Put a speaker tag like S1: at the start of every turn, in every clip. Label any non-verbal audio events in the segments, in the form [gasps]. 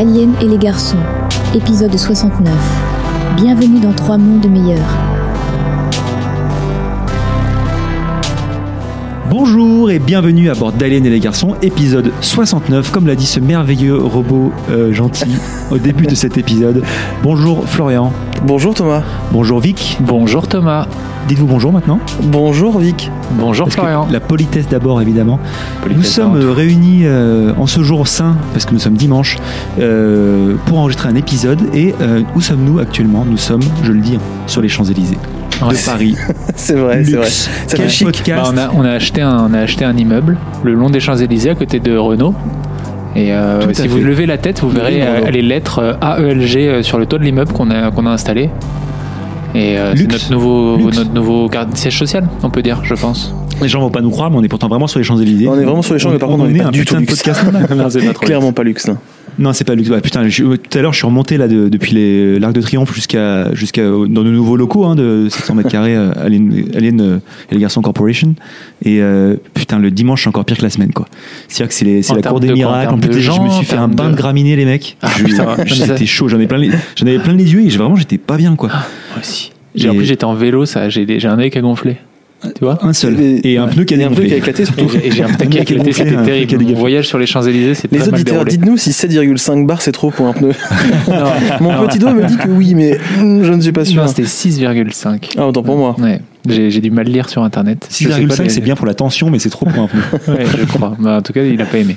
S1: Alien et les garçons, épisode 69. Bienvenue dans trois mondes meilleurs.
S2: Bonjour et bienvenue à bord d'Alien et les garçons, épisode 69, comme l'a dit ce merveilleux robot euh, gentil au début de cet épisode. Bonjour Florian,
S3: Bonjour Thomas.
S2: bonjour Vic,
S4: Bonjour Thomas.
S2: Dites-vous bonjour maintenant.
S3: Bonjour Vic.
S4: Bonjour
S2: Parce
S4: Florian.
S2: La politesse d'abord évidemment.
S4: Politesse
S2: nous sommes
S4: avant
S2: réunis euh, en ce jour saint, parce que nous sommes dimanche, euh, pour enregistrer un épisode. Et euh, où sommes-nous actuellement? Nous sommes, je le dis, sur les Champs-Élysées
S4: Ouais.
S2: de Paris. [laughs]
S3: C'est vrai, c'est vrai. Ça
S2: Quel
S3: fait chic.
S2: podcast
S4: Bah, on, a, on, a acheté un, on a acheté un immeuble le long des Champs-Élysées à côté de Renault. Et euh, si
S2: fait.
S4: vous levez la tête, vous verrez
S3: Oui,
S4: les lettres AELG sur le toit de l'immeuble qu'on a, qu'on a installé. Et euh, c'est notre nouveau,
S2: Luxe.
S4: notre nouveau garde siège social, on peut dire, je pense.
S2: Les gens vont pas nous croire, mais on est pourtant vraiment sur les Champs-Élysées.
S3: On est vraiment sur les champs, mais par contre, on
S2: est
S3: n'est pas
S2: un
S3: du tout luxe.
S2: podcast. [laughs]
S4: Non, c'est pas trop
S3: Clairement pas luxe. là.
S2: Non, c'est pas luxe. Ouais, putain, je- tout à l'heure, je suis remonté là de- depuis l'Arc de Triomphe jusqu'à jusqu'à dans de nouveaux locaux hein, de 700 mètres carrés, euh, Alien, Alien euh, et les Garçons Corporation. Et euh, putain, le dimanche, c'est encore pire que la semaine, quoi. C'est-à-dire que c'est la cour des
S4: de
S2: miracles. En plus,
S4: de
S2: je me suis fait un bain
S4: de-
S2: de graminées, les mecs.
S4: Ah,
S2: J'étais chaud. J'en ai plein j'en avais plein les yeux et vraiment, j'étais pas bien, quoi.
S4: Moi aussi. J'ai- En plus, j'étais en vélo, ça, j'ai un œil qui a gonflé. Tu vois
S2: Un seul.
S3: Et-
S2: Et un pneu qui a
S3: Et un peu qui a
S2: dégonflé.
S3: éclaté surtout.
S4: et j'ai un [laughs]
S2: mec qui a
S4: éclaté, c'était terrible. Mon
S2: dégonflé.
S4: voyage sur les Champs-Élysées, c'était
S3: Les auditeurs, dites-nous si 7,5 bars c'est trop pour un pneu. [laughs] [laughs] Mon petit doigt me dit que oui, mais hum, je ne suis pas sûr.
S4: C'était 6,5.
S3: Ah, autant pour moi.
S4: Ouais, j'ai du mal lire sur internet. Je sais pas
S2: 6,5
S4: les-
S2: c'est bien pour la tension, mais c'est trop pour un pneu.
S4: Ouais, je crois. Mais en tout cas, il a pas aimé.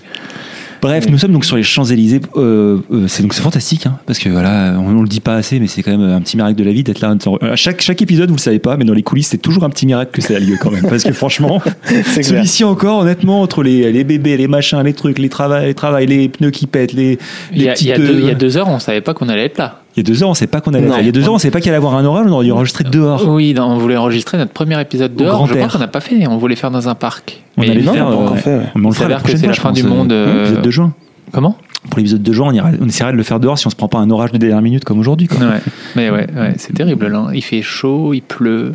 S2: Bref, nous sommes donc sur les Champs-Élysées. Euh, euh, c'est donc c'est fantastique, hein, parce que voilà, on, on le dit pas assez, mais c'est quand même un petit miracle de la vie d'être là. À chaque, chaque épisode, vous le savez pas, mais dans les coulisses, c'est toujours un petit miracle que ça a lieu quand même. Parce que franchement, [laughs] celui-ci encore, honnêtement, entre les, les bébés, les machins, les trucs, les travails, les, les pneus qui pètent, les,
S4: Il
S2: les
S4: y, a, il, y a deux, il y
S2: euh,
S4: a deux heures, on savait pas qu'on allait être là.
S2: Il y a deux ans, on sait pas qu'on allait.
S3: Non.
S2: Il y a deux ans, on savait pas qu'il allait avoir un orage, on aurait dû enregistrer dehors.
S4: Oui, dans- on voulait enregistrer notre premier épisode dehors. Je crois
S2: air.
S4: qu'on n'a pas fait. On voulait faire dans un parc.
S2: On
S4: Mais
S2: allait
S3: non,
S2: faire.
S3: on
S2: euh,
S3: encore fait, ouais.
S2: mais on le fera
S4: que c'est la fin du
S2: euh,
S4: monde, euh,
S2: l'épisode de juin.
S4: Comment?
S2: Pour l'épisode de juin, on, ira- on essaiera de le faire dehors si on se prend pas un orage de dernière minute comme aujourd'hui.
S4: Ouais. Mais ouais, c'est terrible là. Il fait chaud, il pleut.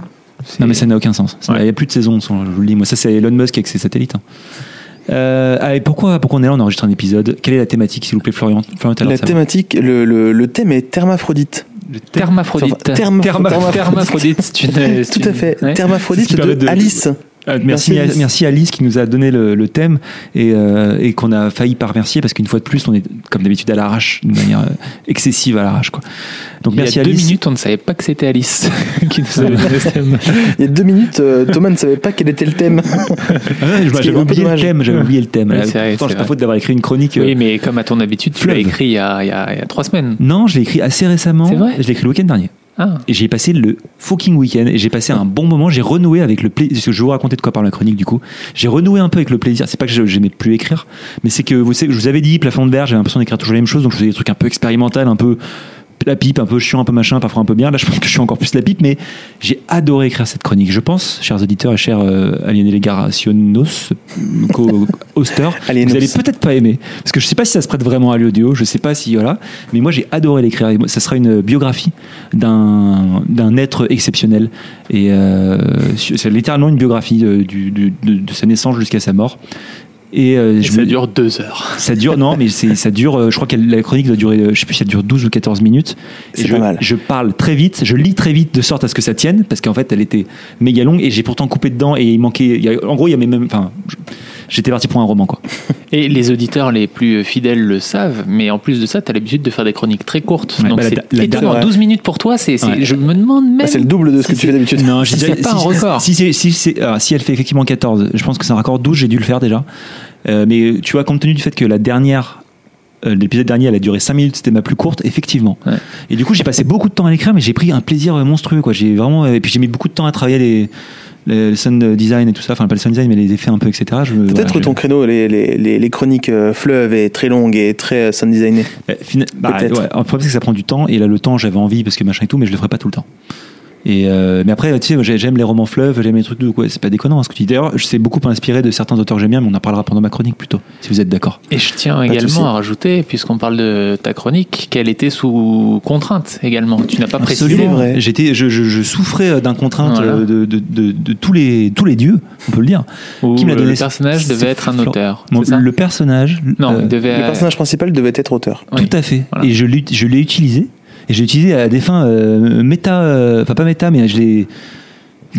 S2: Non, mais ça n'a aucun sens. Il n'y a plus de saison, je vous le dis. Moi, ça, c'est Elon Musk avec ses satellites. hein. Euh, allez, pourquoi, pourquoi on est là On enregistre un épisode? Quelle est la thématique, s'il vous plaît, Florian, Florian
S3: La thématique, le, le, le thème est thermaphrodite.
S4: Thermaphrodite.
S3: Enfin, therma-
S4: Therma-
S3: thermaphrodite.
S4: Thermaphrodite, une- [laughs]
S3: Tout à fait.
S4: Ouais.
S3: Thermaphrodite de,
S2: de-
S3: Alice.
S2: Euh, merci,
S3: Merci,
S2: merci,
S3: Alice.
S2: Qui nous a donné le, le thème et, euh, et qu'on a failli pas remercier parce qu'une fois de plus, on est comme d'habitude à l'arrache, d'une manière euh, excessive à l'arrache. Quoi. Donc
S4: Il y a deux
S2: Alice.
S4: minutes, on ne savait pas que c'était Alice [laughs] qui nous avait donné ce thème.
S3: Il y a deux minutes, euh, Thomas ne savait pas quel était le thème.
S2: Ah J'avais oublié le thème. J'avais oublié le thème.
S4: Ouais,
S2: Là,
S4: c'est
S2: pourtant, pas faute d'avoir écrit une chronique.
S4: Oui, mais comme à ton habitude, tu l'as écrit il y, a, il, y a, il y a trois semaines.
S2: Non, je l'ai écrit assez récemment.
S4: C'est vrai
S2: Je l'ai écrit le week-end dernier.
S4: Ah,
S2: Et j'ai passé le fucking week-end et j'ai passé un bon moment. J'ai renoué avec le plaisir. Je vais vous raconter de quoi parle la chronique du coup. J'ai renoué un peu avec le plaisir. C'est pas que j'aimais plus écrire, mais c'est que vous savez, je vous avais dit plafond de verre. J'avais l'impression d'écrire toujours les mêmes choses, donc je faisais des trucs un peu expérimentaux, un peu la pipe, un peu chiant, un peu machin, parfois un peu bien. Là, je pense que je suis encore plus la pipe, mais j'ai adoré écrire cette chronique. Je pense, chers auditeurs et chers euh, aliénés co-hosters, [laughs] vous allez peut-être pas aimer, parce que je sais pas si ça se prête vraiment à l'audio. Je sais pas si voilà, mais moi j'ai adoré l'écrire. Ça sera une biographie d'un d'un être exceptionnel et euh, c'est littéralement une biographie de, du- du- de, de sa naissance jusqu'à sa mort. Et, euh,
S4: et
S2: je
S4: ça
S2: me-
S4: dure deux heures.
S2: ça dure, non, mais c'est, ça dure, euh, je crois que la chronique doit durer, euh, je sais plus si elle dure 12 ou 14 minutes. Et
S3: C'est
S2: je,
S3: pas mal.
S2: Je parle très vite, je lis très vite de sorte à ce que ça tienne, parce qu'en fait, elle était méga longue et j'ai pourtant coupé dedans et il manquait, il y a- en gros, il y avait même, enfin, je- j'étais parti pour un roman, quoi. [laughs]
S4: Et les auditeurs les plus fidèles le savent, mais en plus de ça, tu as l'habitude de faire des chroniques très courtes.
S2: Ouais,
S4: Donc
S2: bah,
S4: c'est
S2: la-
S4: étonnant.
S3: ouais.
S4: 12 minutes pour toi, c'est, c'est-
S2: Ouais.
S4: je me demande même.
S3: Ah, c'est le double de ce que tu fais d'habitude.
S2: Non,
S4: Si c'est pas un record.
S2: Si, si, si, si, alors, si elle fait effectivement 14, je pense que c'est un record 12, j'ai dû le faire déjà. Euh, mais tu vois, compte tenu du fait que la dernière, euh, l'épisode dernier, elle a duré 5 minutes, c'était ma plus courte, effectivement.
S4: Ouais.
S2: Et du coup, j'ai passé beaucoup de temps à l'écrire, mais j'ai pris un plaisir euh, monstrueux, quoi. J'ai vraiment, et puis j'ai mis beaucoup de temps à travailler les, le sound design et tout ça, enfin pas le sound design, mais les effets un peu, etc. Je,
S3: Peut-être
S2: voilà,
S3: que ton créneau, les, les, les, les chroniques euh, fleuve est très longue et très euh, sound designé.
S2: je- euh, fina- bah,
S3: Peut-être.
S2: ouais, le problème, c'est que ça prend du temps, et là, le temps, j'avais envie parce que machin et tout, mais je le ferai pas tout le temps. Et euh, mais après, tu sais, j'ai- j'aime les romans fleuves, j'aime les trucs de quoi. C'est pas déconnant hein, ce que tu dis. D'ailleurs, je sais beaucoup inspiré de certains auteurs que j'aime bien, mais on en parlera pendant ma chronique plutôt, si vous êtes d'accord.
S4: Et je tiens également à rajouter, puisqu'on parle de ta chronique, qu'elle était sous contrainte également. Tu n'as pas précisé.
S3: Absolument. vrai.
S2: J'étais, je, je, je souffrais d'un contrainte
S4: Voilà.
S2: euh, de, de, de, de tous les tous les dieux, on peut le dire.
S4: Où
S2: Qui me l'a donné
S4: le personnage devait être un auteur. Ça
S2: le personnage,
S4: Non,
S2: euh,
S4: il devait.
S3: Le personnage principal devait être auteur.
S4: Oui.
S2: Tout à fait.
S4: Voilà.
S2: Et je l'ai, je l'ai utilisé. Et j'ai utilisé à des fins euh, méta, euh, enfin pas méta, mais je l'ai.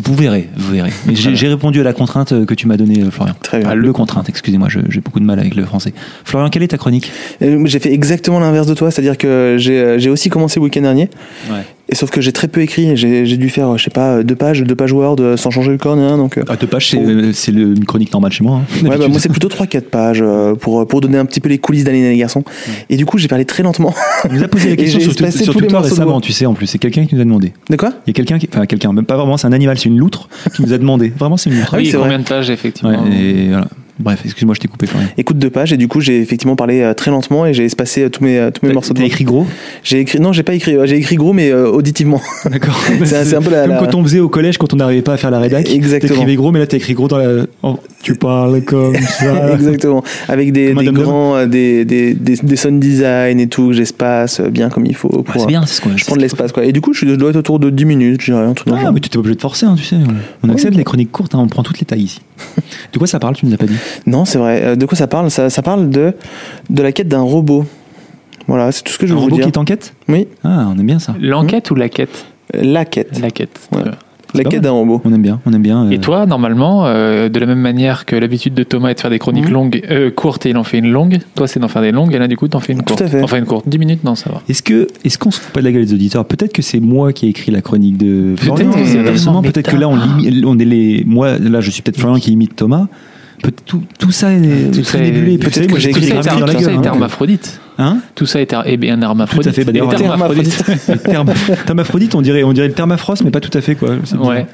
S2: Vous verrez, vous verrez. J'ai, répondu à la contrainte que tu m'as donnée, euh, Florian.
S3: Très bien.
S2: Ah, le contrainte, excusez-moi, j'ai beaucoup de mal avec le français. Florian, quelle est ta chronique?
S3: Euh, J'ai fait exactement l'inverse de toi, c'est-à-dire que j'ai j'ai aussi commencé le week-end dernier.
S2: Ouais.
S3: Et sauf que j'ai très peu écrit. J'ai dû faire, je sais pas, deux pages, deux pages Word euh, sans changer le corps, ni rien. Donc, euh,
S2: À deux pages, c'est, euh, c'est le- une chronique normale chez moi. hein,
S3: Ouais, bah, moi c'est plutôt 3-4 pages pour, pour donner un petit peu les coulisses d'Aline et les garçons. Et du coup j'ai parlé très lentement.
S2: On nous a posé la [laughs] question sur,
S3: espacé
S2: sur Twitter récemment, tu sais, en plus. C'est quelqu'un qui nous a demandé.
S3: De quoi?
S2: Il y a quelqu'un qui, enfin quelqu'un, même pas vraiment, c'est un animal, c'est une loutre qui nous a demandé. Vraiment, c'est une loutre.
S3: Ah oui,
S4: Oui,
S3: c'est
S4: combien
S3: vrai.
S4: de pages, effectivement?
S2: Ouais, et voilà. Bref, excuse-moi, je t'ai coupé, Florian.
S3: Écoute deux pages et du coup j'ai effectivement parlé euh, très lentement et j'ai espacé euh, tous mes, euh, tous mes morceaux de
S2: T'as écrit gros?
S3: J'ai écrit, non j'ai pas écrit, j'ai écrit gros mais euh, auditivement. [laughs]
S2: D'accord. [laughs]
S3: C'est un- peu la-
S2: Comme
S3: la-
S2: quand on faisait au collège, quand on n'arrivait pas à faire la rédac.
S3: Exactement.
S2: T'écrivais gros, mais là t'as écrit gros dans la. Oh, tu parles comme [laughs] ça.
S3: Exactement. Avec des, des grands, des, des, des, des sound design et tout, j'espace bien comme il faut. Pour,
S2: c'est bien, c'est ce qu'on
S3: Je prends de l'espace quoi. Et du coup je dois être autour de 10 minutes, truc dans le
S2: Ah, mais tu t'es pas obligé de forcer, hein, tu sais. On accepte les chroniques courtes, hein, on prend toutes les tailles ici. De quoi ça parle, tu nous as pas dit?
S3: Non c'est vrai. Euh, De quoi ça parle? Ça, ça parle de, de la quête d'un robot. Voilà, c'est tout ce que je
S2: Un
S3: veux vous
S2: robot qui
S3: dire.
S2: est en quête?
S3: Oui,
S2: Ah, on aime bien ça.
S4: L'enquête ou la quête?
S3: La quête.
S4: La quête.
S3: Ouais. La quête d'un robot.
S2: On aime bien, on aime bien. euh,
S4: Et toi, normalement, euh, de la même manière que l'habitude de Thomas est de faire des chroniques
S3: Mhm.
S4: longues, euh, courtes et il en fait une longue, toi c'est d'en faire des longues et là du coup t'en fais une
S3: Tout
S4: courte.
S3: à fait.
S4: Enfin une courte, 10 minutes, non, ça va.
S2: Est-ce que est-ce qu'on se fout pas de la gueule des auditeurs? Peut-être que c'est moi qui ai écrit la chronique de
S4: Peut-être que
S2: peut-être que là on, on est les moi là je suis peut-être Florian qui imite Thomas. Peut- tout, tout ça est
S4: Tout ça
S2: est- nébuleux.
S3: peut-être que j'ai écrit
S4: ça
S2: dans la
S4: tout ça
S2: gueule.
S4: est
S2: hein.
S4: hermaphrodite.
S2: Hein
S4: Tout ça est, eh bien, un hermaphrodite.
S2: Tout à fait, bah,
S4: hermaphrodite.
S2: Termaphrodite, [laughs] on dirait, on dirait le thermafrost, mais pas tout à fait quoi.
S4: Ouais.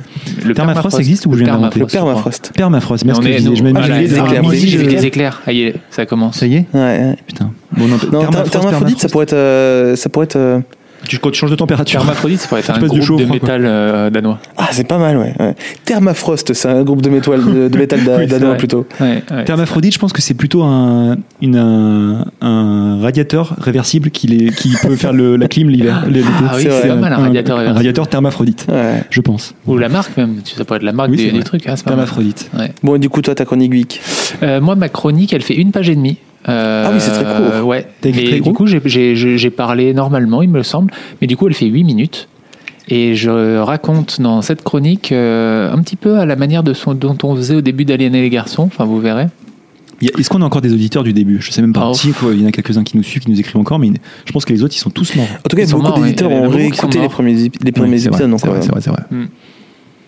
S4: Le
S2: Permafrost existe ou je viens d'inventer
S3: Le
S4: permafrost,
S3: permafrost.
S2: Permafrost,
S4: Mais
S2: merci.
S4: on est,
S2: je disais,
S3: les éclairs.
S4: Ah, y est, ça commence.
S2: Ça y est
S3: Ouais.
S2: Putain. Bon, non,
S3: Non,
S2: Permafrost,
S3: thermaphrodite, ça pourrait être, euh, ça pourrait être.
S2: Tu, quand tu changes de température.
S4: Hermaphrodite, ça pourrait être
S2: Tu
S4: un
S2: passes du
S4: groupe de métal euh, danois.
S3: Ah, c'est pas mal, ouais. ouais. Thermafrost, c'est un groupe de métal, de, de métal [laughs] d'a-
S4: Oui, c'est
S3: danois
S4: vrai.
S3: plutôt.
S4: Ouais, ouais.
S2: Thermaphrodite, je pense que c'est plutôt un, une, un, un radiateur réversible qui, les, qui peut faire le, la clim l'hiver. l'été.
S4: Ah oui,
S3: c'est
S4: pas mal, un radiateur
S2: Un
S4: réversible.
S2: radiateur thermaphrodite,
S3: Ouais.
S2: je pense.
S4: Ou la marque même, ça pourrait être la marque
S2: Oui,
S4: du,
S2: c'est
S4: du
S2: vrai.
S4: truc. Ah, c'est pas mal.
S2: Thermaphrodite.
S4: Ouais.
S3: Bon, et du coup, toi, ta chronique Vic.
S4: Euh, moi, ma chronique, elle fait une page et demie. Euh,
S3: Ah oui, c'est très court.
S4: Ouais.
S2: T'as écrit
S4: du coup, j'ai- j'ai j'ai- j'ai parlé normalement, il me semble. Mais du coup, elle fait 8 minutes. Et je raconte dans cette chronique euh, un petit peu à la manière de son, dont on faisait au début d'Aliéner les garçons. Enfin, vous verrez.
S2: Il y a- Est-ce qu'on a encore des auditeurs du début? Je sais même pas.
S4: Oh.
S2: Si, quoi, il y en a quelques-uns qui nous suivent, qui nous écrivent encore, mais je pense que les autres, ils sont tous morts.
S3: En tout cas,
S4: Ils sont
S3: beaucoup
S4: morts,
S3: d'éditeurs
S4: ouais. Il y en a
S3: ont
S4: beaucoup qui
S3: réécouté
S4: sont
S3: les
S4: morts.
S3: premiers, les premiers
S2: Oui, c'est vrai,
S3: épisodes. donc,
S2: c'est vrai,
S3: euh,
S2: c'est vrai, c'est vrai.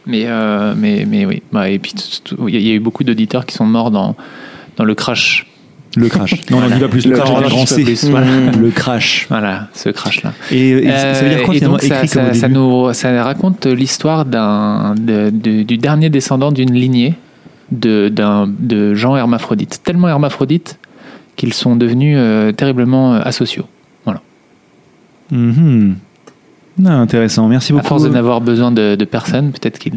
S4: Mais, euh, mais, mais oui. Bah, et puis, tout- tout- il y, a- il y a eu beaucoup d'auditeurs qui sont morts dans, dans le crash.
S2: Le crash. [laughs] Non, on en dit pas plus. Le
S3: Le
S2: crash, grand C.
S4: plus, voilà.
S2: Le crash.
S4: Voilà, ce crash-là.
S2: Et, et ça veut dire quoi
S4: Euh,
S2: finalement
S4: ça,
S2: écrit comme
S4: ça-
S2: au
S4: ça
S2: début
S4: nous, ça raconte l'histoire d'un, de- de- du dernier descendant d'une lignée de, d'un, de gens hermaphrodites. Tellement hermaphrodites qu'ils sont devenus euh, terriblement euh, asociaux.
S2: Mhm. Ah, intéressant, merci
S4: À
S2: beaucoup.
S4: force de n'avoir besoin de, de personne, peut-être qu'ils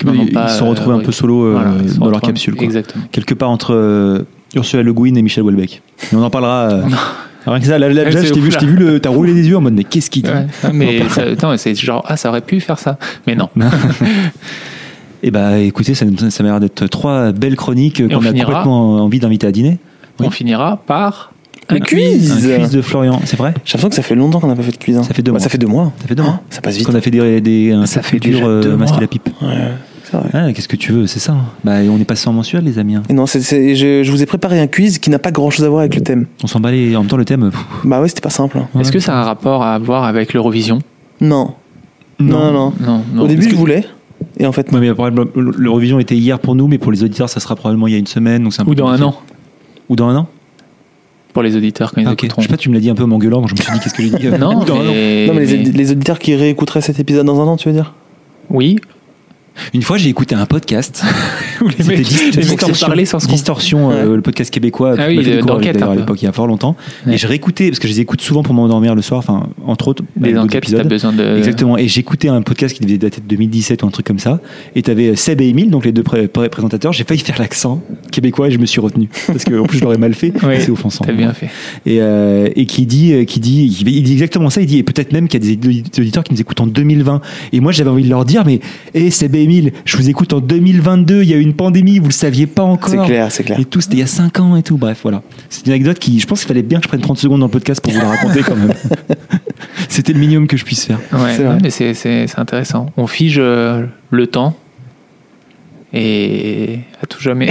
S2: ils
S4: n'en
S2: ils se sont retrouvés
S4: euh,
S2: un peu solo euh,
S4: voilà,
S2: dans leur
S4: retrouvent-
S2: capsule. quoi.
S4: Exactement.
S2: Quelque part entre euh, Ursula Le Guin et Michel Houellebecq. On en parlera. euh, Rien que ça, là, là, déjà, je t'ai vu, le- t'as roulé les yeux en mode, mais qu'est-ce qu'il dit
S4: Ouais. Ah, mais c'est genre, ah, ça aurait pu faire ça. Mais non. [laughs]
S2: Eh bah, écoutez, ça, ça m'a l'air d'être trois belles chroniques euh, qu'on a
S4: finira.
S2: complètement envie d'inviter à dîner. Oui.
S4: On finira par
S3: Le quiz
S2: Un quiz de Florian, c'est vrai
S3: J'ai l'impression que ça fait longtemps qu'on n'a pas fait de cuisine.
S2: Ça fait deux
S3: Bah,
S2: mois.
S3: Ça fait deux mois.
S2: Ça fait deux mois.
S3: Ça passe vite.
S2: qu'on a fait des, des un
S4: Ça fait
S2: dur, euh, masquer la pipe.
S3: Ouais,
S2: Ah, qu'est-ce que tu veux, c'est ça. Bah, on est passé en mensuel, les amis. hein.
S3: Et non, je, je vous ai préparé un quiz qui n'a pas grand chose à voir avec le thème.
S2: On s'en bat les- En même temps, le thème. pff,
S3: Bah ouais, c'était pas simple. hein.
S4: Est-ce que ça a un rapport à voir avec l'Eurovision?
S3: Non. Non, non, non.
S4: Non, non.
S3: Au début, je
S4: que-
S3: voulais. Et en fait, non.
S2: Ouais, l'Eurovision était hier pour nous, mais pour les auditeurs, ça sera probablement il y a une semaine. Donc c'est un
S4: Ou
S2: peu
S4: dans un an,
S2: Ou dans un an?
S4: Pour les auditeurs quand ils
S2: Ah, ok. Je
S4: écouteront.
S2: sais pas, tu me l'as dit un peu en m'engueulant, donc je me suis dit qu'est-ce que j'ai dit? [laughs]
S4: Non,
S3: les,
S4: mais-
S3: les auditeurs qui réécouteraient cet épisode dans un an, tu veux dire?
S4: Oui,
S2: Une fois, j'ai écouté un podcast. [laughs]
S5: Où les mecs,
S2: distorsion,
S5: parlaient sans
S2: distorsion euh, le podcast québécois.
S5: Ah oui, d'enquête,
S2: à l'époque, il y a fort longtemps.
S5: Ouais.
S2: Et je réécoutais, parce que je les écoute souvent pour m'endormir le soir, enfin, entre autres.
S5: Des enquêtes,
S2: épisodes.
S5: besoin de.
S2: Exactement. Et j'écoutais un podcast qui devait dater de 2017 ou un truc comme ça. Et t'avais Seb et Emile, donc les deux pré- pré- présentateurs. J'ai failli faire l'accent québécois et je me suis retenu. [laughs] Parce que, en plus, je l'aurais mal fait.
S5: Ouais,
S2: c'est offensant.
S5: T'as bien fait.
S2: Et, euh, et qui dit, qui dit, il dit exactement ça. Il dit, et peut-être même qu'il y a des auditeurs qui nous écoutent en 2020. Et moi, j'avais envie de leur dire, mais, hé, Seb et Je vous écoute en 2022. Il y a eu une pandémie, vous le saviez pas encore.
S3: C'est clair, c'est clair.
S2: Et tout, c'était il y a 5 ans et tout. Bref, voilà. C'est une anecdote qui, je pense qu'il fallait bien que je prenne 30 secondes dans le podcast pour vous la raconter quand même. [laughs] c'était le minimum que je puisse faire.
S5: Ouais,
S3: C'est
S5: non,
S3: vrai.
S5: mais c'est, c'est, c'est intéressant. On fige euh, le temps et à tout jamais.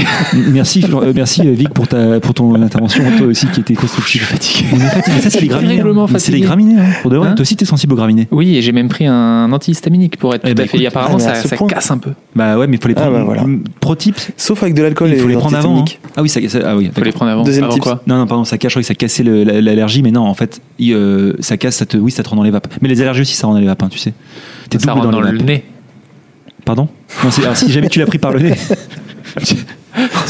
S2: Merci, euh, merci euh, Vic pour ta pour ton intervention, toi aussi qui était constructive. Je suis fatigué. Fatigué. Ça c'est les graminées. Hein. Mais C'est les graminées. Hein. Pour de vrai,
S5: Hein
S2: toi aussi t'es sensible aux graminées.
S5: Oui, et j'ai même pris un antihistaminique pour être
S2: Eh
S5: tout
S2: ben,
S5: à fait.
S2: écoute,
S5: apparemment,
S3: ah, mais à
S5: ça, casse un peu.
S2: Bah ouais, mais il faut les
S3: Ah,
S2: prendre.
S3: bah, voilà.
S2: Pro tips,
S3: Sauf avec de l'alcool
S2: il
S3: et
S2: faut les prendre avant. hein. Ah oui, ça, ça- ah oui.
S5: Faut les prendre avant.
S3: Deuxième
S5: avant
S3: tips.
S5: quoi
S2: Non, non, pardon, ça cache, je crois que ça cassait le- la- l'allergie, mais non, en fait, il, euh, ça casse, ça te, oui, ça te rend dans les vapes. Mais les allergies aussi, ça rend dans les vapes, hein, tu sais. T'es
S5: Ça
S2: double
S5: rentre dans,
S2: les
S5: le nez.
S2: Pardon non, c'est- alors, Si jamais tu l'as pris par le nez. si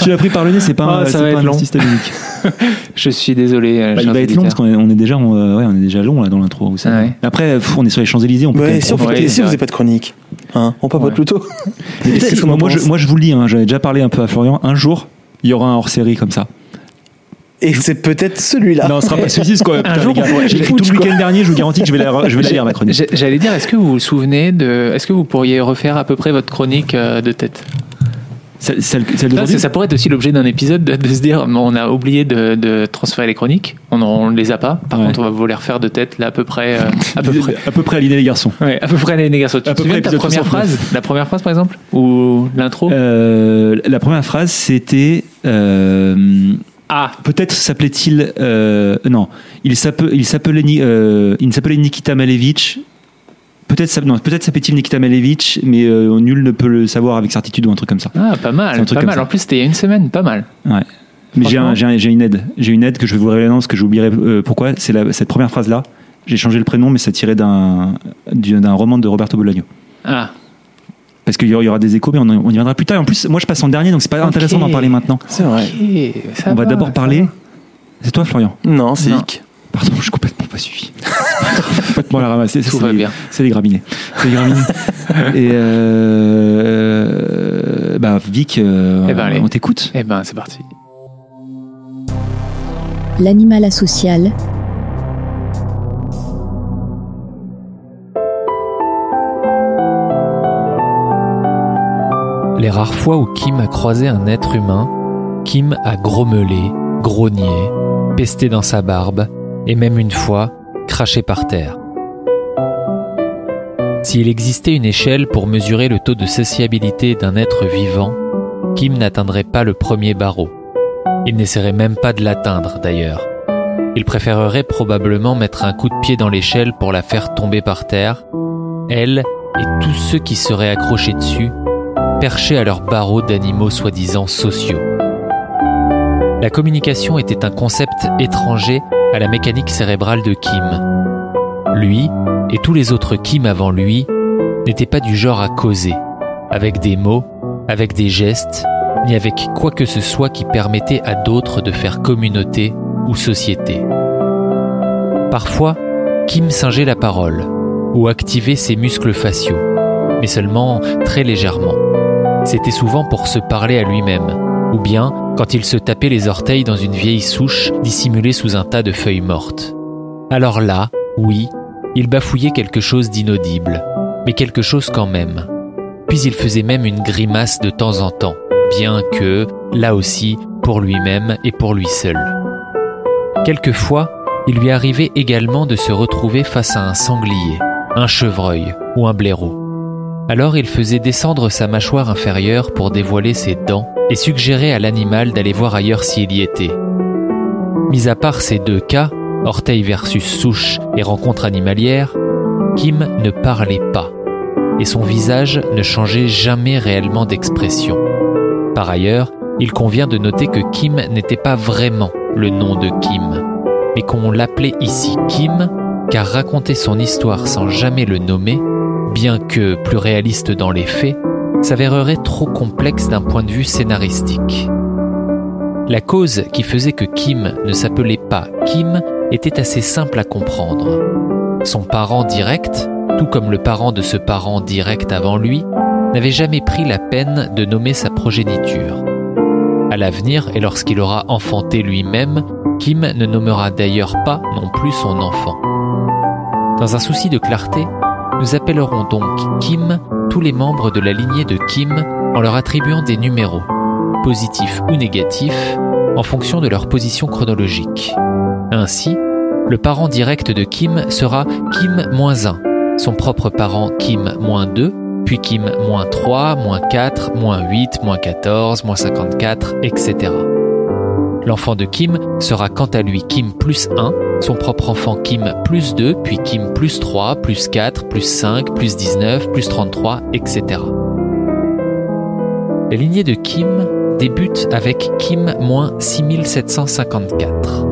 S2: tu l'as pris par le nez, c'est pas,
S5: Ah,
S2: un,
S5: ça
S2: c'est
S5: va
S2: pas
S5: être
S2: un
S5: long.
S2: antihistaminique. [laughs]
S5: Je suis désolé. euh,
S2: Bah, il va être long parce qu'on est, on est déjà, on, euh, ouais, on est déjà long là dans l'intro. vous savez.
S5: Ah ouais.
S2: Après, pff, on est sur les Champs Élysées, on peut.
S3: Ouais, si on fait-
S5: Ouais,
S3: si
S5: c'est
S3: vous n'avez pas de chronique, hein, on papote
S5: Ouais.
S3: plutôt. [laughs] Qu'on
S2: moi, je, moi, je vous le dis, hein, j'avais déjà parlé un peu à Florian. Un jour, il y aura un hors-série comme ça.
S3: Et c'est peut-être celui-là.
S2: Non, ce sera pas celui-ci, quoi. [laughs] Putain,
S5: jour,
S2: tout le week-end dernier, je vous garantis que je vais la, je vais la lire la chronique.
S5: J'allais dire, est-ce que vous vous souvenez de. Est-ce que vous pourriez refaire à peu près votre chronique euh, de tête?
S2: Celle, celle, celle
S5: Ça, pourrait être aussi l'objet d'un épisode de, de se dire on a oublié de, de transférer les chroniques, on ne les a pas. Par
S2: Ouais.
S5: contre, on va vous les refaire de tête là à peu près. euh, à peu près.
S2: à peu près aligner les garçons.
S5: Ouais, à peu près les garçons. Tu
S2: À
S5: te
S2: peu
S5: souviens
S2: près
S5: de ta première
S2: 69.
S5: phrase La première phrase par exemple? Ou l'intro?
S2: Euh, la première phrase, c'était. euh,
S5: Ah
S2: Peut-être s'appelait-il. euh, non, il s'appelait, euh, s'appelait Nikita Malevich. Peut-être, peut-être s'appelait-il Nikita Malevich, mais euh, nul ne peut le savoir avec certitude ou un truc comme ça.
S5: Ah, pas
S2: C'est
S5: mal,
S2: un truc
S5: pas mal. En plus, c'était il y a une semaine, pas mal.
S2: Ouais. Mais j'ai, un- une aide. J'ai une aide que je vais vous révéler parce que j'oublierai pourquoi. C'est cette première phrase-là. J'ai changé le prénom, mais ça tirait d'un, du- d'un roman de Roberto Bolaño.
S5: Ah,
S2: Parce qu'il y aura- des échos, mais on, on y viendra plus tard. Et en plus, moi, je passe en dernier, donc c'est pas intéressant d'en parler maintenant.
S3: C'est vrai.
S5: ça
S2: on va, d'abord parler.
S5: va.
S2: C'est toi, Florian
S3: Non, c'est. Ick.
S2: Pardon, je suis complètement pas suivi. [laughs] [laughs] complètement la ramasse.
S5: Tout va bien.
S2: C'est les graminées. C'est les graminées. [laughs] Et euh, bah, Vic, euh,
S5: Eh ben,
S2: on t'écoute.
S5: Eh ben, c'est parti.
S1: L'animal asocial,
S4: Les rares fois où Kim a croisé un être humain, Kim a grommelé, grogné, pesté dans sa barbe et même une fois craché par terre. S'il existait une échelle pour mesurer le taux de sociabilité d'un être vivant, Kim n'atteindrait pas le premier barreau. Il n'essaierait même pas de l'atteindre d'ailleurs. Il préférerait probablement mettre un coup de pied dans l'échelle pour la faire tomber par terre, elle et tous ceux qui seraient accrochés dessus perchés à leurs barreaux d'animaux soi-disant sociaux. La communication était un concept étranger à la mécanique cérébrale de Kim. Lui, et tous les autres Kim avant lui, n'étaient pas du genre à causer, avec des mots, avec des gestes, ni avec quoi que ce soit qui permettait à d'autres de faire communauté ou société. Parfois, Kim singeait la parole, ou activait ses muscles faciaux, mais seulement très légèrement. C'était souvent pour se parler à lui-même, ou bien quand il se tapait les orteils dans une vieille souche dissimulée sous un tas de feuilles mortes. Alors là, oui, il bafouillait quelque chose d'inaudible, mais quelque chose quand même. Puis il faisait même une grimace de temps en temps, bien que, là aussi, pour lui-même et pour lui seul. Quelquefois, il lui arrivait également de se retrouver face à un sanglier, un chevreuil ou un blaireau. Alors il faisait descendre sa mâchoire inférieure pour dévoiler ses dents et suggérait à l'animal d'aller voir ailleurs s'il y était. Mis à part ces deux cas, orteil versus souche et rencontre animalière, Kim ne parlait pas et son visage ne changeait jamais réellement d'expression. Par ailleurs, il convient de noter que Kim n'était pas vraiment le nom de Kim, mais qu'on l'appelait ici Kim car raconter son histoire sans jamais le nommer bien que plus réaliste dans les faits, s'avérerait trop complexe d'un point de vue scénaristique. La cause qui faisait que Kim ne s'appelait pas Kim était assez simple à comprendre. Son parent direct, tout comme le parent de ce parent direct avant lui, n'avait jamais pris la peine de nommer sa progéniture. À l'avenir, et lorsqu'il aura enfanté lui-même, Kim ne nommera d'ailleurs pas non plus son enfant. Dans un souci de clarté, nous appellerons donc Kim tous les membres de la lignée de Kim en leur attribuant des numéros, positifs ou négatifs, en fonction de leur position chronologique. Ainsi, le parent direct de Kim sera Kim-1, son propre parent Kim-2, puis Kim moins 3, moins 4, moins 8, moins 14, moins 54, etc. L'enfant de Kim sera quant à lui Kim plus 1, son propre enfant Kim plus 2, puis Kim plus 3, plus 4, plus 5, plus 19, plus 33, etc. La lignée de Kim débute avec Kim moins 6754.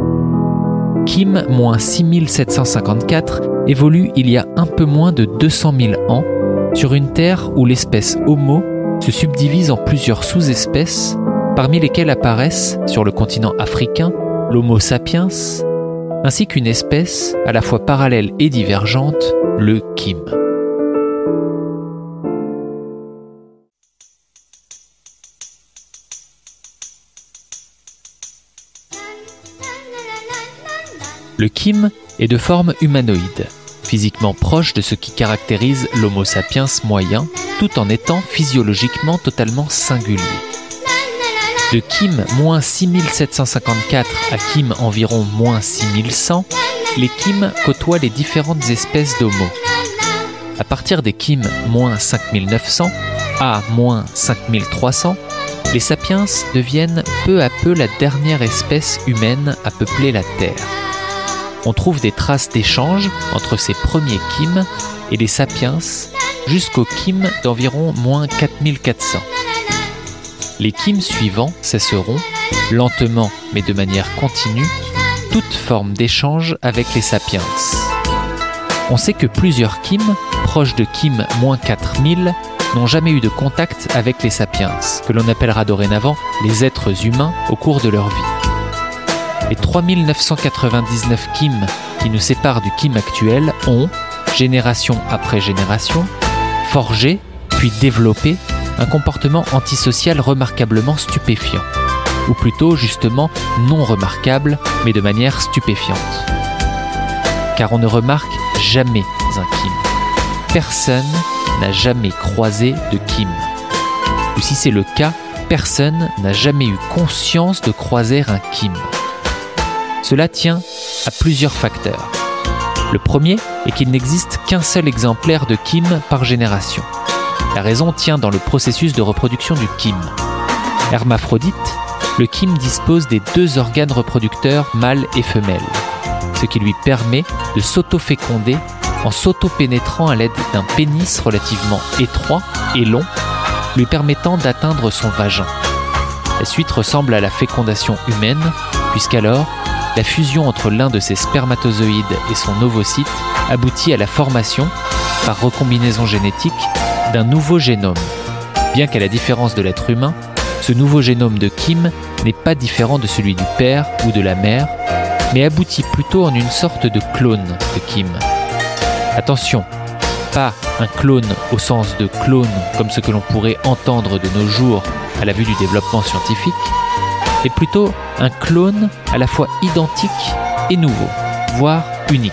S4: Kim moins 6754 évolue il y a un peu moins de 200 000 ans sur une terre où l'espèce Homo se subdivise en plusieurs sous-espèces, parmi lesquelles apparaissent, sur le continent africain, l'Homo sapiens, ainsi qu'une espèce à la fois parallèle et divergente, le Kim. Le Kim est de forme humanoïde physiquement proche de ce qui caractérise l'Homo sapiens moyen, tout en étant physiologiquement totalement singulier. De Kim 6754 à Kim environ 6100, les Kim côtoient les différentes espèces d'Homo. À partir des Kim 5900 à 5300, les sapiens deviennent peu à peu la dernière espèce humaine à peupler la Terre on trouve des traces d'échanges entre ces premiers Kim et les sapiens jusqu'au Kim d'environ moins 4400. Les Kim suivants cesseront, lentement mais de manière continue, toute forme d'échange avec les sapiens. On sait que plusieurs Kim, proches de Kim moins 4000, n'ont jamais eu de contact avec les sapiens, que l'on appellera dorénavant les êtres humains au cours de leur vie les 3999 Kim qui nous séparent du Kim actuel ont, génération après génération, forgé, puis développé un comportement antisocial remarquablement stupéfiant. Ou plutôt justement non remarquable, mais de manière stupéfiante. Car on ne remarque jamais un Kim. Personne n'a jamais croisé de Kim. Ou si c'est le cas, personne n'a jamais eu conscience de croiser un Kim. Cela tient à plusieurs facteurs. Le premier est qu'il n'existe qu'un seul exemplaire de Kim par génération. La raison tient dans le processus de reproduction du Kim. Hermaphrodite, le Kim dispose des deux organes reproducteurs mâle et femelle, ce qui lui permet de s'auto-féconder en s'auto-pénétrant à l'aide d'un pénis relativement étroit et long, lui permettant d'atteindre son vagin. La suite ressemble à la fécondation humaine, puisqu'alors la fusion entre l'un de ces spermatozoïdes et son ovocyte aboutit à la formation, par recombinaison génétique, d'un nouveau génome. Bien qu'à la différence de l'être humain, ce nouveau génome de Kim n'est pas différent de celui du père ou de la mère, mais aboutit plutôt en une sorte de clone de Kim. Attention, pas un clone au sens de clone comme ce que l'on pourrait entendre de nos jours à la vue du développement scientifique, est plutôt un clone à la fois identique et nouveau, voire unique.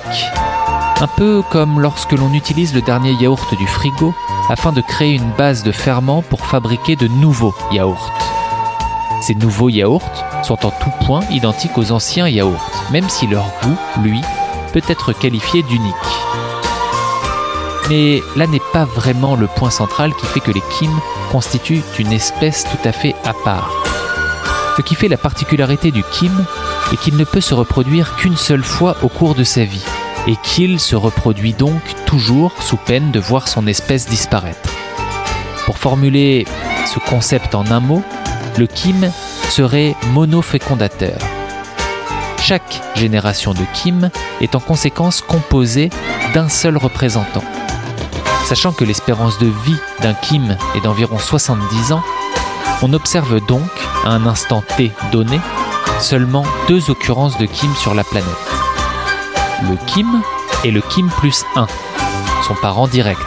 S4: Un peu comme lorsque l'on utilise le dernier yaourt du frigo afin de créer une base de ferment pour fabriquer de nouveaux yaourts. Ces nouveaux yaourts sont en tout point identiques aux anciens yaourts, même si leur goût, lui, peut être qualifié d'unique. Mais là n'est pas vraiment le point central qui fait que les Kim constituent une espèce tout à fait à part. Ce qui fait la particularité du Kim est qu'il ne peut se reproduire qu'une seule fois au cours de sa vie, et qu'il se reproduit donc toujours sous peine de voir son espèce disparaître. Pour formuler ce concept en un mot, le Kim serait monofécondateur. Chaque génération de Kim est en conséquence composée d'un seul représentant.
S6: Sachant que l'espérance de vie d'un Kim est d'environ 70 ans, on observe donc, à un instant T donné, seulement deux occurrences de Kim sur la planète. Le Kim et le Kim plus 1, son parent direct.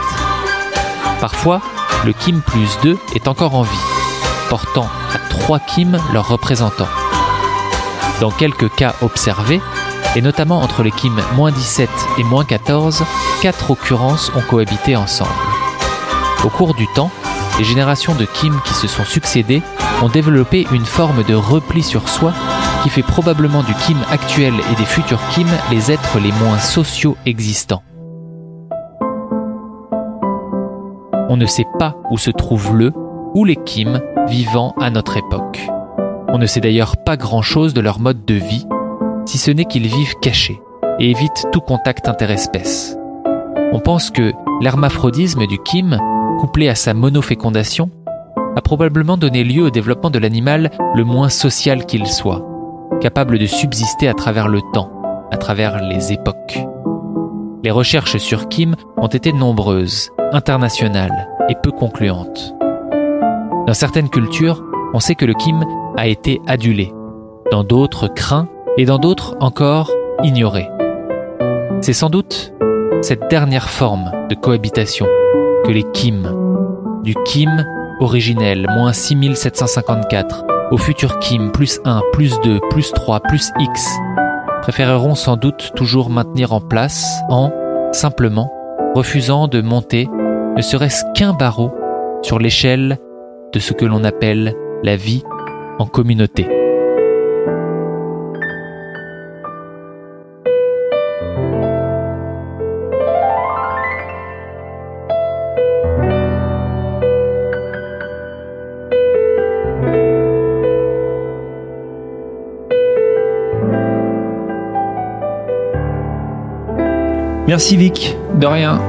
S6: Parfois, le Kim plus 2 est encore en vie, portant à 3 Kim leurs représentants. Dans quelques cas observés, et notamment entre les Kim moins 17 et moins 14, quatre occurrences ont cohabité ensemble. Au cours du temps, les générations de Kim qui se sont succédées ont développé une forme de repli sur soi qui fait probablement du Kim actuel et des futurs Kim les êtres les moins sociaux existants. On ne sait pas où se trouve le ou les Kim vivant à notre époque. On ne sait d'ailleurs pas grand-chose de leur mode de vie, si ce n'est qu'ils vivent cachés et évitent tout contact interespèce. On pense que l'hermaphrodisme du Kim, couplé à sa monofécondation, a probablement donné lieu au développement de l'animal le moins social qu'il soit, capable de subsister à travers le temps, à travers les époques. Les recherches sur Kim ont été nombreuses, internationales et peu concluantes. Dans certaines cultures, on sait que le Kim a été adulé, dans d'autres craint et dans d'autres encore ignoré. C'est sans doute cette dernière forme de cohabitation que les Kim, du Kim originel moins 6754 au futur Kim plus 1, plus 2, plus 3, plus X, préféreront sans doute toujours maintenir en place en, simplement, refusant de monter ne serait-ce qu'un barreau sur l'échelle de ce que l'on appelle la vie en communauté.
S2: Merci Vic.
S4: De rien.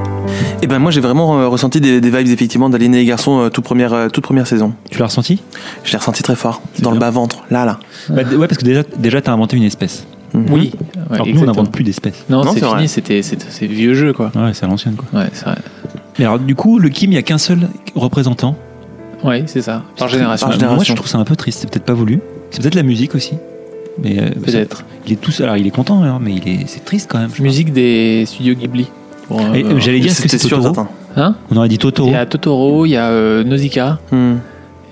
S3: Et ben moi j'ai vraiment euh, ressenti des, des vibes effectivement d'Aline et les garçons euh, toute première euh, toute première saison.
S2: Tu l'as ressenti?
S3: Je l'ai ressenti très fort dans
S2: bien.
S3: le bas ventre là là.
S2: Bah, Ouais, parce que déjà, déjà t'as inventé une espèce.
S3: Mhm.
S4: Oui.
S2: Alors que nous, on n'invente plus d'espèces.
S4: Non,
S3: Non,
S4: c'est fini, c'était c'est vieux jeu quoi.
S2: Ouais, c'est à l'ancienne quoi.
S4: Ouais, c'est vrai.
S2: Mais alors, du coup, le Kim, il n'y a qu'un seul représentant?
S4: Ouais, c'est ça. Par génération.
S3: Par
S2: Moi,
S3: génération.
S2: je trouve ça un peu triste. C'est peut-être pas voulu. C'est peut-être la musique aussi. Mais euh,
S4: Peut-être.
S2: Il est tout seul. Alors, il est content, hein, mais il est, c'est triste quand même.
S4: Musique des studios Ghibli. Euh,
S2: euh, J'allais dire, que
S3: C'était
S2: c'est Totoro.
S4: Hein
S2: On aurait dit Totoro.
S4: Il y a Totoro, il y a euh, Nausicaa,
S3: Hmm.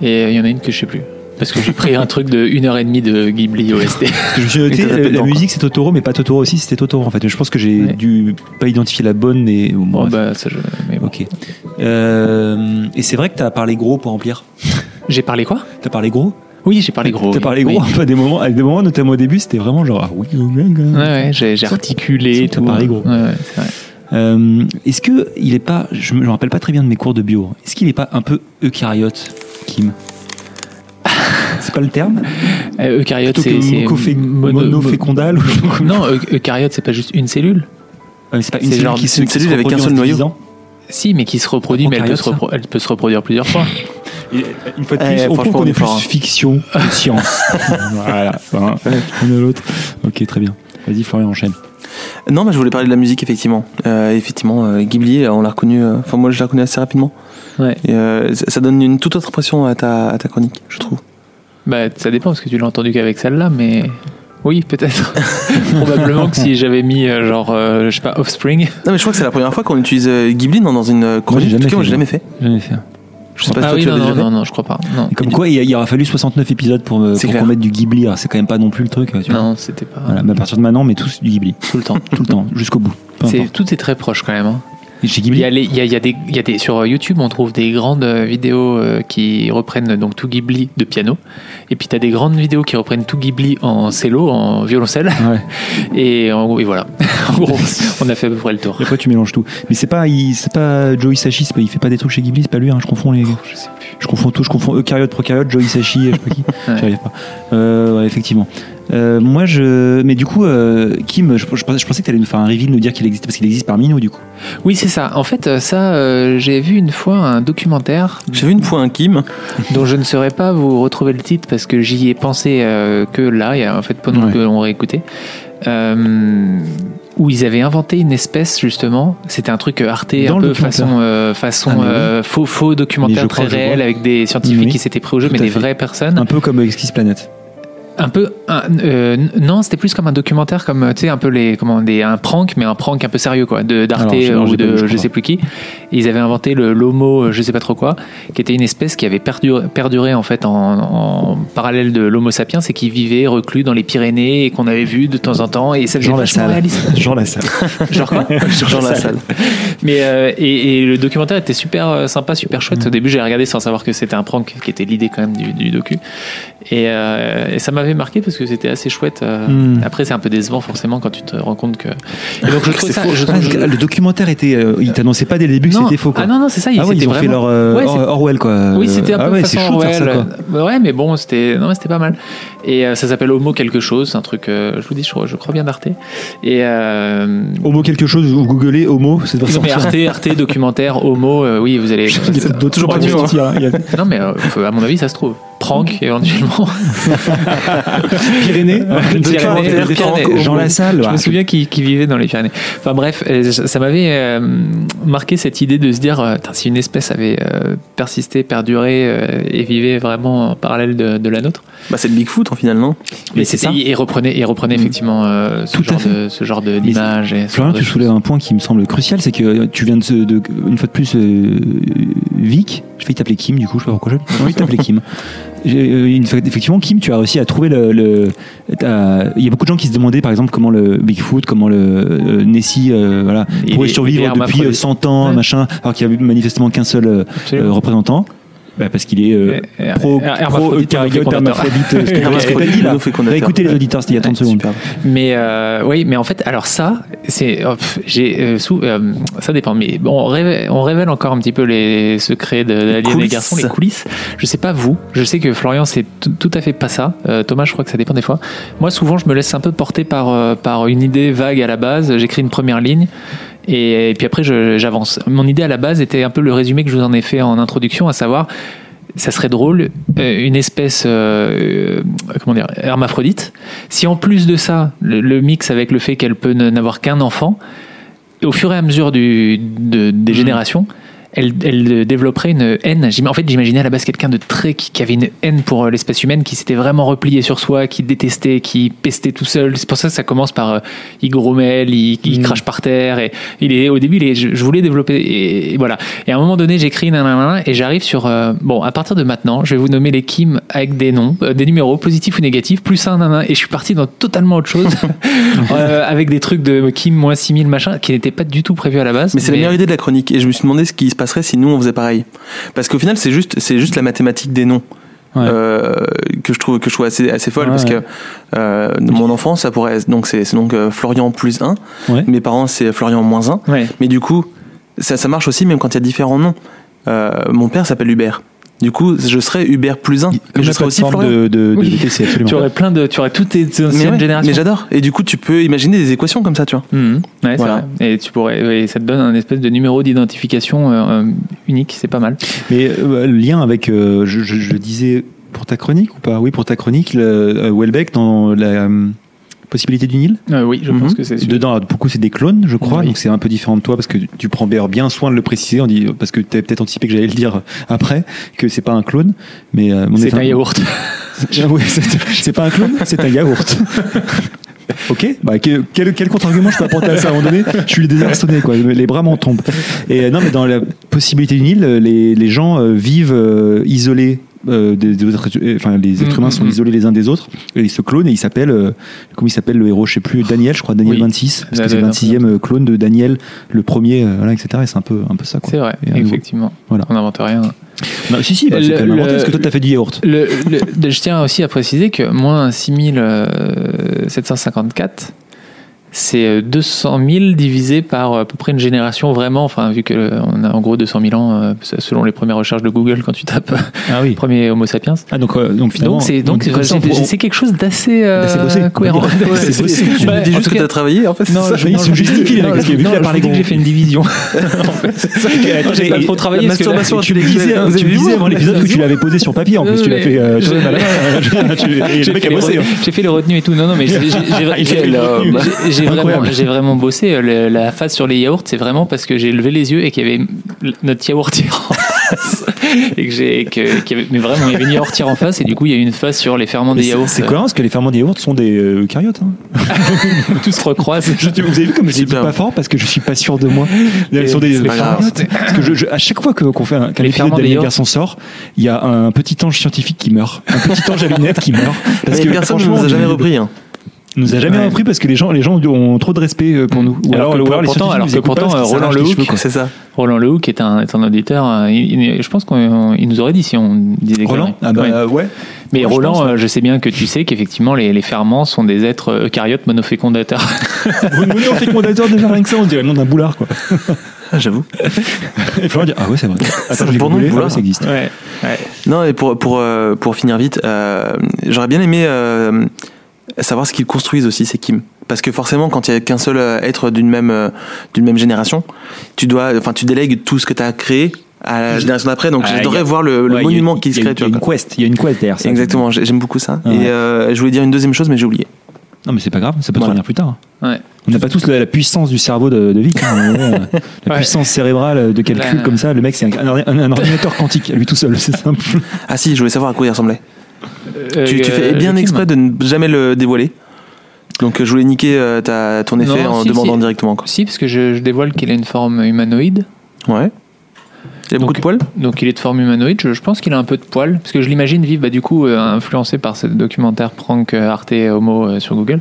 S4: et il y en a une que je sais plus. Parce que j'ai pris un truc de 1h30 de Ghibli OST.
S2: Je me suis [laughs] noté,
S3: Et t'as tapé
S2: la musique c'est Totoro, mais pas Totoro aussi, c'était Totoro en fait. Je pense que j'ai
S4: Ouais.
S2: dû pas identifier la bonne et. bon,
S4: bah, ça, je... mais bon.
S2: Ok. Euh, et c'est vrai que t'as parlé gros pour remplir.
S4: J'ai parlé quoi?
S2: T'as parlé gros?
S4: Oui, j'ai parlé gros.
S2: T'as parlé gros.
S4: Oui.
S2: Enfin, des moments, avec des moments, notamment au début, c'était vraiment genre, ah oui, oh,
S4: Ouais, ouais, j'ai articulé et
S2: t'as
S4: tout.
S2: parlé gros.
S4: Ouais, ouais, c'est vrai.
S2: Euh, Est-ce que il est pas, je me rappelle pas très bien de mes cours de bio. Est-ce qu'il est pas un peu eucaryote, Kim? [laughs] C'est pas le terme?
S4: Euh, eucaryote, c'est. mono-
S2: monofécondal ou
S4: Non, eu- eucaryote, c'est pas juste une cellule.
S2: Ah, C'est pas une cellule
S4: genre
S2: qui se
S3: une cellule avec un seul noyau.
S4: Si, mais qui se reproduit, mais elle peut se,
S2: Eucaryote,
S4: repro- elle peut se reproduire plusieurs fois. [laughs]
S2: Une fois de
S3: Eh,
S2: plus, on
S3: franchement,
S2: prouve qu'on
S3: on
S2: est plus
S3: fort, hein.
S2: fiction que science. [laughs] voilà, hein, l'un l'autre. Ok, très bien. Vas-y, Florian, enchaîne.
S3: Non, mais je voulais parler de la musique effectivement. Euh, effectivement, euh, Ghibli, euh, on l'a reconnu. euh, Enfin, moi, je l'ai reconnu assez rapidement.
S4: Ouais.
S3: Et, euh, ça donne une toute autre impression à ta, à ta chronique, je trouve.
S4: Bah, ça dépend, parce que tu l'as entendu qu'avec celle-là, mais. Oui, peut-être. [laughs] Probablement que si j'avais mis, euh, genre, euh, je sais pas, Offspring.
S3: Non, mais je crois que c'est la première fois qu'on utilise euh, Ghibli dans, dans une chronique.
S2: j'ai
S3: En tout
S2: jamais
S3: cas, moi,
S2: fait,
S3: j'ai jamais fait.
S2: J'en ai fait.
S3: Je sais pas si
S4: Ah
S3: toi,
S4: oui,
S3: tu
S4: non,
S3: déjà
S4: non, non, non, je crois pas. Non,
S2: Et Comme quoi, il, y aura fallu 69 épisodes pour, me-
S3: C'est
S2: pour qu'on mette du Ghibli. Alors, C'est quand même pas non plus le truc. Tu vois.
S4: non c'était pas.
S2: Voilà, mais à partir de maintenant, met tous du Ghibli.
S4: Tout le temps.
S2: Tout le temps, jusqu'au bout.
S4: Tout est très proche quand même. hein.
S2: Chez
S4: Il
S2: Ghibli
S4: y a, les- il y a, il y a des, il y a des, sur YouTube, on trouve des grandes euh, vidéos euh, qui reprennent donc tout Ghibli de piano. Et puis tu as des grandes vidéos qui reprennent tout Ghibli en cello, en violoncelle.
S2: Ouais. [laughs]
S4: Et, en, et voilà. [laughs] en gros, on a fait à peu près le tour.
S2: Et après, tu mélanges tout. Mais c'est pas, c'est pas Joe pas- il fait pas des trucs chez Ghibli, c'est pas lui, hein, je confonds les.
S4: Je sais plus.
S2: Je confonds tout, je confonds Eucaryote, Procaryote, Joe Hisaishi, je sais pas qui.
S4: Ouais.
S2: J'y arrive pas. Euh, ouais, effectivement. Euh, moi, je. Mais du coup, euh, Kim, je, je pensais, je pensais que tu allais nous faire un reveal, nous dire qu'il existe, parce qu'il existe parmi nous, du coup.
S4: Oui, c'est ça. En fait, euh, ça, euh, j'ai vu une fois un documentaire
S3: J'ai vu une fois un Kim. [laughs]
S4: dont je ne saurais pas vous retrouver le titre parce que j'y ai pensé euh, que là, et en fait pendant
S2: Ouais.
S4: que l'on réécoutait. Euh, où ils avaient inventé une espèce justement. C'était un truc Arte
S2: Dans
S4: un peu façon, euh, façon
S2: Ah, oui.
S4: euh, faux faux documentaire très réel avec des scientifiques
S2: Oui,
S4: qui s'étaient pris au jeu,
S2: tout
S4: mais des
S2: fait.
S4: vraies personnes.
S2: Un peu comme Exquise Planet.
S4: Un peu, un- euh, non, c'était plus comme un documentaire, comme tu sais un peu les, comment des, un prank, mais un prank un peu sérieux quoi, de d'Arte ou de
S2: je
S4: sais plus qui. Ils avaient inventé le l'homo, euh, je sais pas trop quoi, qui était une espèce qui avait perduré, perduré en fait en, en parallèle de l'Homo sapiens et qui vivait reclus dans les Pyrénées et qu'on avait vu de temps en temps et ça faisait
S2: Jean
S4: vachement
S2: Lassalle.
S4: réaliste. [laughs]
S2: Jean Lassalle.
S4: Genre quoi [laughs]
S3: Jean Lassalle.
S4: Mais euh, et, et le documentaire était super sympa, super chouette. Au début, j'ai regardé sans savoir que c'était un prank, qui était l'idée quand même du, du docu. Et, euh, et ça m'avait marqué parce que c'était assez chouette. euh.
S2: Mm.
S4: Après, c'est un peu décevant forcément quand tu te rends compte que. Et donc je trouve
S3: C'est
S4: ça.
S3: faux.
S4: je
S2: Ah,
S4: trouve- je-
S2: le documentaire était. euh, ils t'annonçaient pas dès le début que c'était faux. Quoi.
S4: Ah non non c'est ça.
S2: Ah ouais, ils ont fait leur euh,
S4: Ouais,
S2: Orwell quoi.
S4: Oui, c'était un
S2: ah
S4: peu
S2: ouais, c'est
S4: façon
S2: chaud ça,
S4: Orwell.
S2: quoi.
S4: Euh, Ouais, mais bon, c'était non, c'était pas mal. Et euh, ça s'appelle Homo quelque chose, c'est un truc. je vous dis, je, crois- je crois bien d'Arte. Et
S2: Homo quelque chose, vous googlez Homo, c'est de
S4: non, mais Arte, Arte documentaire Homo, oui, vous allez. [laughs]
S2: Toujours pas hein. Il
S4: Non, mais à mon avis, ça se trouve. Prank [laughs] éventuellement. [laughs] [laughs]
S2: Pyrénées,
S4: Pyrénées,
S2: Pyrénées,
S4: Pyrénées.
S2: Jean Lassalle.
S4: Je
S2: ouais.
S4: me souviens qu'il vivait dans les Pyrénées. Enfin bref, ça m'avait euh, marqué cette idée de se dire, euh, si une espèce avait euh, persisté, perduré euh, et vivait vraiment en parallèle de, de la nôtre.
S3: Bah, c'est le Bigfoot en finalement.
S4: Mais
S2: c'est ça.
S4: et reprenait, et reprenait effectivement euh, ce,
S2: Tout
S4: genre de, ce genre de- ce
S2: Florian, tu soulèves un point qui me semble crucial, c'est que tu viens de, une fois de plus, euh, Vic, je vais t'appeler Kim, du coup, je sais pas pourquoi je vais t'appeler Kim. [laughs] Euh, effectivement, Kim, tu as réussi à trouver le. Il y a beaucoup de gens qui se demandaient, par exemple, comment le Bigfoot, comment le euh, Nessie, euh, voilà,
S4: Il
S2: pourrait survivre depuis
S4: hermaphrodite.
S2: euh, 100 ans,
S4: Ouais.
S2: machin, alors qu'il y a manifestement qu'un seul euh, représentant. Bah, parce qu'il est euh, pro, pro eucaryote, hermaphrodite. [laughs] Écoutez les auditeurs, c'était il y a 30 secondes.
S4: Mais euh, oui, mais en fait, alors ça, c'est, oh, j'ai euh, euh, ça dépend. Mais bon, on révèle, on révèle encore un petit peu les secrets de, de la vie des garçons, les coulisses. Je sais pas vous. Je sais que Florian, c'est tout, tout à fait pas ça. Thomas, je crois que ça dépend des fois. Moi, souvent, je me laisse un peu porter par par une idée vague à la base. J'écris une première ligne. Et, et puis après, j'avance. Mon idée à la base était un peu le résumé que je vous en ai fait en introduction, à savoir, ça serait drôle, euh, une espèce, euh, euh, comment dire, hermaphrodite. Si en plus de ça, le, le mix avec le fait qu'elle peut n'avoir qu'un enfant, au fur et à mesure du, de- des générations, elle, elle développerait une haine. En fait, j'imaginais à la base quelqu'un de très qui, qui avait une haine pour euh, l'espèce humaine, qui s'était vraiment replié sur soi, qui détestait, qui pestait tout seul. C'est pour ça que ça commence par euh, il grommelle, il, il
S2: Mm.
S4: crache par terre. Et il est au début, il est, je, je voulais développer et, et voilà. Et à un moment donné, j'écris et j'arrive sur euh, bon. À partir de maintenant, je vais vous nommer les Kim avec des noms, euh, des numéros positifs ou négatifs, plus un nanana. Et je suis parti dans totalement autre chose, [laughs] [laughs] euh, avec des trucs de Kim moins 6000 machin, qui n'étaient pas du tout prévus à la base.
S3: Mais c'est la meilleure idée de la chronique. Et je me suis demandé ce qui se passerait si nous on faisait pareil. Parce qu'au final, c'est juste, c'est juste la mathématique des noms.
S2: Ouais.
S3: euh, que je trouve que je trouve assez assez folle
S2: Ouais,
S3: parce que euh, mon enfant ça pourrait donc c'est donc euh, Florian plus 1
S2: Ouais.
S3: mes parents c'est Florian moins 1
S4: Ouais.
S3: mais du coup ça ça marche aussi même quand il y a différents noms euh, mon père s'appelle Hubert du coup je serais Hubert plus 1 mais
S2: Comme
S3: je serais aussi Florian
S2: de, de, de
S4: Oui.
S2: VTC, absolument.
S4: Tu aurais plein de, tu aurais toutes tes
S3: mais,
S4: anciennes
S3: ouais,
S4: générations.
S3: mais j'adore et du coup tu peux imaginer des équations comme ça tu vois
S4: Mhm. Ouais, c'est
S3: Voilà.
S4: vrai. Et tu pourrais, ça te donne un espèce de numéro d'identification euh, euh, unique, c'est pas mal.
S2: Mais euh, le lien avec, euh, je, je- je disais pour ta chronique ou pas? Oui, pour ta chronique, le, euh, Welbeck dans la euh, possibilité du Nil.
S4: Euh, oui, je
S3: Mhm.
S4: pense que c'est.
S2: Dedans, beaucoup c'est des clones, je crois,
S4: Oui.
S2: donc c'est un peu différent de toi parce que tu prends bien bien soin de le préciser, on dit parce que tu avais peut-être anticipé que j'allais le dire après que c'est pas un clone, mais euh,
S4: C'est
S2: est
S4: un yaourt. [laughs]
S2: Oui, [laughs] c'est pas un clone, c'est un yaourt. [laughs] Ok, bah, que- quel, quel contre-argument je peux apporter à ça à un moment donné? Je suis désarçonné, quoi. Les bras m'en tombent. Et euh, non, mais dans la possibilité du Nil, euh, les, les gens euh, vivent euh, isolés. Euh, des, des autres, euh, enfin, les êtres
S4: Mm,
S2: humains
S4: mm,
S2: sont
S4: mm.
S2: isolés les uns des autres et ils se clonent et ils s'appellent euh, comment il s'appelle le héros je sais plus Daniel je crois Daniel
S4: Oui.
S2: 26 parce que c'est le
S4: doit
S2: 26e clone de Daniel le premier euh, voilà etc et c'est un peu un peu ça quoi
S4: C'est vrai,
S2: Et
S4: effectivement.
S2: Voilà.
S4: On n'invente rien.
S2: Bah, si si bah, c'est
S4: Le-
S2: quand même inventé
S4: le-
S2: parce que toi t'as fait du yaourt
S4: Le, le- je tiens aussi à préciser que moins 6754, c'est euh, 200 000 divisé par à peu près une génération vraiment, enfin vu que euh, on a en gros 200 000 ans euh, selon les premières recherches de Google quand tu tapes
S2: ah oui [laughs]
S4: premier Homo sapiens.
S2: ah donc euh, donc finalement
S4: Donc c'est donc, c'est quelque chose d'assez euh, cohérent. [laughs]
S2: Ouais, c'est
S3: tu
S4: Ouais,
S3: me dis juste que
S4: cas-
S3: t'as travaillé en fait c'est
S4: Non,
S3: ça
S4: je, non, je-
S2: justifient, les
S4: non,
S2: parce
S4: je-
S2: que
S4: non, dis que j'ai fait une division. [laughs] en fait. J'ai pas trop travaillé.
S3: la masturbation
S2: tu disais, tu avant l'épisode que tu l'avais posé sur papier en plus,
S4: Non,
S2: tu l'as fait euh,
S4: j'ai-.
S2: Tu- le
S4: fait,
S2: a
S4: les
S2: bossé.
S4: re- j'ai fait les retenues et tout. Non, non, mais j'ai- j'ai- vraiment,
S2: incroyable.
S4: j'ai vraiment bossé. Le- la phase sur les yaourts, c'est vraiment parce que j'ai levé les yeux et qu'il y avait notre yaourtier en face. [laughs] et que j'ai, que, qu'il y avait, mais vraiment, il y avait une yaourtière en face et du coup, il y a eu une phase sur les ferments des yaourts.
S2: c'est cohérent parce que les ferments des yaourts sont des euh, eucaryotes. hein. [laughs]
S4: Tout se recroise.
S2: Je- vous avez vu comme je dis pas fort parce que je suis pas sûr de moi. Ils sont des eucaryotes. Parce que je, je- à chaque fois que- qu'on fait un, qu'un
S4: Les
S2: épisode
S4: ferments
S2: de
S4: des
S2: Les
S4: yaourts.
S2: garçons sort, il y a un petit ange scientifique qui meurt. Un petit ange à lunettes qui meurt. Parce
S3: Mais
S2: que
S3: personne ne nous a jamais repris. hein.
S2: Il nous a jamais
S4: Ouais.
S2: repris parce que les gens, les gens ont trop de respect euh, pour nous. Ou
S4: Alors que pour-
S2: les
S4: pourtant- alors
S2: nous
S4: que pourtant, Roland Lehoucq.
S3: C'est ça.
S4: Roland Lehoucq est un, est un auditeur. euh, il- il- je pense qu'il nous aurait dit si on des
S2: Roland. Ah bah
S4: Ouais.
S2: ouais.
S4: Mais
S2: Ouais, je
S4: Roland,
S2: pense, ouais.
S4: euh, je sais bien que tu sais qu'effectivement, les, les ferments sont des êtres eucaryotes monofécondateurs. [laughs]
S2: Nous fondateur déjà rien que ça, on dirait le nom d'un boulard quoi.
S3: Ah, J'avoue.
S2: Il faut dire ah ouais c'est vrai. Attends,
S3: nom,
S2: googlé, ah ouais, ça existe.
S4: ouais. ouais.
S3: Non, et pour, pour, pour finir vite, euh, j'aurais bien aimé euh, savoir ce qu'ils construisent aussi, ces Kim. Parce que forcément, quand il n'y a qu'un seul euh, être d'une même, euh, d'une même génération, tu, dois, enfin, tu délègues tout ce que tu as créé à la génération d'après. Donc
S2: Ah,
S3: j'adorais voir le, le
S2: Ouais, il y a-
S3: monument qui se
S2: a-
S3: crée.
S2: Il y a une quest, il y a une quest derrière ça.
S3: Exactement, j'ai- j'aime beaucoup ça. Et euh, je voulais dire une deuxième chose, mais j'ai oublié.
S2: Non mais c'est pas grave, ça peut
S3: Voilà.
S2: revenir plus tard.
S4: Ouais.
S2: On n'a pas tous la, la puissance du cerveau de, de Vic. hein, euh, [laughs] la
S4: Ouais.
S2: puissance cérébrale de calcul comme ça. Le mec, c'est un, un- un ordinateur quantique, lui tout seul, [laughs] c'est simple.
S3: Ah si, je voulais savoir à quoi il ressemblait.
S4: Euh,
S3: tu, tu fais
S4: euh,
S3: bien exprès de ne jamais le dévoiler. Donc euh, je voulais niquer ta, ton effet
S4: Non,
S3: en
S4: si,
S3: demandant
S4: si.
S3: directement. Quoi.
S4: Si, parce que je, je dévoile qu'il a une forme humanoïde.
S3: Ouais. Il a beaucoup
S4: Donc-
S3: de poils
S4: Donc il est de forme humanoïde. Je, je pense qu'il a un peu de poil. Parce que je l'imagine vivre, bah, du coup, euh, influencé par ce documentaire prank euh, Arte Homo euh, sur Google.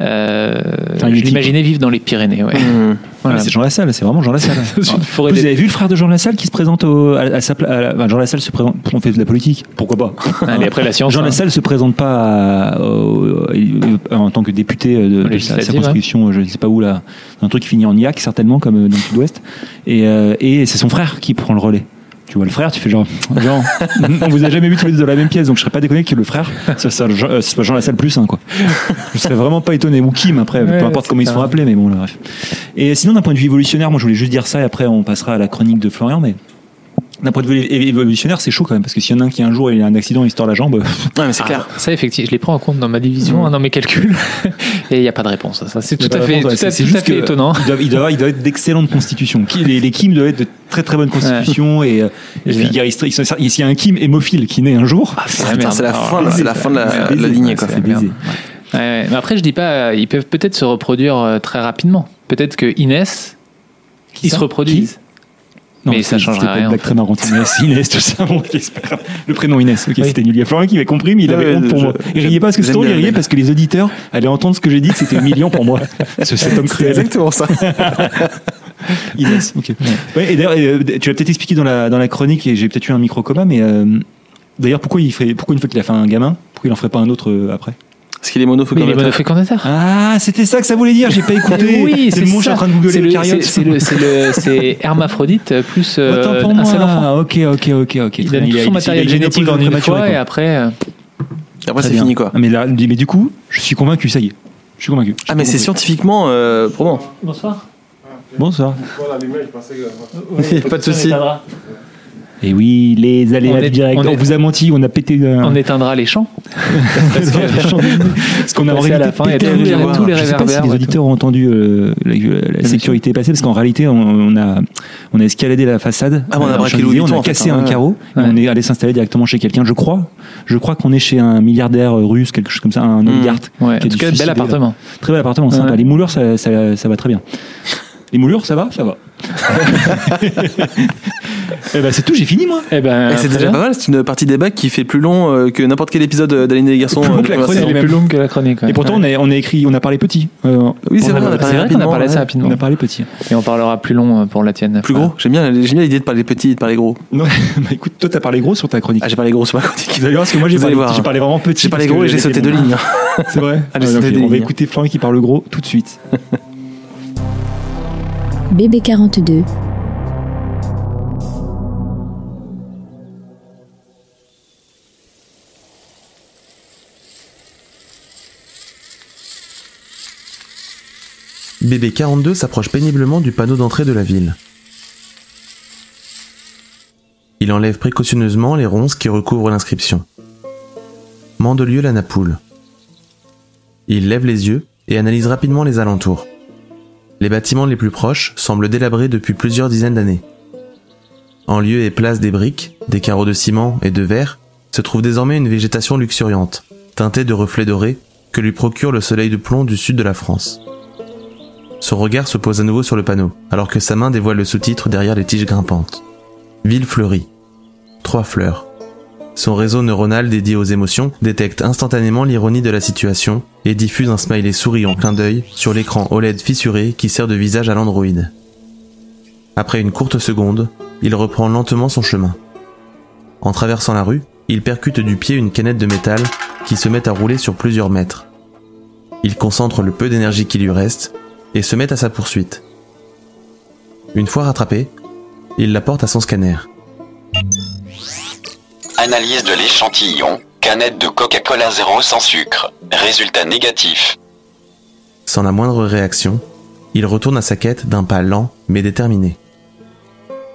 S4: Euh,
S2: Enfin,
S4: je l'imaginais vivre dans les Pyrénées. Ouais.
S3: Mmh.
S4: Voilà.
S2: Ah, c'est Jean Lassalle, c'est vraiment Jean Lassalle. [laughs]
S4: Forêt
S2: Vous
S4: des-
S2: avez vu le frère de Jean Lassalle qui se présente au- à, à sa pla- à la- enfin, Jean Lassalle se présente. On fait de la politique, pourquoi pas
S4: Allez, après la science.
S2: Jean
S4: hein.
S2: Lassalle se présente pas à- au- au- en tant que député de, de sa circonscription, je ne sais pas où là, un truc qui finit en IAC certainement comme dans le Sud-Ouest. Et, euh, et c'est son frère qui prend le relais. Tu vois le frère, tu fais genre, [laughs] genre on vous a jamais vu tous les deux dans la même pièce, donc je serais pas déconné que le frère, ça, ça, Jean- euh, ce soit Jean Lassalle plus quoi. Je serais vraiment pas étonné. Ou Kim après,
S4: Ouais,
S2: peu importe comment ils se font appeler, mais bon là, bref. Et sinon d'un point de vue évolutionnaire, moi je voulais juste dire ça et après on passera à la chronique de Florian, mais d'un point de vue évolutionnaire, c'est chaud quand même parce que s'il y en a un qui un jour il a un accident, il se tord la jambe.
S3: Ouais, mais c'est clair.
S4: Ça, effectivement, je l'ai pris en compte dans ma division, hein, dans mes calculs. [laughs] Et il n'y a pas de réponse à ça. C'est tout
S2: Il y a
S4: à
S2: pas de
S4: fait,
S2: réponse,
S4: tout
S2: ouais,
S4: à,
S2: c'est
S4: tout à
S2: juste
S4: fait
S2: que
S4: étonnant.
S2: Ils doivent être d'excellentes constitutions. Qui- Les, les Kim doivent être de très très bonnes constitutions et, euh, et puis, il y a- un Kim hémophile qui naît un jour,
S4: c'est
S3: Putain, c'est la c'est la fin de la, la lignée. Quoi.
S4: Ouais. Mais après, je dis pas, ils peuvent peut-être se reproduire euh, très rapidement. Peut-être que Inès, ils se reproduisent.
S2: Non,
S4: Mais ça changera rien,
S2: blague très marrante. Inès, Inès, tout ça. Bon, j'espère. Le prénom Inès. Ok,
S4: Oui.
S2: c'était nul. Il y a Florian qui avait compris, mais il
S3: Ah
S2: avait honte pour
S3: je-
S2: moi. Il riait pas parce que c'était il riait parce que les auditeurs allaient entendre ce que j'ai dit, que c'était humiliant pour moi. [laughs] Ce- Cet homme cruel.
S3: exactement ça. [laughs]
S2: Inès, ok. Ouais, et d'ailleurs, euh, tu l'as peut-être expliqué dans la, dans la chronique, et j'ai peut-être eu un micro-coma, mais euh, d'ailleurs, pourquoi, il ferait, pourquoi une fois qu'il a fait un gamin, pourquoi il en ferait pas un autre euh, après?
S3: Parce qu'il est monofécondateur.
S4: Mais il est monofécondateur.
S2: Ah, c'était ça que ça voulait dire, j'ai pas écouté. [laughs]
S4: oui,
S2: c'est le moment, je suis en train de googler
S4: le-
S2: le
S4: c'est- c'est le- c'est le- [laughs] c'est hermaphrodite plus euh,
S2: pour
S4: un seul enfant.
S2: moi. Ok, ok, ok, ok.
S4: Il donne tout son matériel génétique en une fois et après. euh,
S3: Après, c'est fini quoi.
S2: Ah, Mais, là, mais du coup, je suis convaincu, ça y est. Je suis convaincu.
S3: Ah, mais c'est scientifiquement euh, probant.
S4: Bonsoir.
S2: Bonsoir.
S3: Y a [laughs] pas de souci.
S2: Et oui, les aléas
S4: On
S2: du
S4: est-
S2: direct.
S4: on
S2: vous a menti, on a pété. euh,
S4: On éteindra les champs.
S2: parce [laughs] qu'on a en
S4: Passer à la
S2: réalité
S4: fin, il y a tous les-
S2: Je sais pas si
S4: réverbères
S2: les auditeurs ont entendu euh, la, la- la sécurité passer, parce qu'en réalité, on, on a, on a escaladé la façade.
S3: Ah, bon, on a braqué
S2: on a cassé
S3: hein,
S2: un carreau, on est allé s'installer directement chez quelqu'un. Je crois, je crois qu'on est chez un milliardaire russe, quelque chose comme ça, un
S3: Hmm.
S2: oligarque.
S4: En tout cas, bel appartement.
S2: Très bel appartement, sympa. Les moulures, ça va très bien. Les moulures, ça va Ça va. [laughs] Eh ben, c'est tout, j'ai fini moi.
S4: Eh ben,
S3: Et c'est
S4: très
S3: déjà
S4: bien.
S3: pas mal, c'est une partie des bacs qui fait plus long euh, que n'importe quel épisode d'Aline des garçons.
S2: Plus long
S3: euh,
S2: que la chronique,
S4: est plus longue que la chronique. ouais.
S2: Et pourtant, on, a, on a écrit, on a parlé petit. Euh,
S3: Oui, c'est
S2: on
S3: vrai, on a parlé
S4: c'est a
S3: rapidement,
S4: parlé
S3: ouais.
S4: ça rapidement.
S2: on a parlé petit.
S4: Et on parlera plus long euh, pour la tienne.
S3: Plus gros J'aime bien, j'aime bien l'idée de parler petit et de parler gros.
S2: Ouais, [laughs] bah écoute, toi, t'as parlé gros sur ta chronique.
S3: Ah, j'ai parlé gros sur ma chronique.
S2: Voir, parce que moi, j'ai parlé,
S3: allez voir.
S2: j'ai parlé vraiment petit.
S3: J'ai parlé gros et j'ai sauté deux lignes.
S2: C'est vrai
S3: Allez, [laughs]
S2: Ah, On va écouter Florian qui parle gros tout de suite.
S1: BB42
S7: BB42 s'approche péniblement du panneau d'entrée de la ville. Il enlève précautionneusement les ronces qui recouvrent l'inscription. Mandelieu la Napoule. Il lève les yeux et analyse rapidement les alentours. Les bâtiments les plus proches semblent délabrés depuis plusieurs dizaines d'années. En lieu et place des briques, des carreaux de ciment et de verre, se trouve désormais une végétation luxuriante, teintée de reflets dorés, que lui procure le soleil de plomb du sud de la France. Son regard se pose à nouveau sur le panneau, alors que sa main dévoile le sous-titre derrière les tiges grimpantes. Ville fleurie. Trois fleurs. Son réseau neuronal dédié aux émotions détecte instantanément l'ironie de la situation et diffuse un smiley souriant clin d'œil sur l'écran OLED fissuré qui sert de visage à l'Android. Après une courte seconde, il reprend lentement son chemin. En traversant la rue, il percute du pied une canette de métal qui se met à rouler sur plusieurs mètres. Il concentre le peu d'énergie qui lui reste et se met à sa poursuite. Une fois rattrapé, il la porte à son scanner.
S8: Analyse de l'échantillon, canette de Coca-Cola zéro sans sucre. Résultat négatif.
S7: Sans la moindre réaction, il retourne à sa quête d'un pas lent mais déterminé.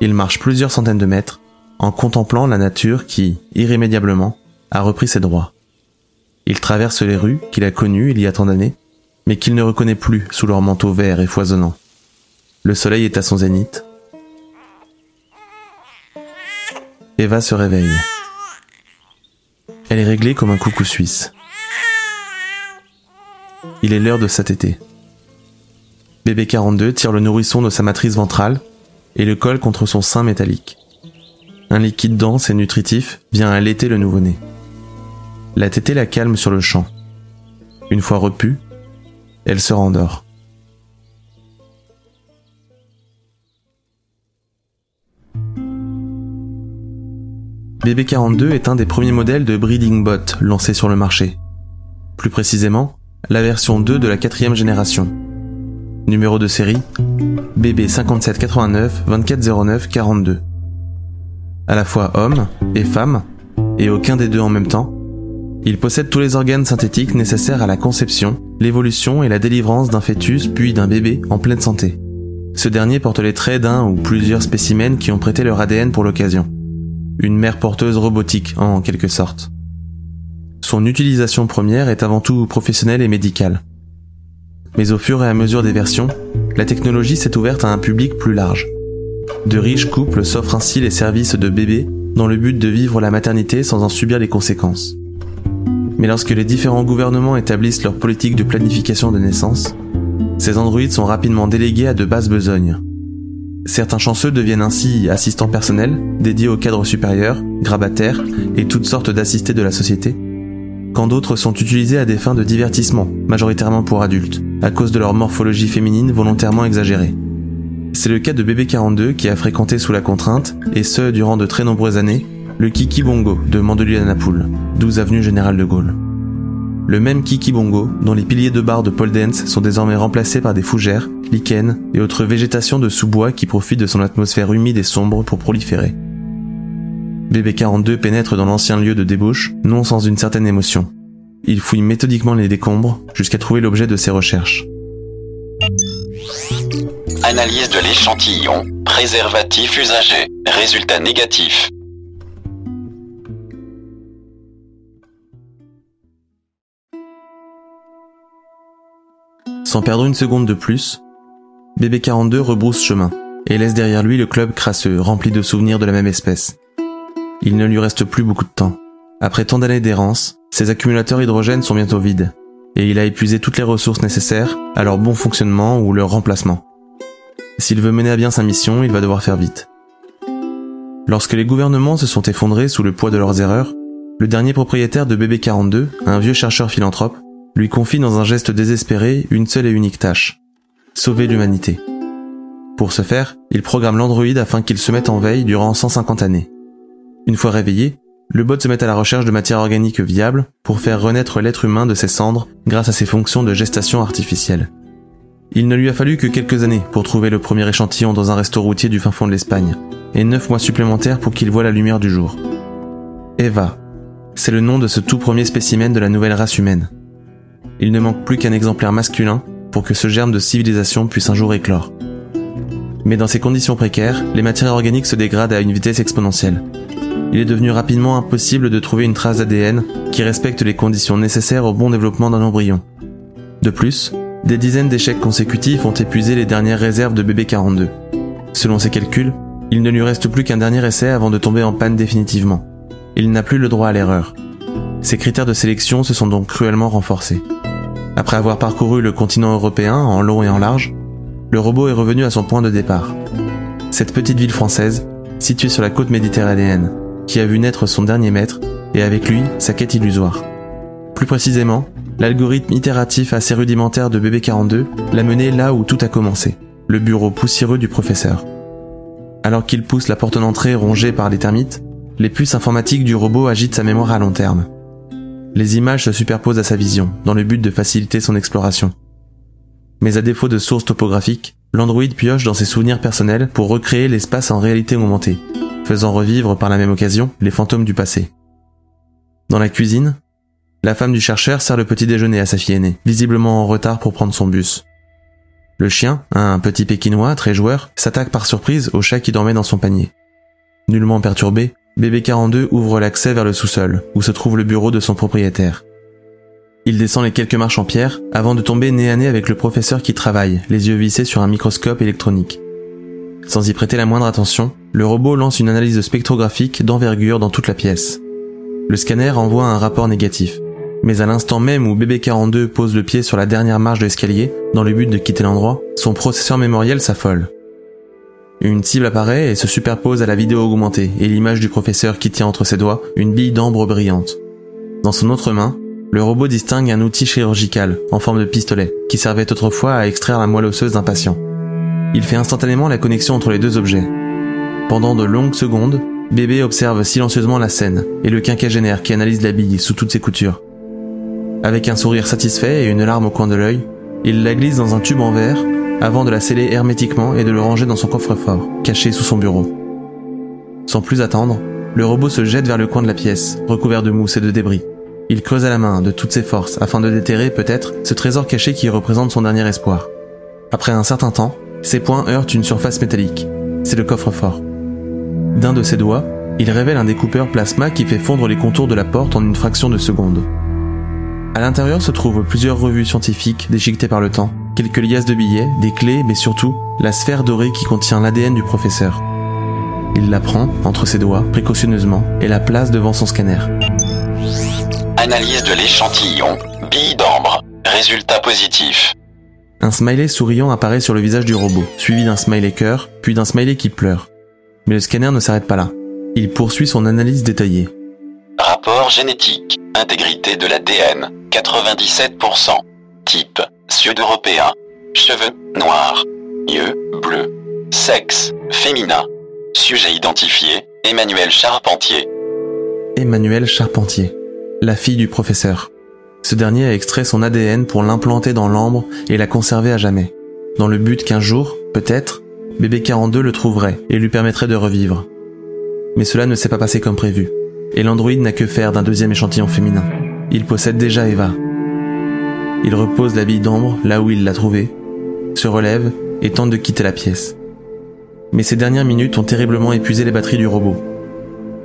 S7: Il marche plusieurs centaines de mètres en contemplant la nature qui, irrémédiablement, a repris ses droits. Il traverse les rues qu'il a connues il y a tant d'années, mais qu'il ne reconnaît plus sous leur manteau vert et foisonnant. Le soleil est à son zénith. Eva se réveille. Elle est réglée comme un coucou suisse. Il est l'heure de s'attêter. Bébé 42 tire le nourrisson de sa matrice ventrale et le colle contre son sein métallique. Un liquide dense et nutritif vient allaiter le nouveau-né. La tétée la calme sur le champ. Une fois repue, elle se rendort. BB42 est un des premiers modèles de breeding bot lancés sur le marché. Plus précisément, la version 2 de la quatrième génération. Numéro de série BB5789 2409 42. À la fois homme et femme, et aucun des deux en même temps, il possède tous les organes synthétiques nécessaires à la conception, l'évolution et la délivrance d'un fœtus puis d'un bébé en pleine santé. Ce dernier porte les traits d'un ou plusieurs spécimens qui ont prêté leur ADN pour l'occasion une mère porteuse robotique en quelque sorte. Son utilisation première est avant tout professionnelle et médicale. Mais au fur et à mesure des versions, la technologie s'est ouverte à un public plus large. De riches couples s'offrent ainsi les services de bébé dans le but de vivre la maternité sans en subir les conséquences. Mais lorsque les différents gouvernements établissent leur politique de planification de naissance, ces androïdes sont rapidement délégués à de basses besognes. Certains chanceux deviennent ainsi assistants personnels, dédiés au cadre supérieur, grabataires et toutes sortes d'assistés de la société, quand d'autres sont utilisés à des fins de divertissement, majoritairement pour adultes, à cause de leur morphologie féminine volontairement exagérée. C'est le cas de Bébé 42 qui a fréquenté sous la contrainte, et ce durant de très nombreuses années, le Kiki Bongo de Mandelieu Napoule, 12 avenue Général de Gaulle. Le même Kiki Bongo, dont les piliers de bar de pole dance sont désormais remplacés par des fougères, lichens et autres végétations de sous-bois qui profitent de son atmosphère humide et sombre pour proliférer. BB42 pénètre dans l'ancien lieu de débauche, non sans une certaine émotion. Il fouille méthodiquement les décombres jusqu'à trouver l'objet de ses recherches.
S8: Analyse de l'échantillon, préservatif usagé. Résultat négatif.
S7: Sans perdre une seconde de plus, BB42 rebrousse chemin et laisse derrière lui le club crasseux rempli de souvenirs de la même espèce. Il ne lui reste plus beaucoup de temps. Après tant d'années d'errance, ses accumulateurs hydrogène sont bientôt vides, et il a épuisé toutes les ressources nécessaires à leur bon fonctionnement ou leur remplacement. S'il veut mener à bien sa mission, il va devoir faire vite. Lorsque les gouvernements se sont effondrés sous le poids de leurs erreurs, le dernier propriétaire de BB42, un vieux chercheur philanthrope, lui confie dans un geste désespéré une seule et unique tâche. Sauver l'humanité. Pour ce faire, il programme l'androïde afin qu'il se mette en veille durant 150 années. Une fois réveillé, le bot se met à la recherche de matière organique viable pour faire renaître l'être humain de ses cendres grâce à ses fonctions de gestation artificielle. Il ne lui a fallu que quelques années pour trouver le premier échantillon dans un resto routier du fin fond de l'Espagne, et neuf mois supplémentaires pour qu'il voie la lumière du jour. Eva, c'est le nom de ce tout premier spécimen de la nouvelle race humaine. Il ne manque plus qu'un exemplaire masculin pour que ce germe de civilisation puisse un jour éclore. Mais dans ces conditions précaires, les matières organiques se dégradent à une vitesse exponentielle. Il est devenu rapidement impossible de trouver une trace d'ADN qui respecte les conditions nécessaires au bon développement d'un embryon. De plus, Des dizaines d'échecs consécutifs ont épuisé les dernières réserves de BB-42. Selon ses calculs, il ne lui reste plus qu'un dernier essai avant de tomber en panne définitivement. Il n'a plus le droit à l'erreur. Ses critères de sélection se sont donc cruellement renforcés. Après avoir parcouru le continent européen en long et en large, le robot est revenu à son point de départ. Cette petite ville française, située sur la côte méditerranéenne, qui a vu naître son dernier maître et avec lui sa quête illusoire. Plus précisément, l'algorithme itératif assez rudimentaire de BB42 l'a mené là où tout a commencé, le bureau poussiéreux du professeur. Alors qu'il pousse la porte d'entrée rongée par les termites, les puces informatiques du robot agitent sa mémoire à long terme. Les images se superposent à sa vision, dans le but de faciliter son exploration. Mais à défaut de sources topographiques, l'Android pioche dans ses souvenirs personnels pour recréer l'espace en réalité augmentée, faisant revivre par la même occasion les fantômes du passé. Dans la cuisine, la femme du chercheur sert le petit déjeuner à sa fille aînée, visiblement en retard pour prendre son bus. Le chien, un petit pékinois très joueur, s'attaque par surprise au chat qui dormait dans son panier. Nullement perturbé, BB42 ouvre l'accès vers le sous-sol, où se trouve le bureau de son propriétaire. Il descend les quelques marches en pierre avant de tomber nez à nez avec le professeur qui travaille, les yeux vissés sur un microscope électronique. Sans y prêter la moindre attention, le robot lance une analyse spectrographique d'envergure dans toute la pièce. Le scanner envoie un rapport négatif. Mais à l'instant même où BB42 pose le pied sur la dernière marche de l'escalier, dans le but de quitter l'endroit, son processeur mémoriel s'affole. Une cible apparaît et se superpose à la vidéo augmentée et l'image du professeur qui tient entre ses doigts une bille d'ambre brillante. Dans son autre main, le robot distingue un outil chirurgical en forme de pistolet qui servait autrefois à extraire la moelle osseuse d'un patient. Il fait instantanément la connexion entre les deux objets. Pendant de longues secondes, Bébé observe silencieusement la scène et le quinquagénaire qui analyse la bille sous toutes ses coutures. Avec un sourire satisfait et une larme au coin de l'œil, il la glisse dans un tube en verre avant de la sceller hermétiquement et de le ranger dans son coffre-fort, caché sous son bureau. Sans plus attendre, le robot se jette vers le coin de la pièce, recouvert de mousse et de débris. Il creuse à la main de toutes ses forces afin de déterrer peut-être ce trésor caché qui représente son dernier espoir. Après un certain temps, ses poings heurtent une surface métallique. C'est le coffre-fort. D'un de ses doigts, il révèle un découpeur plasma qui fait fondre les contours de la porte en une fraction de seconde. À l'intérieur se trouvent plusieurs revues scientifiques déchiquetées par le temps, quelques liasses de billets, des clés, mais surtout la sphère dorée qui contient l'ADN du professeur. Il la prend entre ses doigts précautionneusement et la place devant son scanner.
S8: Analyse de l'échantillon. Bille d'ambre. Résultat positif.
S7: Un smiley souriant apparaît sur le visage du robot, suivi d'un smiley cœur, puis d'un smiley qui pleure. Mais le scanner ne s'arrête pas là. Il poursuit son analyse détaillée.
S8: Rapport génétique. Intégrité de l'ADN. 97%. Type. Sud-européen. Cheveux noirs. Yeux bleus. Sexe. Féminin. Sujet identifié. Emmanuel Charpentier.
S7: Emmanuel Charpentier, la fille du professeur. Ce dernier a extrait son ADN pour l'implanter dans l'ambre et la conserver à jamais, dans le but qu'un jour, peut-être, bébé 42 le trouverait et lui permettrait de revivre. Mais cela ne s'est pas passé comme prévu, et l'androïde n'a que faire d'un deuxième échantillon féminin. Il possède déjà Eva. Il repose la bille d'ambre là où il l'a trouvée, se relève et tente de quitter la pièce. Mais ces dernières minutes ont terriblement épuisé les batteries du robot.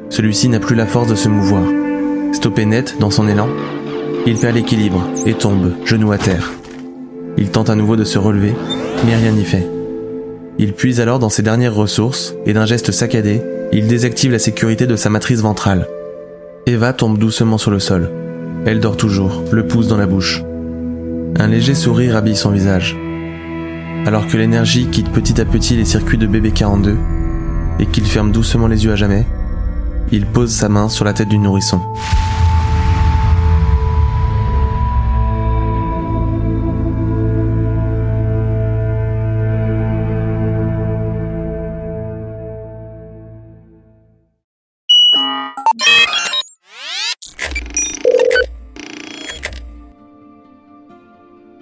S7: Celui-ci n'a plus la force de se mouvoir. Stoppé net dans son élan, il perd l'équilibre et tombe, genou à terre. Il tente à nouveau de se relever, mais rien n'y fait. Il puise alors dans ses dernières ressources et d'un geste saccadé, il désactive la sécurité de sa matrice ventrale. Eva tombe doucement sur le sol. Elle dort toujours, le pouce dans la bouche. Un léger sourire habille son visage. Alors que l'énergie quitte petit à petit les circuits de bébé 42 et qu'il ferme doucement les yeux à jamais, il pose sa main sur la tête du nourrisson.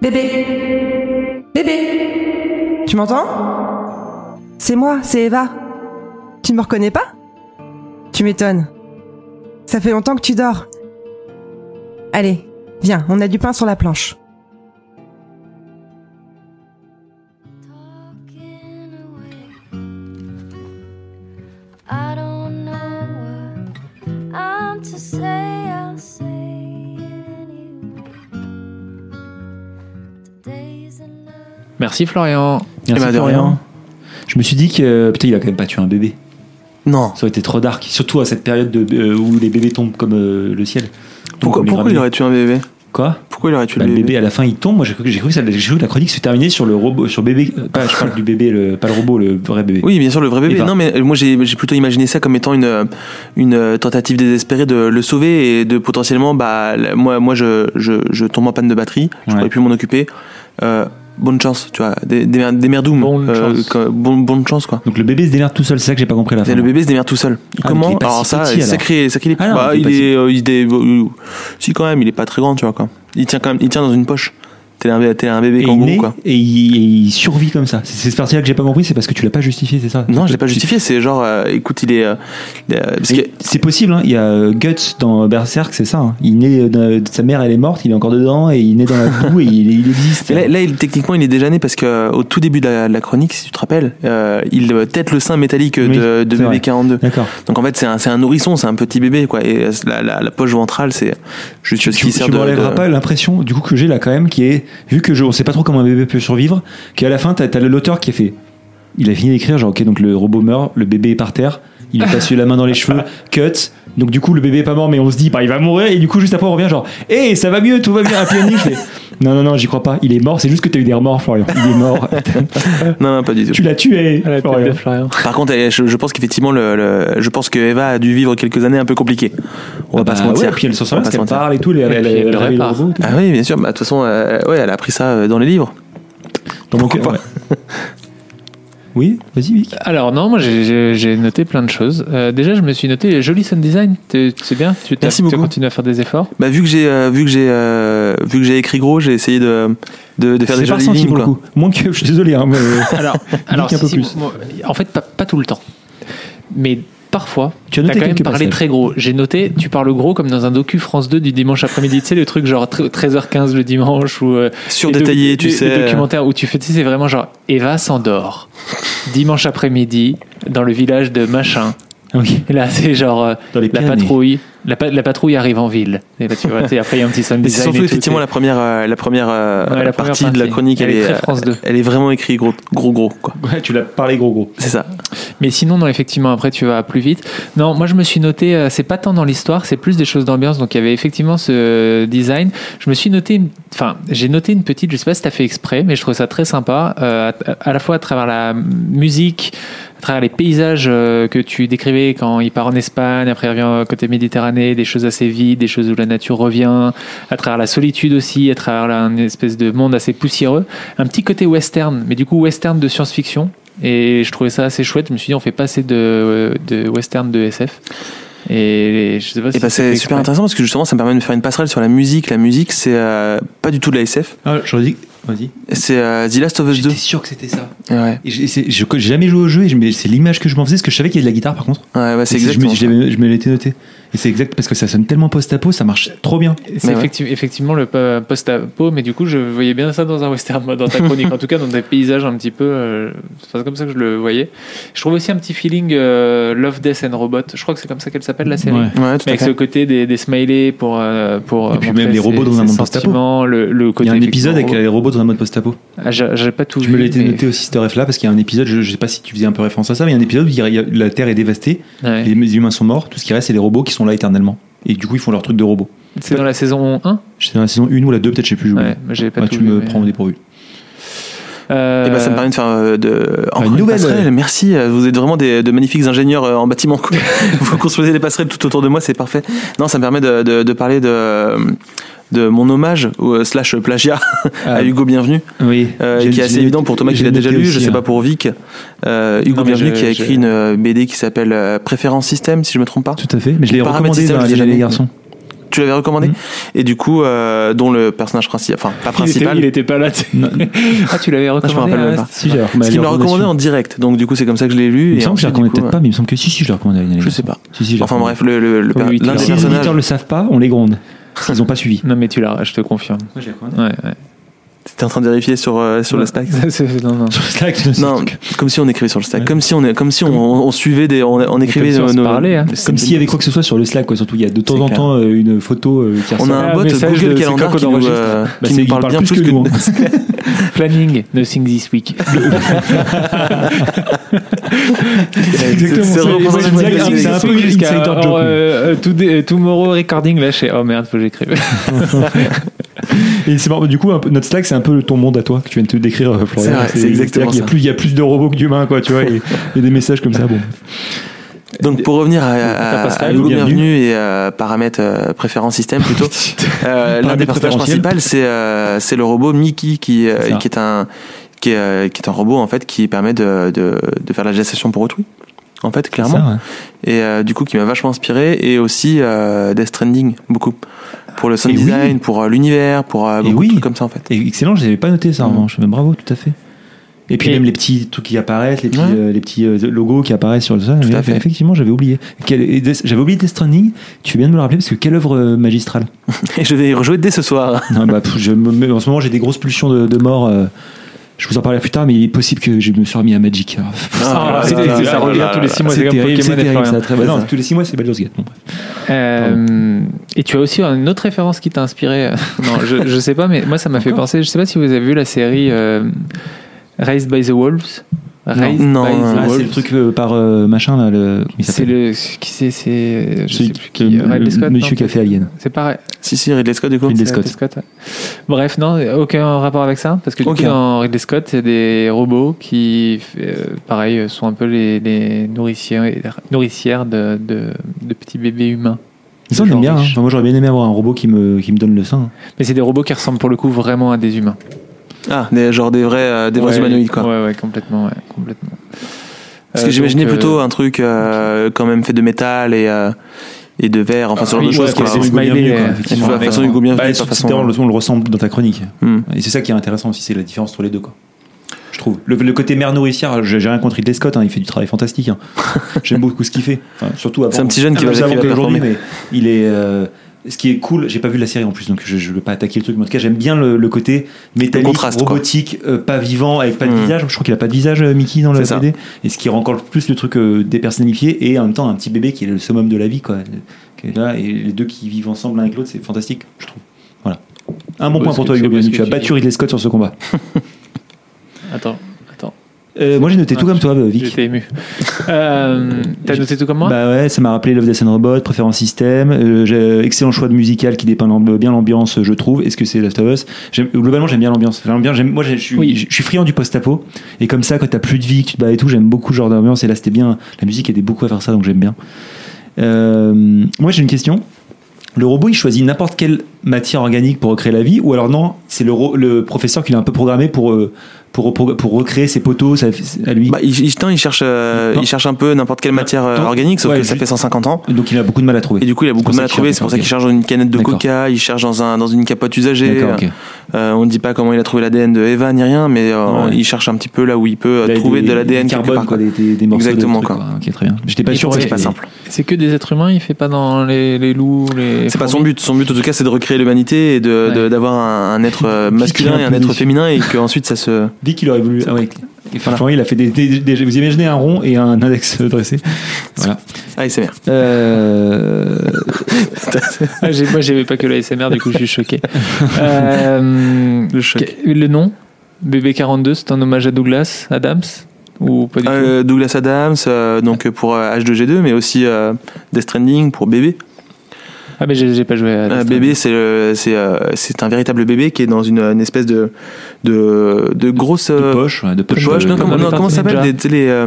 S9: Bébé Bébé Tu m'entends? C'est moi, c'est Eva. Tu ne me reconnais pas? Tu m'étonnes. Ça fait longtemps que tu dors. Allez, viens, on a du pain sur la planche.
S4: Merci Florian.
S2: Merci
S3: bah, de
S2: Florian.
S3: rien.
S2: Je me suis dit que putain, il a quand même pas tué un bébé.
S3: Non.
S2: Ça aurait été trop dark, surtout à cette période de, euh, où les bébés tombent comme euh, le ciel.
S3: Pourquoi, pourquoi il aurait tué un bébé?
S2: Quoi?
S3: Pourquoi il aurait tué
S2: Bah,
S3: le
S2: le
S3: bébé,
S2: bébé à la fin il tombe. Moi j'ai cru que j'ai cru que, ça- j'ai cru que la chronique se terminait sur le robot, sur bébé. euh, Pas, je parle du bébé, le, pas le robot, le vrai bébé.
S3: Oui, bien sûr, le vrai bébé.
S2: Eva.
S3: Non, mais moi j'ai j'ai plutôt imaginé ça comme étant une, une tentative désespérée de le sauver et de potentiellement, bah, moi, moi je, je, je tombe en panne de batterie, je
S2: Ouais.
S3: pourrais plus m'en occuper. Euh, bonne chance, tu vois, des, des, mer- des merdoum.
S4: Bonne
S3: Euh,
S4: chance.
S3: que- bon- bonne chance, quoi.
S2: Donc le bébé se démerde tout seul, c'est ça que j'ai pas compris la fin.
S3: Et le bébé se démerde tout seul.
S2: Ah,
S3: Comment
S2: donc il est pas
S3: Alors
S2: si
S3: ça,
S2: petit, alors.
S3: sacré, sacré.
S2: Ah non,
S3: bah,
S2: il est
S3: il
S2: pas
S3: est, euh, il est, euh, si quand même, il est pas très grand, tu vois quoi. Il tient quand même, il tient dans une poche. T'es un, bé- t'es un bébé kangourou, quoi.
S2: et il, et il survit comme ça. C'est cette partie-là que j'ai pas compris, c'est parce que tu l'as pas justifié, c'est ça?
S3: Non, je l'ai pas justifié. C'est genre, euh, écoute, il est, euh, euh, parce que
S2: Et C'est possible, hein. il y a Guts dans Berserk, c'est ça. hein. Il naît, sa mère elle est morte, il est encore dedans et il naît dans la [laughs] boue et il, il existe.
S3: Là, là, techniquement, il est déjà né parce que euh, au tout début de la, de la chronique, si tu te rappelles, euh, il tête le sein métallique
S2: Oui,
S3: de, de bébé
S2: vrai.
S3: 42.
S2: D'accord.
S3: Donc en fait, c'est un, c'est un nourrisson, c'est un petit bébé, quoi. Et la, la, la poche ventrale, c'est juste
S2: Tu,
S3: ce
S2: tu,
S3: qui sert
S2: tu
S3: de.
S2: me relèveras
S3: de-
S2: pas l'impression du coup que j'ai là quand même qui est vu que je on sait pas trop comment un bébé peut survivre qu'à la fin t'as as l'auteur qui a fait il a fini d'écrire genre ok donc le robot meurt le bébé est par terre il a [laughs] passé la main dans les cheveux cut donc du coup le bébé est pas mort mais on se dit bah il va mourir et du coup juste après on revient genre hé ça va mieux tout va bien happy ending je fais non non non j'y crois pas il est mort c'est juste que t'as eu des remords Florian il est mort [laughs]
S3: Non, non, pas du tout.
S2: tu l'as tué Florian.
S3: Par contre, eh, je, je pense qu'effectivement, le, le- je pense que Eva a dû vivre quelques années un peu compliquées. On va
S2: Ah
S3: pas se
S2: bah
S3: mentir.
S2: ouais, puis elle s'en
S3: On
S2: sort qu'elle parle et tout elle, elle.
S3: Ah oui, bien sûr. Bah, De toute façon, euh, ouais, elle a appris ça euh, dans les livres.
S2: Dans mon
S3: Pourquoi
S2: cœur, ouais. [laughs] oui vas-y Vic
S4: Alors non, moi j'ai- noté plein de choses. Euh, déjà, je me suis noté joli sound design. T'es- C'est bien. Tu
S3: Merci
S4: tu
S3: beaucoup.
S4: continues à faire des efforts.
S3: Bah, vu que j'ai, euh, vu que j'ai, euh, vu que j'ai écrit gros, j'ai essayé de, de, de faire des jolies
S2: ressenti
S3: lignes,
S2: pour le
S3: quoi.
S2: coup moins que je suis désolé hein, mais [laughs]
S4: Alors, alors
S2: un peu
S4: si,
S2: plus.
S4: moi, en fait, pas, pas tout le temps. Mais parfois,
S2: Tu as
S4: quand même parlé
S2: passages.
S4: très gros. J'ai noté, tu parles gros comme dans un docu France 2 du dimanche après-midi. Tu sais, le truc genre tre- 13h15 le dimanche ou. euh,
S3: Surdétaillé, tu sais.
S4: Les documentaires où tu fais, tu sais, c'est vraiment genre Eva s'endort. dimanche après-midi, dans le village de machin.
S2: oui
S4: là, c'est genre euh,
S2: dans les
S4: la patrouille. La, pa- la patrouille arrive en ville. Et là, tu vois, tu sais, après, il y a un petit sound design.
S3: surtout effectivement la première, euh, la première, euh,
S4: Ouais, la première
S3: partie, de la chronique.
S4: Elle
S3: Elle,
S4: est
S3: euh,
S4: France 2.
S3: elle est vraiment écrite gros, gros, gros, quoi.
S2: Ouais, tu l'as parlé gros gros.
S3: C'est ça.
S4: Mais sinon, non, effectivement, après, tu vas plus vite. Non, moi, je me suis noté, euh, c'est pas tant dans l'histoire, c'est plus des choses d'ambiance. Donc, il y avait effectivement ce design. Je me suis noté, enfin, j'ai noté une petite, je sais pas si t'as fait exprès, mais je trouve ça très sympa, euh, à, à la fois à travers la musique, à travers les paysages euh, que tu décrivais quand il part en Espagne, après il revient côté Méditerranée, des choses assez vides, des choses où la nature revient, à travers la solitude aussi, à travers la- une espèce de monde assez poussiéreux. Un petit côté western, mais du coup western de science-fiction. Et je trouvais ça assez chouette. Je me suis dit, on fait pas assez de, de western de SF. Et je sais pas si
S3: Et bah,
S4: c'est
S3: super
S4: exprès.
S3: intéressant parce que justement, ça me permet de faire une passerelle sur la musique. La musique, c'est euh, pas du tout de la SF.
S2: Ah, j'aurais dit. Vas-y.
S3: C'est euh, The Last of Us 2.
S2: J'étais sûr que c'était ça.
S3: Ouais,
S2: Et j'ai c'est- je- j'ai jamais joué au jeu, et je- mais c'est l'image que je m'en faisais, parce que je savais qu'il y a de la guitare par contre.
S3: ouais, bah, c'est
S2: Et je me-
S3: exactement.
S2: Je,
S3: ça.
S2: l'avais- je me l'étais noté. Et c'est exact parce que ça sonne tellement post-apo, ça marche trop bien.
S4: C'est
S3: Mais ouais.
S4: effecti- effectivement le po- post-apo, mais du coup, je voyais bien ça dans un western, dans ta chronique. en tout cas, dans des paysages un petit peu. euh, c'est comme ça que je le voyais. Je trouve aussi un petit feeling euh, Love, Death and Robot. Je crois que c'est comme ça qu'elle s'appelle la série.
S2: Ouais.
S3: Ouais, tout
S4: Mais
S3: à
S4: avec
S3: fait.
S4: ce côté des, des smileys pour, euh, pour
S2: Et puis même les robots dans un monde post-apo.
S4: sentiments, Le, le
S2: Il y a un épisode avec les robots dans un mode post-apo.
S4: Ah, j'ai pas tout
S2: Je
S4: vu.
S2: me l'étais
S4: mais-
S2: noté aussi, cette ref-là, parce qu'il y a un épisode, je, je sais pas si tu faisais un peu référence à ça, mais il y a un épisode où il y a- il y a- la Terre est dévastée,
S4: Ouais.
S2: les humains sont morts, tout ce qui reste, c'est les robots qui sont là éternellement. Et du coup, ils font leur truc de robot.
S4: C'est dans la saison 1
S2: J'étais dans la saison 1 ou la 2, peut-être, je sais plus.
S4: Ouais, mais j'ai pas
S2: Ouais,
S4: tout
S2: tu
S4: vu,
S2: me
S4: mais-
S2: prends au dépourvu.
S4: Euh,
S3: Et bah, ça me permet de faire euh, de encore
S2: une
S3: une
S2: nouvelle,
S3: passerelle. Merci, euh, vous êtes vraiment des, de magnifiques ingénieurs euh, en bâtiment. [laughs] vous construisez des passerelles tout autour de moi, c'est parfait. Non, ça me permet de, de, de parler de de mon hommage ou euh, slash plagiat
S2: Ah, [laughs]
S3: à Hugo Bienvenu,
S2: oui.
S3: euh, qui est assez évident pour Thomas qui l'a déjà lu.
S2: aussi,
S3: je sais
S2: hein.
S3: pas pour Vic. Euh, Hugo
S4: Non,
S3: Bienvenu
S4: je-
S3: qui a écrit une euh, BD qui s'appelle euh, Préférence Système, si je me trompe pas.
S2: Tout à fait, mais je l'ai recommandé
S3: système,
S2: dans
S3: je
S2: les, garçons.
S3: Tu l'avais recommandé
S2: Mhm.
S3: Et du coup, euh, dont le personnage principal, enfin pas
S4: il était,
S3: principal,
S4: il était pas là. tu sais.
S2: Non. [laughs]
S4: ah, tu l'avais
S3: je me
S4: recommandé
S3: rappelle
S4: ah,
S3: même pas.
S2: Si,
S3: parce qu'il me l'a recommandé en direct. Donc du coup, c'est comme ça que je l'ai lu.
S2: Il me semble que je l'ai recommandé peut-être
S3: euh,
S2: pas, mais il me semble que si, si, je l'ai recommandé.
S3: Je sais pas.
S2: Si, si,
S3: Enfin
S2: recommandé.
S3: bref, le, le, le des
S2: Si les
S3: personnages.
S2: auditeurs le savent pas, on les gronde. S'ils n'ont pas suivi.
S4: Non, mais tu l'as, je te confirme. Ouais, ouais.
S3: T'es en train de vérifier sur, euh, sur le Slack [laughs]
S4: non, non.
S2: Sur Slack, c'est-
S3: Non, comme si on écrivait sur le Slack.
S2: Ouais.
S3: Comme si on, est- comme si on, on suivait des, on, on écrivait
S4: comme si on
S3: nos,
S4: parlait, hein.
S2: Comme s'il y avait quoi que ce soit sur le Slack, quoi. Surtout, il y a de temps en temps euh, une photo euh, qui
S3: On a un
S4: Ah,
S3: bot Google Calendar qui nous, euh,
S2: Bah,
S3: qui nous parle
S2: parle
S3: bien
S2: plus que
S3: que
S2: nous, hein. [laughs]
S4: Planning, nothing this week. [laughs]
S3: C'est
S4: Exactement. c'est un peu
S2: Insider joke,
S4: tomorrow recording là, je sais, oh merde, faut que j'écrive.
S2: Et c'est marrant, du coup, notre Slack, c'est un peu ton monde à toi que tu viens de te décrire, euh, Florian.
S3: C'est exactement
S2: y a plus, il y a plus de robots que d'humains, quoi, tu vois. et Il y a des messages comme ça, bon.
S3: Donc pour revenir à, à,
S2: T'as Pascal,
S3: à Hugo
S2: bienvenue.
S3: Bienvenue et euh, paramètres euh, préférence système plutôt, [laughs] euh, l'un des personnages principaux c'est euh, c'est le robot Mickey qui, euh,
S2: ça.
S3: qui est un qui est, euh, qui est un robot en fait qui permet de, de, de faire la gestation pour autrui en fait clairement
S2: Ça, ouais.
S3: et euh, du coup qui m'a vachement inspiré et aussi euh, Death Stranding beaucoup pour le sound
S2: Et oui.
S3: design pour euh, l'univers pour
S2: Et
S3: beaucoup
S2: oui.
S3: de trucs comme ça en fait
S2: Et excellent, je n'avais pas noté ça en
S3: Mm.
S2: revanche. Bravo, tout à fait. Et puis
S4: Et-
S2: même les petits trucs qui apparaissent, les petits,
S3: Ouais.
S2: euh, les petits logos qui apparaissent sur le sol.
S3: Tout à fait.
S2: Effectivement, j'avais oublié. J'avais oublié Death Stranding. Tu viens de me le rappeler parce que quelle œuvre magistrale?
S3: et [laughs] je vais y rejouer dès ce soir
S2: Non, bah, je me en ce moment, j'ai des grosses pulsions de, de mort. euh, je vous en parlerai plus tard, mais il est possible que je me sois remis à Magic.
S3: Ah,
S4: c'est-
S3: là, là,
S4: c'est- ça revient
S3: là,
S4: tous les
S3: là,
S4: six mois, c'est comme Pokémon
S2: tous les 6 mois, c'est Baldur's Gate. Bon, bref.
S4: Euh, et tu as aussi une autre référence qui t'a inspiré. euh, [laughs] Non, je, je sais pas, mais moi ça m'a fait penser. Je sais pas si vous avez vu la série euh, Raised by the Wolves. Raised
S3: Non, non,
S2: Ah, c'est le truc euh, par euh, machin là. Le, comment il
S4: C'est le qui c'est c'est je sais plus
S2: que-
S4: qui
S2: le-
S4: Ridley Scott. non,
S2: Monsieur qui a fait Alien.
S4: C'est pareil.
S3: si si Ridley Scott du coup
S2: Ridley
S4: C'est
S2: Scott.
S4: Ridley Scott, ouais. Bref, non, aucun rapport avec ça. Parce que du
S3: Aucun.
S4: coup, dans Ridley Scott, il y a des robots qui, euh, pareil, sont un peu les, les nourricières, nourricières de, de, de petits bébés humains.
S2: Ça, bien. hein. Enfin, moi, j'aurais bien aimé avoir un robot qui me, qui me donne le sein.
S4: Mais c'est des robots qui ressemblent pour le coup vraiment à des humains.
S3: Ah des, genre des vrais euh, des vrais
S4: Ouais,
S3: humanoïdes quoi
S4: Ouais, ouais, complètement, ouais, complètement.
S3: Parce que
S4: Euh,
S3: j'imaginais
S4: euh,
S3: plutôt un truc euh, quand même fait de métal et, euh, et de verre, enfin ce genre
S4: oui,
S3: de choses.
S4: ouais,
S3: quoi. toute façon, Hugo Bienvenu,
S2: Bah,
S3: pas
S2: c'est-
S3: façon-
S2: c'est- on, le, on le ressent dans ta chronique.
S3: Hmm.
S2: Et c'est ça qui est intéressant aussi, c'est la différence entre les deux. Quoi. Je trouve. Le, le côté mère nourricière, j'ai rien contre Ridley Scott, hein, il fait du travail fantastique. hein. [laughs] J'aime beaucoup ce qu'il fait. Enfin, surtout avant-
S3: C'est un petit jeune qui va- performer.
S2: mais il est. ce qui est cool, j'ai pas vu la série en plus, donc je, je veux pas attaquer le truc, mais en tout cas j'aime bien le, le côté métallique, robotique, euh, pas vivant, avec pas de
S3: Hmm.
S2: visage. Je crois qu'il a pas de visage, euh, Mickey, dans le
S3: ça.
S2: BD. Et ce qui rend encore plus le truc euh, dépersonnifié, et en même temps un petit bébé qui est le summum de la vie, quoi. Qui est là, et les deux qui vivent ensemble l'un avec l'autre, c'est fantastique, je trouve. Voilà. Un bon point pour toi, Hugo Tu as
S4: tu
S2: battu. Ridley Scott sur ce combat. [laughs]
S4: Attends.
S2: Euh, moi j'ai noté tout comme toi, Vic.
S4: J'étais ému. Euh, T'as noté tout comme moi?
S2: Bah ouais, ça m'a rappelé Love Death and Robot, préférence système. Euh, excellent choix de musical qui dépeint bien l'ambiance, je trouve. Est-ce que c'est Last of Us? Globalement, j'aime bien l'ambiance. Bien, moi, je suis,
S4: Oui.
S2: friand du post-apo. Et comme ça, quand t'as plus de vie, que tu te bats et tout, j'aime beaucoup ce genre d'ambiance. Et là, c'était bien. La musique aidait beaucoup à faire ça, donc j'aime bien. Moi, j'ai une question. Le robot, il choisit n'importe quelle matière organique pour recréer la vie, ou alors non, c'est le, le professeur qui l'a un peu programmé pour, pour, pour, pour recréer ses poteaux ça, à lui.
S3: Bah, il, il, non, il cherche, euh, il cherche un peu n'importe quelle matière euh,
S2: Non.
S3: organique, sauf
S2: Ouais,
S3: que ça fait 150 ans.
S2: donc il a beaucoup de mal à trouver.
S3: Et du coup, il a beaucoup de mal à trouver. C'est pour ça qu'il cherche dans une canette de coca, il cherche dans, un, dans une capote usagée.
S2: D'accord, ok.
S3: Euh, on ne dit pas comment il a trouvé l'ADN de Eva ni rien, mais euh,
S2: Ouais.
S3: il cherche un petit peu là où il peut euh,
S2: Là,
S3: trouver
S2: des-
S3: de l'ADN quelque part.
S2: quoi,
S3: quoi.
S2: des, des, des morceaux de
S3: Exactement,
S2: trucs,
S3: quoi.
S2: Ok, très bien. J'étais pas
S4: Il
S2: sûr.
S3: C'est
S2: que-
S3: pas simple.
S4: C'est que des êtres humains, il fait pas dans les, les loups, les.
S3: C'est pas son but. Son but, en tout cas, c'est de recréer l'humanité et de- de- d'avoir un, être masculin et un être féminin et qu'ensuite ça se.
S2: Dit qu'il aurait voulu. Ah ouais. Il a fait des, des- des- Vous imaginez un rond et un index [laughs] dressé. Voilà.
S3: Ah, c'est bien.
S2: Euh... [laughs]
S4: Ah, moi, j'avais pas que la SMR, du coup, je suis choqué. [laughs] Euh,
S3: Le choc.
S4: le nom? BB42, c'est un hommage à Douglas Adams Ou pas du tout?
S3: Euh, Douglas Adams, euh, donc pour euh, H2G2, mais aussi euh, Death Stranding pour bébé.
S4: Ah, mais j'ai pas joué à.
S3: Euh,
S4: Death
S3: bébé, c'est c'est euh, c'est un véritable bébé qui est dans une, une espèce de de, de grosse
S2: De
S3: euh,
S2: poche, ouais, de
S3: de
S2: poche.
S3: poche.
S2: euh,
S3: non,
S4: comme
S3: comment, non, ça s'appelle les, les, euh,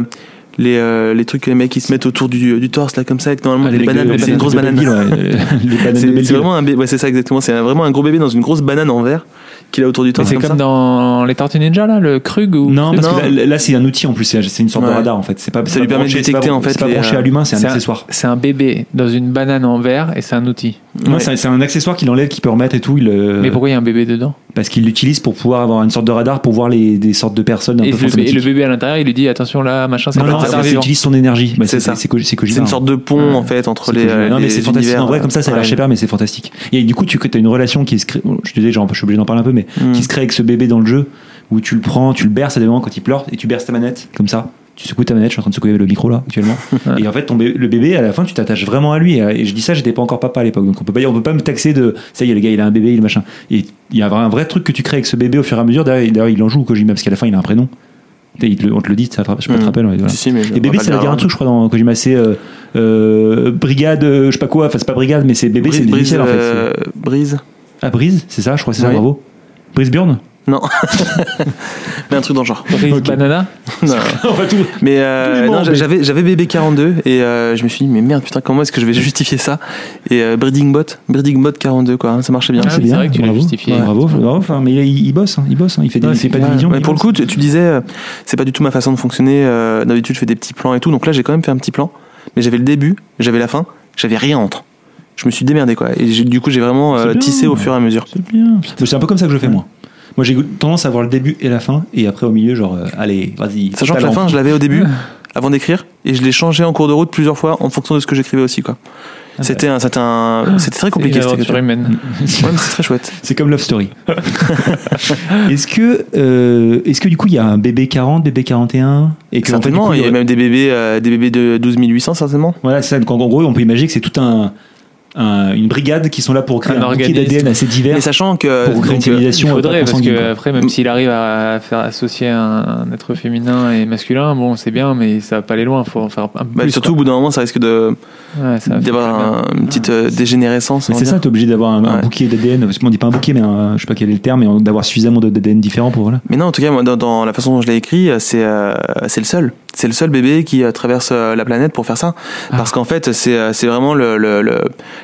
S3: les, euh, les trucs que les mecs ils se mettent autour du, du torse là comme ça avec normalement
S2: Ah,
S3: des
S2: les-
S3: bananes c'est une grosse banane
S2: ouais. [laughs]
S3: C'est vraiment un bébé ouais, c'est ça exactement c'est un- vraiment un gros bébé dans une grosse banane en verre qu'il a autour du torse
S4: c'est
S3: comme,
S4: comme
S3: ça
S4: dans les Tortues Ninja, là, le Krug ou
S2: Non, parce
S3: Non.
S2: que là, là, c'est un outil en plus, c'est une sorte de radar en fait. C'est pas,
S3: Ça lui permet de détecter, en fait,
S2: C'est pas branché
S3: euh,
S2: à l'humain, c'est un accessoire.
S4: C'est un bébé dans une banane en verre et c'est un outil.
S2: Non,
S3: Ouais.
S2: c'est un accessoire qu'il enlève, qu'il peut remettre et tout. Il, euh,
S4: Mais pourquoi il y a un bébé dedans?
S2: Parce qu'il l'utilise pour pouvoir avoir une sorte de radar pour voir les, des sortes de personnes un
S4: et
S2: peu
S4: le, et le bébé à l'intérieur, il lui dit attention là, machin, c'est
S2: Non,
S4: pas
S2: non,
S4: vivant.
S2: utilise son énergie. Bah,
S3: C'est
S2: c'est
S3: ça.
S2: C'est
S3: une sorte de pont en fait entre
S2: C'est
S3: les.
S2: Non, mais c'est fantastique. En vrai, comme ça, ça a l'air super, mais c'est fantastique. Et du coup, tu as une relation qui se crée. Je te disais, genre, je suis obligé d'en parler un peu, mais
S3: Mm.
S2: qui se crée avec ce bébé dans le jeu où tu le prends, tu le berces à des moments quand il pleure et tu berces ta manette comme ça. Tu secoues ta manette, je suis en train de secouer le micro là actuellement. [laughs] Et en fait, ton le bébé, à la fin, tu t'attaches vraiment à lui. Et, et je dis ça, j'étais pas encore papa à l'époque. Donc on peut pas on peut pas me taxer de ça y est, le gars, il a un bébé, il machin. Et il y a un vrai truc que tu crées avec ce bébé au fur et à mesure. D'ailleurs, il en joue au Kojima parce qu'à la fin, il a un prénom. Il te on te le dit, ça, te- je sais pas, te
S3: Mm.
S2: rappelles. ouais, voilà.
S3: Si, si,
S2: Et bébé,
S3: rappelle
S2: ça veut dire un truc, je crois, dans Kojima. C'est euh, euh, brigade, euh, je sais pas quoi. Enfin, c'est pas brigade, mais c'est bébé, c'est
S3: Brise,
S2: initiales, en fait.
S3: euh, brise.
S2: Ah, Brise, c'est ça, je crois, c'est ça, bravo. Brise Burn
S3: Non. [laughs] mais un truc dans le genre.
S4: Brise
S2: Ok.
S4: Banana
S3: Non. [laughs]
S2: Tout.
S3: Mais euh, non, j'avais j'avais bébé 42 et euh, je me suis dit mais merde putain comment est-ce que je vais justifier ça? Et euh, breeding bot breeding bot 42 quoi hein, ça marchait bien.
S4: Ah c'est vrai que tu l'as justifié.
S2: Ouais, Bravo, bravo. Enfin, mais il, il bosse, hein, il bosse, hein, il fait des,
S4: Ouais, c'est
S2: pas de division.
S3: Ouais,
S2: il
S3: pour le coup, tu, tu disais, euh, c'est pas du tout ma façon de fonctionner. euh, D'habitude, je fais des petits plans et tout. Donc là, j'ai quand même fait un petit plan. Mais j'avais le début, j'avais la fin, j'avais rien entre. Je me suis démerdé, quoi. Et j'ai- du coup, j'ai vraiment euh,
S2: bien.
S3: tissé au fur et à mesure.
S2: C'est bien. C'est un peu comme ça que je fais moi. Moi, j'ai tendance à voir le début et la fin, et après au milieu, genre, euh, allez, vas-y.
S3: Sachant que la fin, je l'avais au début, avant d'écrire, et je l'ai changé en cours de route plusieurs fois en fonction de ce que j'écrivais aussi, quoi.
S2: Ah,
S3: C'était un, c'était un, c'était très compliqué.
S4: Humaine. [laughs]
S3: Ouais, c'est très chouette.
S2: C'est comme Love Story. [laughs] est-ce que, euh, est-ce que du coup, il y a un bébé 40, bébé 41 et que en fait, du
S3: Certainement,
S2: coup,
S3: il y a même des bébés, euh, des bébés de 12 800 certainement.
S2: Voilà, c'est ça. Donc, en gros, on peut imaginer que c'est tout un, un- une brigade qui sont là pour créer
S4: Un
S2: un, d'ADN assez divers
S3: Mais sachant que
S2: pour créer une
S3: donc, euh,
S4: Il faudrait,
S2: pas
S4: parce
S2: consanguine,
S4: que
S2: quoi.
S4: après, même s'il arrive à faire associer un, un être féminin et masculin, bon, c'est bien, mais ça va pas aller loin. Faut en faire un peu
S3: bah,
S4: plus.
S3: surtout au bout d'un moment, ça risque de
S4: Ouais,
S3: d'avoir une petite euh, dégénérescence.
S2: C'est ça, t'es obligé d'avoir un,
S3: Ouais.
S2: bouquet d'ADN. Parce qu'on dit pas un bouquet, mais un, je sais pas quel est le terme, mais d'avoir suffisamment de- d'ADN différents pour voilà.
S3: Mais non, en tout cas, moi, dans, dans la façon dont je l'ai écrit, c'est euh, c'est le seul. C'est le seul bébé qui euh, traverse euh, la planète pour faire ça.
S2: Ah.
S3: Parce qu'en fait, c'est euh, c'est vraiment le, le, le-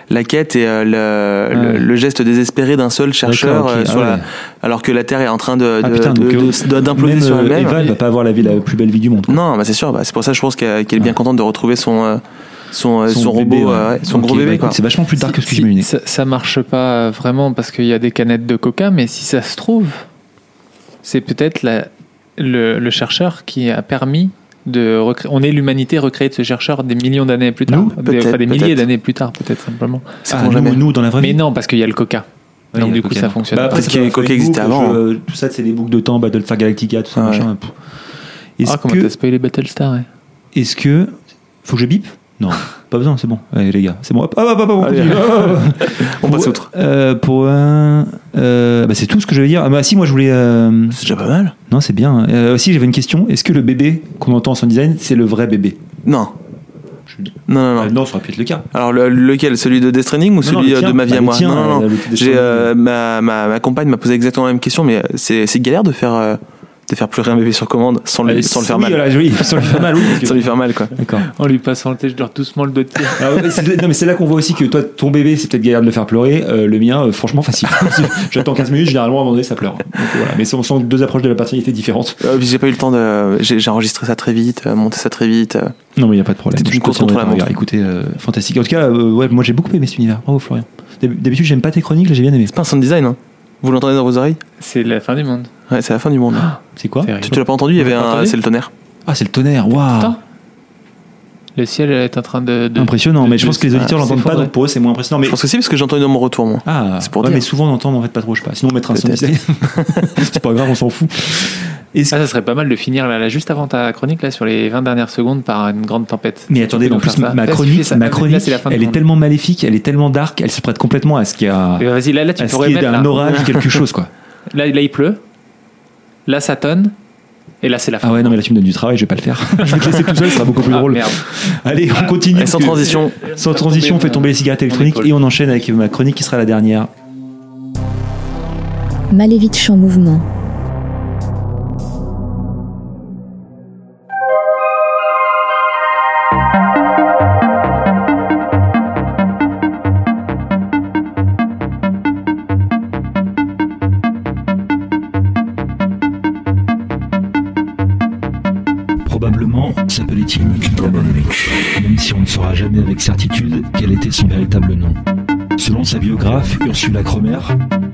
S3: la quête et euh, le,
S2: Ouais.
S3: le, le geste désespéré d'un seul chercheur, sur
S2: Ah
S3: la- alors que la Terre est en train de
S2: Ah,
S3: de-
S2: putain,
S3: de-
S2: donc,
S3: de- de- d'imploser
S2: Même,
S3: sur elle-même.
S2: Eva, elle va pas avoir la, vie, la plus belle vie du monde. quoi.
S3: Non, bah c'est sûr. Bah, c'est pour ça, je pense qu'elle qu'elle est bien contente de retrouver son euh, son, son,
S2: bébé,
S3: robot,
S2: ouais.
S3: ouais, son
S2: Ok,
S3: gros
S2: bah,
S3: bébé. quoi.
S2: C'est vachement plus tard que ce que
S4: Si-
S2: j'imaginais.
S4: ça, ça marche pas vraiment parce qu'il y a des canettes de coca, mais si ça se trouve, c'est peut-être la- le, le chercheur qui a permis de. On est l'humanité recréée de ce chercheur des millions d'années plus tard.
S2: Nous
S4: Des- enfin, des milliers d'années plus tard, peut-être simplement.
S3: C'est
S2: Ah,
S3: jamais.
S2: nous, dans la vraie
S4: Mais
S2: vie.
S4: non, parce qu'il y a le coca.
S2: Ouais,
S4: Donc
S2: y a
S4: du coup,
S2: coca.
S4: ça fonctionne.
S2: Bah,
S3: Peut-être
S2: ça
S3: que
S2: doit
S3: Coca existait avant,
S2: euh, tout ça, c'est des boucles de temps, Battlestar Galactica, tout ça,
S3: Ouais.
S2: machin. Est-ce
S4: Ah, comment
S2: que,
S4: t'as spoilé Battlestar ouais.
S2: est-ce que, faut que je bip? Non, pas besoin, c'est bon. Allez les gars, c'est bon. Hop, hop, hop, hop, on
S3: Allez.
S2: continue. Hop. [laughs]
S3: On passe outre.
S2: euh, pour un, euh, bah, c'est tout ce que je veux dire. Ah, bah si, moi je voulais. euh,
S3: C'est déjà pas mal.
S2: non, c'est bien. Euh, aussi, j'avais une question. Est-ce que le bébé qu'on entend en son design, c'est le vrai bébé?
S3: Non. Non, non, non.
S2: Ah, Non, ça aurait pu être le cas.
S3: Alors le- lequel? Celui de Death Stranding ou
S2: Non,
S3: celui
S2: non, le
S3: euh,
S2: tien.
S3: de ma vie
S2: Bah,
S3: à
S2: le
S3: moi?
S2: tien,
S3: Non, non,
S2: euh,
S3: non.
S2: le-
S3: J'ai euh, ma, ma, ma compagne m'a posé exactement la même question, mais euh, c'est c'est galère de faire euh, de faire pleurer un bébé sur commande sans, lui,
S2: Allez,
S3: sans le faire
S2: oui,
S3: mal.
S2: voilà, oui, sans lui faire mal, oui. parce que- [laughs]
S3: Sans lui faire mal quoi.
S2: D'accord.
S4: En lui passant le thé, je dors doucement le dos de pied.
S2: Ah ouais, c'est- non mais c'est là qu'on voit aussi que toi ton bébé c'est peut-être galère de le faire pleurer euh, le mien euh, franchement facile [laughs] j'attends 15 minutes généralement à un moment donné ça pleure Donc, voilà. mais on sent deux approches de la paternité différentes
S3: Euh, j'ai pas eu le temps de. J'ai enregistré ça très vite, euh, monté ça très vite.
S2: non mais il y a pas de problème
S3: C'était
S2: Je
S3: une course contre la montre.
S2: écoutez euh, fantastique en tout cas euh, ouais moi j'ai beaucoup aimé cet univers bravo Florian D'hab- d'habitude j'aime pas tes chroniques là j'ai bien aimé
S3: C'est pas un sound design, hein Vous l'entendez dans vos oreilles?
S4: C'est la fin du monde.
S3: Ouais, c'est la fin du monde. [gasps]
S2: c'est quoi
S4: C'est
S3: Tu, tu l'as pas entendu Il y avait un. C'est le tonnerre.
S2: ah c'est le tonnerre waouh.
S4: Le ciel est en train de. de-
S2: impressionnant
S4: de-
S2: mais je
S4: de-
S2: pense que les auditeurs
S3: ah,
S2: l'entendent pas donc pour eux c'est moins impressionnant mais
S3: Je pense que si, parce que j'ai entendu dans mon retour, moi.
S2: ah
S3: c'est pour
S2: ouais,
S3: dire.
S2: mais souvent on entend en fait pas trop je sais pas sinon on mettra un son [laughs] c'est pas grave on s'en fout Est-ce
S4: Ah, ça serait pas mal de finir là, là, juste avant ta chronique là sur les 20 dernières secondes par une grande tempête.
S2: Mais attendez, en plus, ma
S4: Là,
S2: chronique,
S4: ça.
S2: ma
S4: Là,
S2: chronique
S4: c'est la fin du
S2: elle est tellement maléfique, elle est tellement dark, elle se prête complètement à ce qu'il y a,
S4: Mais Vas-y, là, là tu pourrais
S2: qu'il y ait
S4: mettre.
S2: un
S4: Là.
S2: orage, [laughs] quelque chose, quoi.
S4: Là, là, il pleut. Là, ça tonne. Et là, c'est la fin.
S2: Ah ouais, non, mais là, tu me donnes du travail, je vais pas le faire. [laughs] je vais te laisser tout seul, ce sera beaucoup plus
S4: Ah,
S2: drôle.
S4: merde.
S2: Allez, on continue.
S3: Et sans transition.
S2: Sans transition, on fait tomber les cigarettes électroniques et on enchaîne avec ma chronique qui sera la dernière.
S1: Malevich en mouvement.
S10: Saura jamais avec certitude quel était son véritable nom.
S2: Selon sa biographe Ursula Kromer,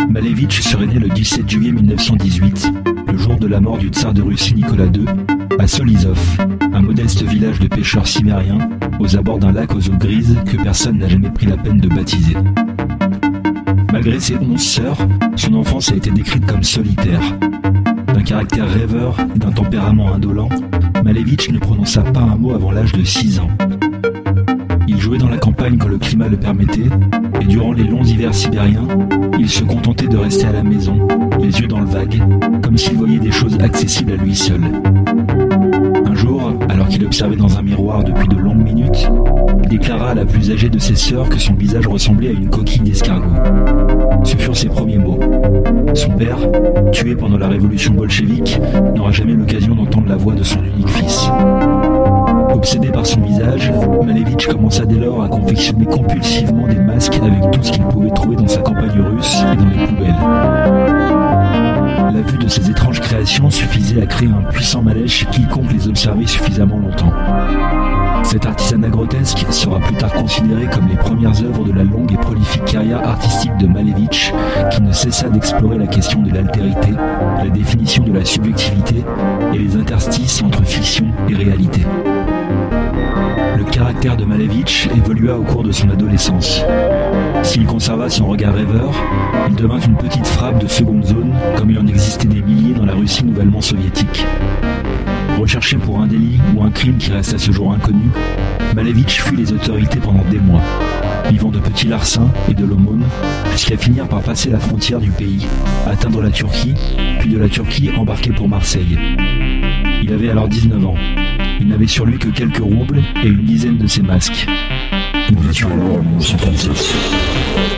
S2: Malevitch serait né le 17 juillet 1918, le jour de la mort du tsar de Russie Nicolas II, à Solizov, un modeste village de pêcheurs sibériens aux abords d'un lac aux eaux grises que personne n'a jamais pris la peine de baptiser. Malgré ses onze sœurs, son enfance a été décrite comme solitaire. D'un caractère rêveur et d'un tempérament indolent, Malevitch ne prononça pas un mot avant l'âge de 6 ans. Il jouait dans la campagne quand le climat le permettait, et durant les longs hivers sibériens, il se contentait de rester à la maison, les yeux dans le vague, comme s'il voyait des choses accessibles à lui seul. Un jour, alors qu'il observait dans un miroir depuis de longues minutes, il déclara à la plus âgée de ses sœurs que son visage ressemblait à une coquille d'escargot. Ce furent ses premiers mots. Son père, tué pendant la révolution bolchevique, n'aura jamais l'occasion d'entendre la voix de son unique fils. Obsédé par son visage, Malevitch commença dès lors à confectionner compulsivement des masques avec tout ce qu'il pouvait trouver dans sa campagne russe et dans les poubelles. La vue de ces étranges créations suffisait à créer un puissant malaise chez quiconque les observait suffisamment longtemps. Cet artisanat grotesque sera plus tard considéré comme les premières œuvres de la longue et prolifique carrière artistique de Malevitch, qui ne cessa d'explorer la question de l'altérité, la définition de la subjectivité et les interstices entre fiction et réalité. Le caractère de Malevitch évolua au cours de son adolescence. S'il conserva son regard rêveur, il devint une petite frappe de seconde zone, comme il en existait des milliers dans la Russie nouvellement soviétique. Recherché pour un délit ou un crime qui reste à ce jour inconnu, Malevitch fuit les autorités pendant des mois, vivant de petits larcins et de l'aumône, jusqu'à finir par passer la frontière du pays, atteindre la Turquie, puis de la Turquie embarquer pour Marseille. Il avait alors 19 ans. Il n'avait sur lui que quelques roubles et une dizaine de ses masques. Nous étions alors en 1937.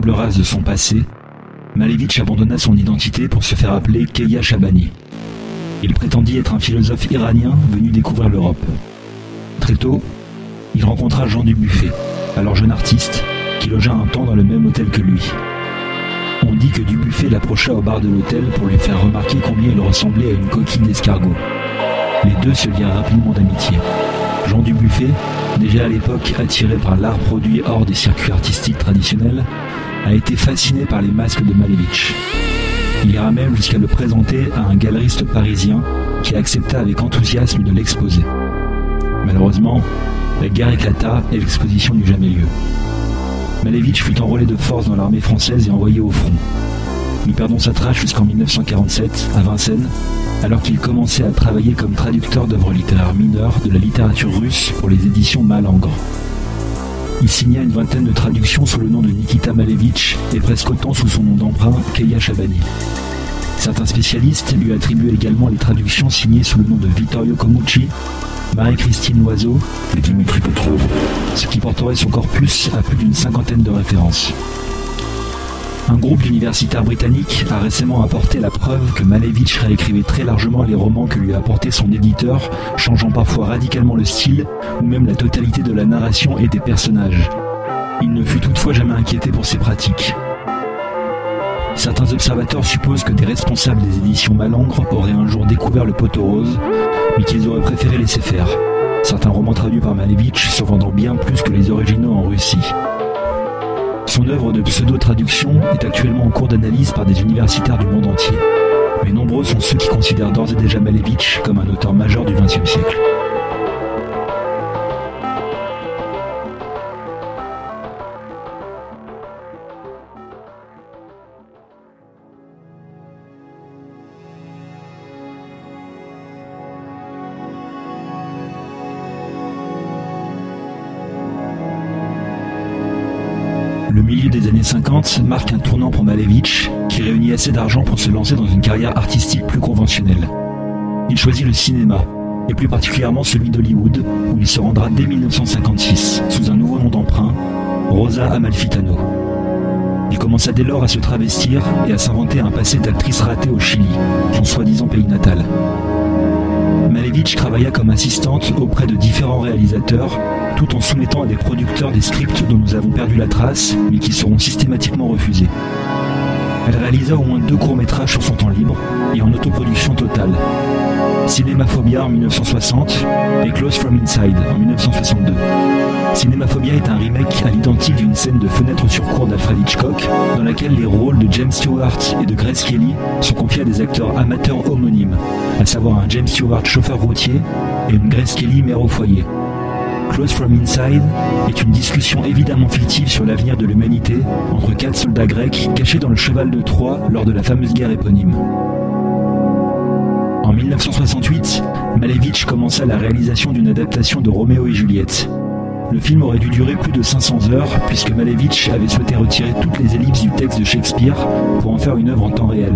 S2: Table de son passé, Malevitch abandonna son identité pour se faire appeler Keya Shabani. Il prétendit être un philosophe iranien venu découvrir l'Europe. Très tôt, il rencontra Jean Dubuffet, alors jeune artiste, qui logea un temps dans le même hôtel que lui. On dit que Dubuffet l'approcha au bar de l'hôtel pour lui faire remarquer combien il ressemblait à une coquille d'escargot. Les deux se lièrent rapidement d'amitié. Jean Dubuffet, déjà à l'époque attiré par l'art produit hors des circuits artistiques traditionnels, a été fasciné par les masques de Malevitch. Il ira même jusqu'à le présenter à un galeriste parisien qui accepta avec enthousiasme de l'exposer. Malheureusement, la guerre éclata et l'exposition n'eut jamais lieu. Malevitch fut enrôlé de force dans l'armée française et envoyé au front. Nous perdons sa trace jusqu'en 1947, à Vincennes, alors qu'il commençait à travailler comme traducteur d'œuvres littéraires mineures de la littérature russe pour les éditions Malangre. Il signa une vingtaine de traductions sous le nom de Nikita Malevitch et presque autant sous son nom d'emprunt Keya Shabani. Certains spécialistes lui attribuent également les traductions signées sous le nom de Vittorio Comucci, Marie-Christine Loiseau et Dimitri Petrov, ce qui porterait son corpus à plus d'une cinquantaine de références. Un groupe d'universitaires britanniques a récemment apporté la preuve que Malevitch réécrivait très largement les romans que lui a apportés son éditeur, changeant parfois radicalement le style ou même la totalité de la narration et des personnages. Il ne fut toutefois jamais inquiété pour ses pratiques. Certains observateurs supposent que des responsables des éditions Malangre auraient un jour découvert le poteau rose, mais qu'ils auraient préféré laisser faire. Certains romans traduits par Malevitch se vendant bien plus que les originaux en Russie. Son œuvre de pseudo-traduction est actuellement en cours d'analyse par des universitaires du monde entier. Mais nombreux sont ceux qui considèrent d'ores et déjà Malevitch comme un auteur majeur du XXe siècle. 50 marque un tournant pour Malevitch, qui réunit assez d'argent pour se lancer dans une carrière artistique plus conventionnelle. Il choisit le cinéma, et plus particulièrement celui d'Hollywood, où il se rendra dès 1956, sous un nouveau nom d'emprunt, Rosa Amalfitano. Il commença dès lors à se travestir et à s'inventer un passé d'actrice ratée au Chili, son soi-disant pays natal. Malevich travailla comme assistante auprès de différents réalisateurs, tout en soumettant à des producteurs des scripts dont nous avons perdu la trace, mais qui seront systématiquement refusés. Elle réalisa au moins deux courts-métrages sur son temps libre et en autoproduction totale. Cinémaphobia en 1960 et Close from Inside en 1962. Cinémaphobia est un remake à l'identique d'une scène de fenêtre sur cour d'Alfred Hitchcock, dans laquelle les rôles de James Stewart et de Grace Kelly sont confiés à des acteurs amateurs homonymes, à savoir un James Stewart chauffeur routier et une Grace Kelly mère au foyer. Close from Inside est une discussion évidemment fictive sur l'avenir de l'humanité entre quatre soldats grecs cachés dans le cheval de Troie lors de la fameuse guerre éponyme. En 1968, Malevich commença la réalisation d'une adaptation de Roméo et Juliette. Le film aurait dû durer plus de 500 heures puisque Malevich avait souhaité retirer toutes les ellipses du texte de Shakespeare pour en faire une œuvre en temps réel.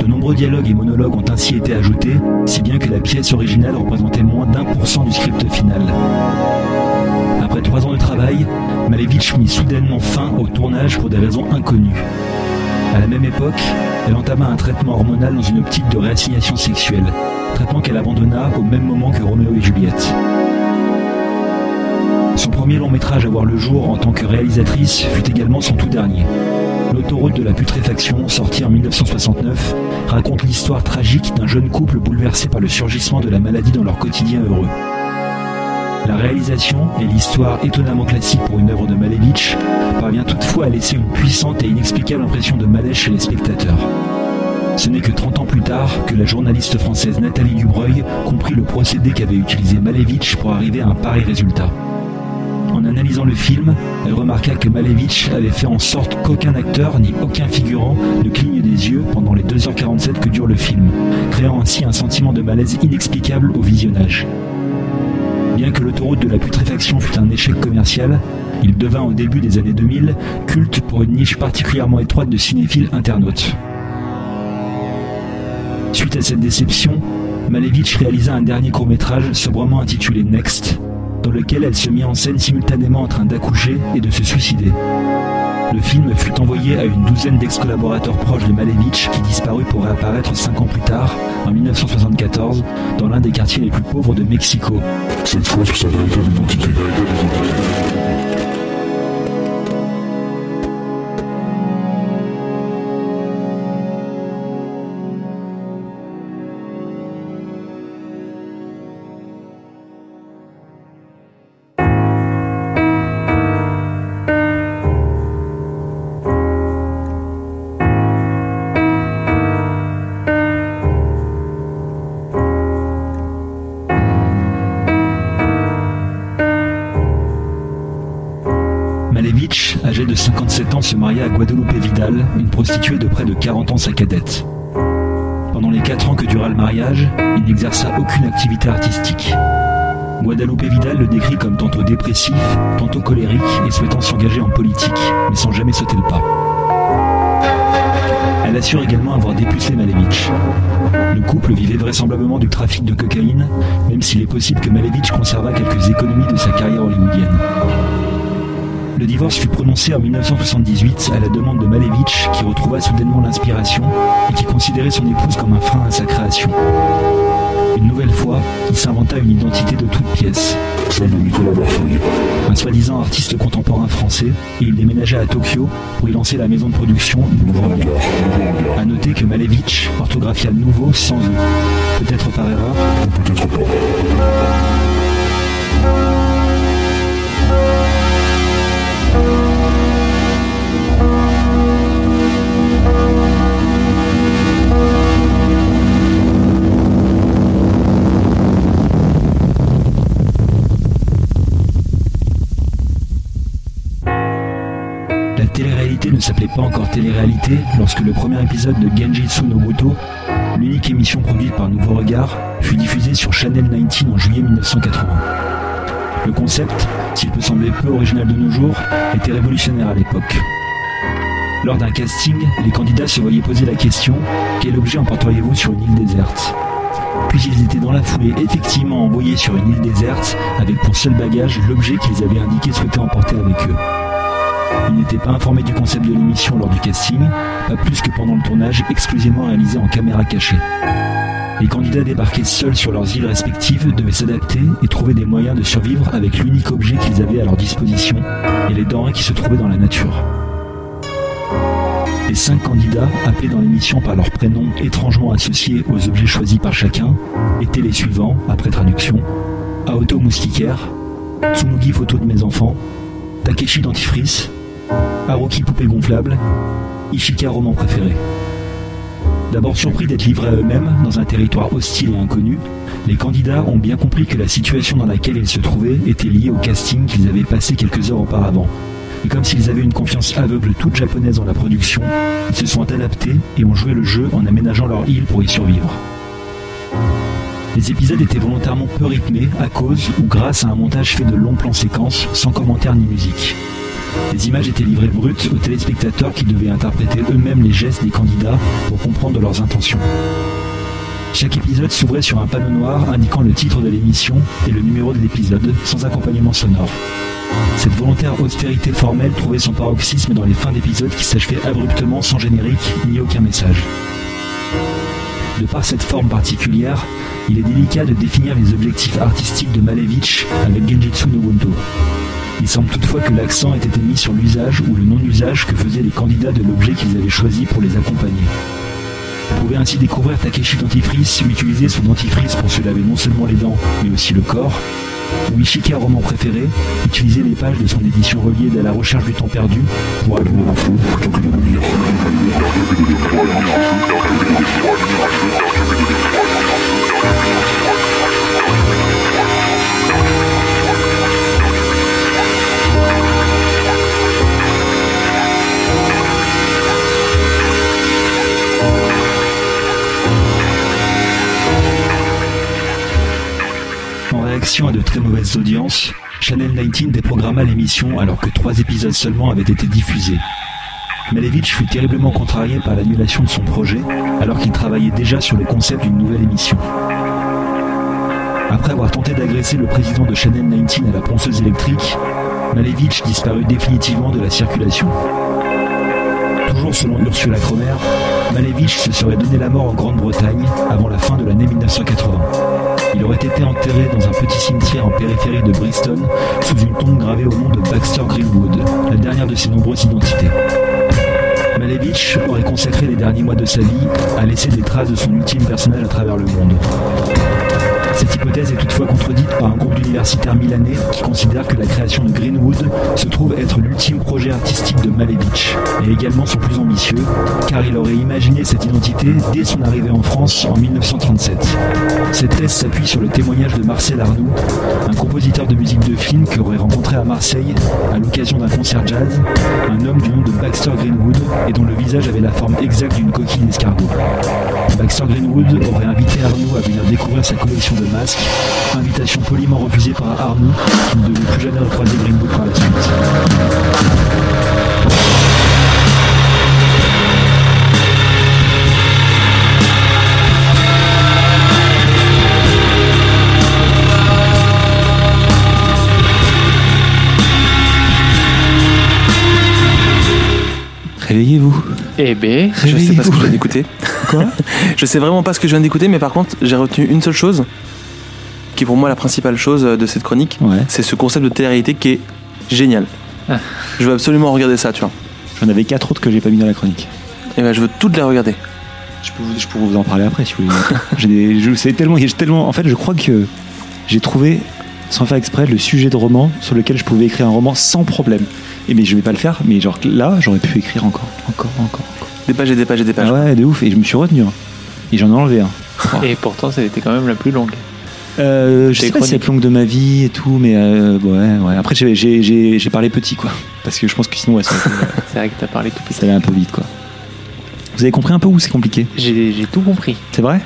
S2: De nombreux dialogues et monologues ont ainsi été ajoutés, si bien que la pièce originale représentait moins d'un pour cent du script final. Après trois ans de travail, Malevich mit soudainement fin au tournage pour des raisons inconnues. À la même époque, elle entama un traitement hormonal dans une optique de réassignation sexuelle, traitement qu'elle abandonna au même moment que Roméo et Juliette. Son premier long métrage à voir le jour en tant que réalisatrice fut également son tout dernier. L'autoroute de la putréfaction, sorti en 1969, raconte l'histoire tragique d'un jeune couple bouleversé par le surgissement de la maladie dans leur quotidien heureux. La réalisation et l'histoire étonnamment classique pour une œuvre de Malevich parvient toutefois à laisser une puissante et inexplicable impression de malaise chez les spectateurs. Ce n'est que 30 ans plus tard que la journaliste française Nathalie Dubreuil comprit le procédé qu'avait utilisé Malevich pour arriver à un pareil résultat. En analysant le film, elle remarqua que Malevich avait fait en sorte qu'aucun acteur ni aucun figurant ne cligne des yeux pendant les 2h47 que dure le film, créant ainsi un sentiment de malaise inexplicable au visionnage. Bien que l'autoroute de la putréfaction fût un échec commercial, il devint au début des années 2000 culte pour une niche particulièrement étroite de cinéphiles internautes. Suite à cette déception, Malevich réalisa un dernier court-métrage sobrement intitulé Next, dans lequel elle se mit en scène simultanément en train d'accoucher et de se suicider. Le film fut envoyé à une douzaine d'ex-collaborateurs proches de Malevich qui disparut pour réapparaître cinq ans plus tard, en 1974, dans l'un des quartiers les plus pauvres de Mexico. Cette fois sa cadette. Pendant les 4 ans que dura le mariage, il n'exerça aucune activité artistique. Guadalupe Vidal le décrit comme tantôt dépressif, tantôt colérique et souhaitant s'engager en politique, mais sans jamais sauter le pas. Elle assure également avoir dépucelé Malevich. Le couple vivait vraisemblablement du trafic de cocaïne, même s'il est possible que Malevich conserva quelques économies de sa carrière hollywoodienne. Le divorce fut prononcé en 1978 à la demande de Malevich, qui retrouva soudainement l'inspiration et qui considérait son épouse comme un frein à sa création. Une nouvelle fois, il s'inventa une identité de toute pièce. Celle de Nicolas Barfeuille. Un soi-disant artiste contemporain français, et il déménagea à Tokyo pour y lancer la maison de production. A noter que Malevich orthographia nouveau sans eux. Peut-être par erreur, peut-être pas. S'appelait pas encore télé-réalité lorsque le premier épisode de Genjitsu no l'unique émission produite par Nouveau Regard, fut diffusé sur Channel 19 en juillet 1980. Le concept, s'il peut sembler peu original de nos jours, était révolutionnaire à l'époque. Lors d'un casting, les candidats se voyaient poser la question Quel objet emporteriez-vous sur une île déserte? Puis ils étaient dans la foulée effectivement envoyés sur une île déserte avec pour seul bagage l'objet qu'ils avaient indiqué souhaiter emporter avec eux. Ils n'étaient pas informés du concept de l'émission lors du casting, pas plus que pendant le tournage exclusivement réalisé en caméra cachée. Les candidats débarqués seuls sur leurs îles respectives devaient s'adapter et trouver des moyens de survivre avec l'unique objet qu'ils avaient à leur disposition et les denrées qui se trouvaient dans la nature. Les cinq candidats, appelés dans l'émission par leurs prénoms étrangement associés aux objets choisis par chacun, étaient les suivants, après traduction Aoto Moustiquaire, Tsumugi Photo de mes enfants, Takeshi Dentifrice, Haruki Poupée Gonflable, Ishika Roman Préféré. D'abord surpris d'être livrés à eux-mêmes dans un territoire hostile et inconnu, les candidats ont bien compris que la situation dans laquelle ils se trouvaient était liée au casting qu'ils avaient passé quelques heures auparavant. Et comme s'ils avaient une confiance aveugle toute japonaise dans la production, ils se sont adaptés et ont joué le jeu en aménageant leur île pour y survivre. Les épisodes étaient volontairement peu rythmés à cause ou grâce à un montage fait de longs plans séquences sans commentaire ni musique. Les images étaient livrées brutes aux téléspectateurs qui devaient interpréter eux-mêmes les gestes des candidats pour comprendre leurs intentions. Chaque épisode s'ouvrait sur un panneau noir indiquant le titre de l'émission et le numéro de l'épisode, sans accompagnement sonore. Cette volontaire austérité formelle trouvait son paroxysme dans les fins d'épisodes qui s'achevaient abruptement sans générique ni aucun message. De par cette forme particulière, il est délicat de définir les objectifs artistiques de Malevich avec Genjitsu no. Il semble toutefois que l'accent ait été mis sur l'usage ou le non-usage que faisaient les candidats de l'objet qu'ils avaient choisi pour les accompagner. Vous pouvez ainsi découvrir Takeshi Dentifrice utiliser son dentifrice pour se laver non seulement les dents, mais aussi le corps, ou Ishika roman préféré, utiliser les pages de son édition reliée à la recherche du temps perdu pour à de très mauvaises audiences, Channel 19 déprogramma l'émission alors que trois épisodes seulement avaient été diffusés. Malevich fut terriblement contrarié par l'annulation de son projet alors qu'il travaillait déjà sur le concept d'une nouvelle émission. Après avoir tenté d'agresser le président de Channel 19 à la ponceuse électrique, Malevich disparut définitivement de la circulation. Toujours selon Ursula Cromer, Malevich se serait donné la mort en Grande-Bretagne avant la fin de l'année 1980. Il aurait été enterré dans un petit cimetière en périphérie de Bristol sous une tombe gravée au nom de Baxter Greenwood, la dernière de ses nombreuses identités. Malevich aurait consacré les derniers mois de sa vie à laisser des traces de son ultime personnel à travers le monde. Cette hypothèse est toutefois contredite par un groupe d'universitaires milanais qui considère que la création de Greenwood se trouve être l'ultime projet artistique de Malevich, et également son plus ambitieux, car il aurait imaginé cette identité dès son arrivée en France en 1937. Cette thèse s'appuie sur le témoignage de Marcel Arnoux, un compositeur de musique de film qui aurait rencontré à Marseille, à l'occasion d'un concert jazz, un homme du nom de Baxter Greenwood et dont le avait la forme exacte d'une coquille d'escargot. Baxter Greenwood aurait invité Arnoux à venir découvrir sa collection de masques, invitation poliment refusée par Arnoux, qui ne devait plus jamais recroiser Greenwood par la suite.
S11: Réveillez-vous.
S4: Eh ben,
S3: Je sais pas ce que je viens d'écouter.
S11: Quoi? [laughs]
S3: Je sais vraiment pas ce que je viens d'écouter, mais par contre, j'ai retenu une seule chose, qui est pour moi la principale chose de cette chronique,
S11: Ouais.
S3: c'est ce concept de télé-réalité qui est génial.
S4: Ah.
S3: Je veux absolument regarder ça, tu vois.
S11: J'en avais quatre autres que j'ai pas mis dans la chronique.
S3: Et ben, je veux toutes les regarder.
S11: Je peux, vous, je peux vous en parler après si vous voulez. [laughs] j'ai des- je sais tellement, tellement. En fait, je crois que j'ai trouvé, sans faire exprès, le sujet de roman sur lequel je pouvais écrire un roman sans problème. Et mais je vais pas le faire. Mais genre là, j'aurais pu écrire encore, encore, encore.
S3: Des pages et des pages et des pages.
S11: Ah ouais, de ouf. Et je me suis retenu. hein. Et j'en ai enlevé un. [laughs]
S4: et pourtant, ça a été quand même la plus longue.
S11: Euh, je sais pas si c'est longue de ma vie et tout, mais euh, ouais, ouais. Après, j'ai- parlé petit, quoi. Parce que je pense que sinon, ouais, ça, [laughs]
S4: C'est vrai que t'as parlé tout petit.
S11: ça allait un peu vite, quoi. Vous avez compris un peu où c'est compliqué?
S4: J'ai tout compris.
S11: C'est vrai?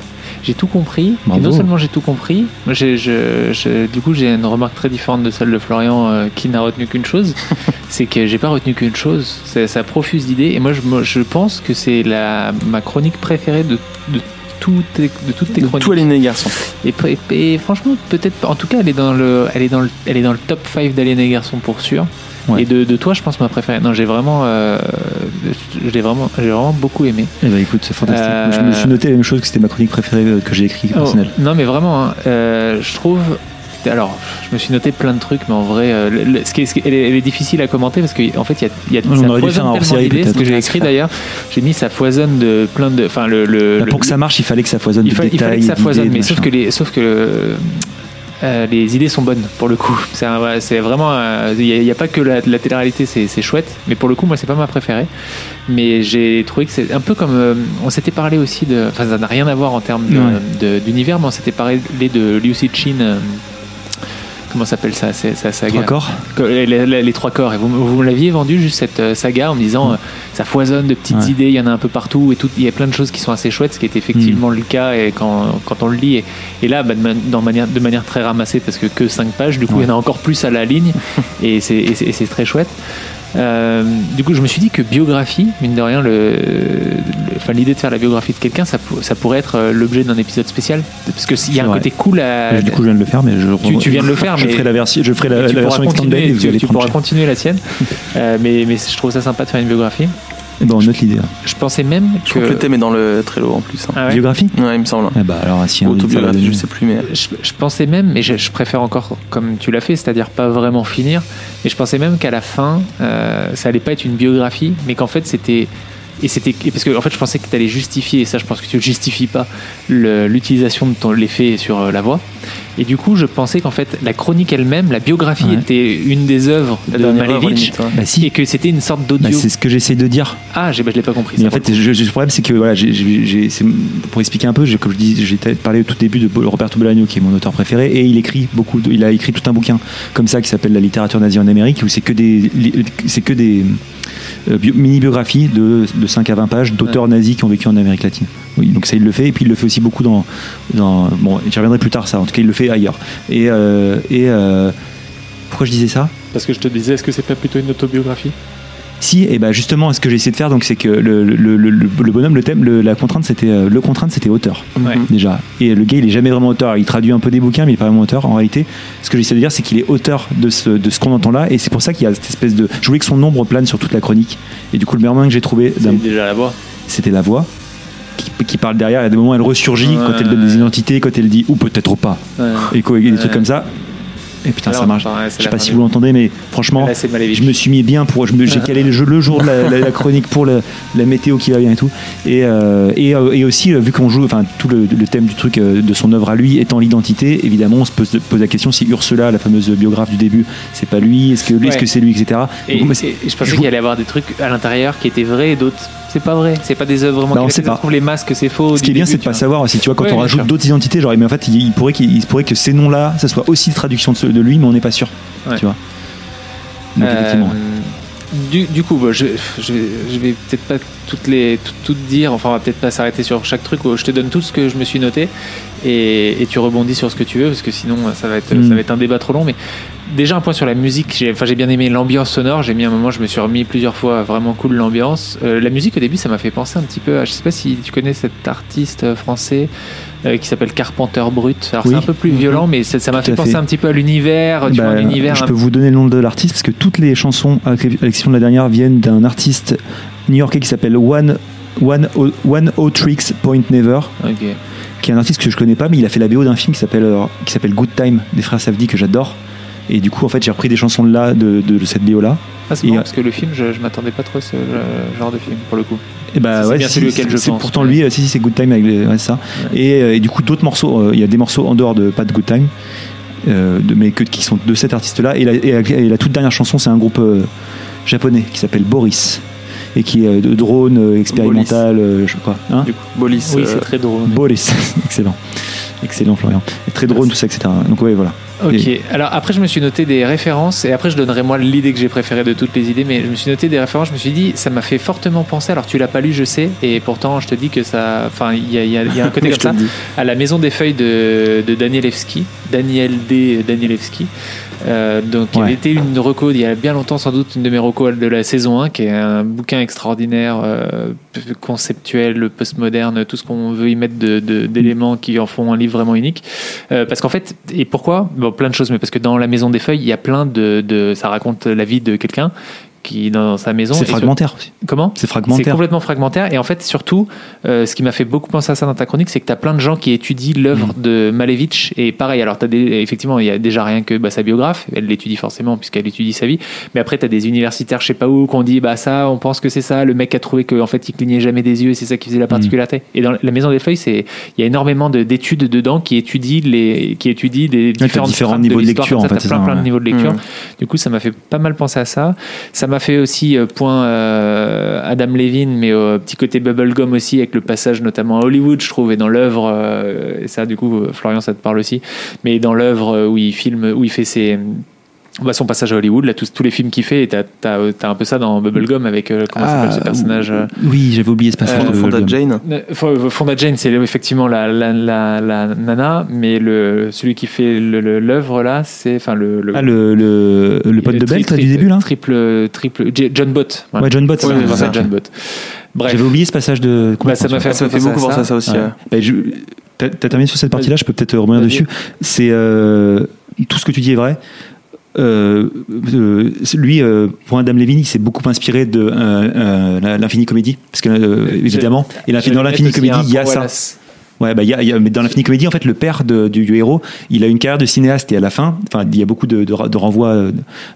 S4: J'ai tout compris.
S11: Bravo.
S4: Et non seulement j'ai tout compris, j'ai- je- je- du coup j'ai une remarque très différente de celle de Florian euh, qui n'a retenu qu'une chose. [laughs] c'est que j'ai pas retenu qu'une chose. Ça profuse d'idées. Et moi je, pense que c'est la ma chronique préférée de, de tout tes- de toutes tes
S3: De
S4: chroniques.
S3: tout Aline et garçons.
S4: Et, et- et franchement, peut-être, pas- en tout cas, elle est dans le, elle est dans le, elle est dans le top 5 d'Alien et Garçon pour sûr.
S2: Ouais.
S4: Et de, de toi, je pense ma préférée. Non, j'ai vraiment, euh, vraiment, j'ai vraiment beaucoup aimé.
S2: Eh ben écoute, c'est fantastique.
S4: Euh,
S2: Je me suis noté la même chose que c'était ma chronique préférée euh, que j'ai écrite
S4: Oh,
S2: personnelle.
S4: non, mais vraiment, hein, euh, je trouve. Alors, je me suis noté plein de trucs, mais en vrai, euh, le- le- ce qui est, ce qui est- elle, est, elle est difficile à commenter parce qu'en fait, il y a, y a
S2: On
S4: ça
S2: aurait dû faire un.
S4: Ce que j'ai écrit d'ailleurs, j'ai mis ça foisonne de plein de. Enfin, le, le-
S2: Bah, pour que ça marche, il fallait que ça foisonne
S4: il,
S2: de
S4: fa- il fallait que ça foisonne, mais sauf que les, sauf que euh, les idées sont bonnes pour le coup. C'est vraiment, euh, il n'y a, pas que la, la télé-réalité, c'est chouette, mais pour le coup, moi, c'est pas ma préférée. Mais j'ai trouvé que c'est un peu comme euh, on s'était parlé aussi de, enfin, ça n'a rien à voir en termes
S2: Ouais.
S4: d'univers, mais on s'était parlé de Liu Chin. Comment s'appelle ça c'est sa saga
S2: Trois corps
S4: les, les- les trois corps. Et vous, vous me l'aviez vendu juste cette euh, saga en me disant euh, ça foisonne de petites
S2: Ouais.
S4: idées, il y en a un peu partout et tout. Il y a plein de choses qui sont assez chouettes, ce qui est effectivement
S2: Mm.
S4: le cas et quand, quand on le lit. Et, et là, bah, de, man- dans manière, de manière très ramassée parce que que 5 pages, du coup, il y en a encore plus à la ligne [laughs] et c'est et c'est- et c'est très chouette. Euh, du coup, je me suis dit que biographie, mine de rien, le, le- enfin, l'idée de faire la biographie de quelqu'un, ça, pour- ça pourrait être euh, l'objet d'un épisode spécial. Parce que s'il y a un
S2: vrai.
S4: côté cool à.
S2: Du coup, je viens de le faire, mais je
S4: Tu- tu viens de le faire,
S2: je
S4: mais-
S2: ferai la version, je ferai la, la version extended
S4: tu, tu pourras continuer la sienne. [laughs] Euh, mais, mais je trouve ça sympa de faire une biographie.
S2: Eh ben, on note l'idée. hein.
S4: Je pensais même
S3: Je
S4: que.
S3: crois que le thème est dans le Trello en plus. hein.
S4: Ah ouais
S2: Biographie?
S3: Ouais, il me semble.
S2: Eh bah alors, si
S3: Autobiographie, je sais plus, mais.
S4: je, je pensais même, mais je, je préfère encore comme tu l'as fait, c'est-à-dire pas vraiment finir. Et je pensais même qu'à la fin, euh, ça allait pas être une biographie, mais qu'en fait c'était et c'était parce que en fait je pensais que tu allais justifier et ça je pense que tu ne justifies pas le- l'utilisation de ton l'effet sur euh, la voix. Et du coup je pensais qu'en fait la chronique elle-même, la biographie
S2: Ouais.
S4: était une des œuvres de
S3: œuvre,
S4: Malevich
S3: ouais.
S2: Bah si,
S4: et que c'était une sorte
S2: Bah,
S4: d'audio.
S2: c'est ce que j'essaye de dire.
S4: ah, bah, je l'ai pas compris. Ça,
S2: en fait,
S4: le coup.
S2: je- je- le problème, c'est que voilà, pour expliquer un peu, j'ai- comme je dis, j'ai parlé au tout début de Roberto Bolaño, qui est mon auteur préféré, et il écrit beaucoup. de- il a écrit tout un bouquin comme ça qui s'appelle La littérature nazie en Amérique, où c'est que des, c'est que des euh, bio- mini-biographies de, de 5 à 20 pages d'auteurs nazis qui ont vécu en Amérique latine. Oui, donc ça, il le fait, et puis il le fait aussi beaucoup dans. dans bon, j'y reviendrai plus tard, ça. En tout cas, il le fait ailleurs. Et, euh, et euh, pourquoi je disais ça?
S4: Parce que je te disais, est-ce que c'est pas plutôt une autobiographie?
S2: Si, et ben justement, ce que j'ai essayé de faire, donc, c'est que le, le, le, le- le bonhomme, le thème, le- la contrainte, c'était euh, le contrainte, c'était auteur
S4: Ouais.
S2: déjà. Et le gars, il est jamais vraiment auteur. Il traduit un peu des bouquins, mais il est pas vraiment auteur. En réalité, ce que j'essaie de dire, c'est qu'il est auteur de ce, de ce qu'on entend là, et c'est pour ça qu'il y a cette espèce de. Je voulais que son ombre plane sur toute la chronique. Et du coup, le meilleur moyen que j'ai trouvé,
S4: C'est déjà la voix.
S2: c'était la voix. Qui, qui parle derrière, il y a des moments où elle ressurgit
S4: Ouais.
S2: quand elle donne des identités, quand elle dit ou peut-être pas, et quoi, et des trucs comme ça. Et putain,
S4: Alors,
S2: ça marche.
S4: c'est
S2: Je sais pas si vous l'entendez, mais franchement,
S4: Là,
S2: je me suis mis bien pour. J'ai calé le, jeu, le jour de la, la- la chronique pour la météo qui va bien et tout. Et, euh, et, euh, et aussi, euh, vu qu'on joue, enfin, tout le, le thème du truc de son œuvre à lui étant l'identité, évidemment, on se pose, pose la question si Ursula, la fameuse biographe du début, c'est pas lui, est-ce que,
S4: Ouais.
S2: c'est lui, etc.
S4: Et,
S2: Donc,
S4: je pensais qu'il allait y avoir des trucs à l'intérieur qui étaient vrais et d'autres c'est pas vrai. C'est pas des œuvres vraiment.
S2: Bah, on
S4: qui-
S2: sait pas.
S4: les masques c'est faux.
S2: Ce qui est bien, c'est de pas savoir. Si tu vois, quand
S4: Ouais,
S2: on rajoute d'autres identités, genre, mais en fait, il, il pourrait qu'il il se pourrait que ces noms-là, ça soit aussi traduction de, ce- de lui, mais on n'est pas sûr.
S4: Ouais.
S2: Tu vois. Donc,
S4: Euh,
S2: effectivement.
S4: du, du coup, bah, je, je vais, je vais peut-être pas toutes les tout, toutes dire. Enfin, on va peut-être pas s'arrêter sur chaque truc. Je te donne tout ce que je me suis noté et, et tu rebondis sur ce que tu veux parce que sinon ça va être
S2: Mm.
S4: ça va être un débat trop long. Mais déjà un point sur la musique. J'ai enfin j'ai bien aimé l'ambiance sonore. J'ai mis un moment. Je me suis remis plusieurs fois. Vraiment cool l'ambiance. Euh, la musique au début, ça m'a fait penser un petit peu. à- Je sais pas si tu connais cet artiste euh, français. euh, qui s'appelle Carpenter Brut. Alors
S2: Oui.
S4: c'est un peu plus violent, mais ça m'a fait penser un petit peu à l'univers,
S2: Bah,
S4: un univers.
S2: je peux vous donner le nom de l'artiste parce que toutes les chansons, à l'exception de la dernière, viennent d'un artiste new-yorkais qui s'appelle One, One, O, One O Tricks Point Never,
S4: Ok.
S2: qui est un artiste que je connais pas, mais il a fait la BO d'un film qui s'appelle qui s'appelle Good Time des frères Safdie que j'adore. Et du coup, en fait, j'ai repris des chansons de là, de, de, de cette BO là.
S4: Ah, c'est marrant
S2: euh,
S4: parce que le film, je, je m'attendais pas trop à ce genre de film pour le coup.
S2: Et bah
S4: C'est
S2: ouais,
S4: bien
S2: si,
S4: celui auquel je
S2: c'est
S4: pense,
S2: pourtant lui, euh, si, si, c'est Good Time avec les, ouais, c'est ça. Et, euh, et du coup, d'autres morceaux, il y a des morceaux en dehors de pas de Good Time, euh, de, mais que, qui sont de cet artiste-là. Et la, et, la, et la toute dernière chanson, c'est un groupe euh, japonais qui s'appelle Boris et qui est euh, de drone euh, expérimental, euh, je sais pas. Hein
S3: Du coup, Bolis.
S4: Oui, c'est très drôle.
S2: Boris, [laughs] excellent, excellent Florian. Et très drone, tout ça, etc. Donc ouais, voilà.
S4: Ok,
S2: Et-
S4: alors après je me suis noté des références et après je donnerai moi l'idée que j'ai préférée de toutes les idées, mais je me suis noté des références, je me suis dit ça m'a fait fortement penser, alors tu l'as pas lu je sais, et pourtant je te dis que ça, enfin il y a, y y un côté [laughs]
S3: Je
S4: comme
S3: te
S4: ça,
S3: le dis.
S4: à la maison des feuilles de, de Danielewski, Daniel D. Danielewski, euh, donc il
S2: Ouais.
S4: été une reco il y a bien longtemps sans doute une de mes recos de la saison 1 qui est un bouquin extraordinaire euh, conceptuel postmoderne tout ce qu'on veut y mettre de- de- d'éléments qui en font un livre vraiment unique Euh, parce qu'en fait et pourquoi? Bon, plein de choses mais parce que dans la maison des feuilles il y a plein de, de ça raconte la vie de quelqu'un qui dans sa maison
S2: C'est
S4: sur-
S2: fragmentaire aussi.
S4: comment
S2: C'est
S4: c'est
S2: fragmentaire.
S4: complètement fragmentaire. Et en fait, surtout, euh, ce qui m'a fait beaucoup penser à ça dans ta chronique, c'est que tu as plein de gens qui étudient l'œuvre
S2: Mm.
S4: de Malevich. Et pareil, alors, as des, effectivement, il y a déjà rien que bah, sa biographe. Elle l'étudie forcément, puisqu'elle étudie sa vie. Mais après, tu as des universitaires, je sais pas où, qui ont dit bah, ça, on pense que c'est ça. Le mec a trouvé qu'en fait, il clignait jamais des yeux et c'est ça qui faisait la particularité. Et dans la Maison des Feuilles, c'est- il y a énormément de- d'études dedans qui étudient les, qui étudient des différentes
S2: différents niveaux de
S4: l'histoire.
S2: lecture, en fait, c'est
S4: plein, plein de niveaux de lecture.
S3: Mm.
S4: Du coup, ça m'a fait pas mal penser à ça. Ça fait aussi euh, point euh, Adam Levine, mais au petit côté bubblegum aussi, avec le passage notamment à Hollywood, je trouve, et dans l'œuvre, euh, et ça, du coup, Florian, ça te parle aussi, mais dans l'œuvre où il filme, où il fait ses. Bah, son passage à Hollywood, là, tous, tous les films qu'il fait, et t'as as, un peu ça dans Bubblegum avec euh, comment s'appelle ce personnage euh,
S2: Oui, j'avais oublié ce passage.
S4: Euh,
S2: de-
S3: Fonda Jane.
S4: Fo- Fonda Jane, c'est effectivement la, la, la, la nana, mais le, celui qui fait l'œuvre là, c'est enfin le, le,
S2: Ah, le, le, le pote de Belt du début là
S4: Triple, triple, John Bott. voilà.
S2: Ouais, John Bott.
S4: Ouais,
S2: ça.
S4: ça, John Bott. Bref.
S2: J'avais oublié ce passage de.
S4: Bah, ça m'a fait,
S3: Ça fait beaucoup penser à ça aussi.
S2: Ouais. Bah, je- T'as t'as terminé sur cette partie-là, je peux peut-être revenir dessus. C'est euh, tout ce que tu dis est vrai. Euh, euh, lui, euh, pour Adam Levine, il s'est beaucoup inspiré de l'Infini Comédie, parce que évidemment, et dans l'Infini Comédie, il y a ça. Ouais, bah, il y a, il y a- mais dans l'Infini Comédie, en fait, le père de- du, du héros, il a une carrière de cinéaste et à la fin, enfin, il y a beaucoup de, de, de renvois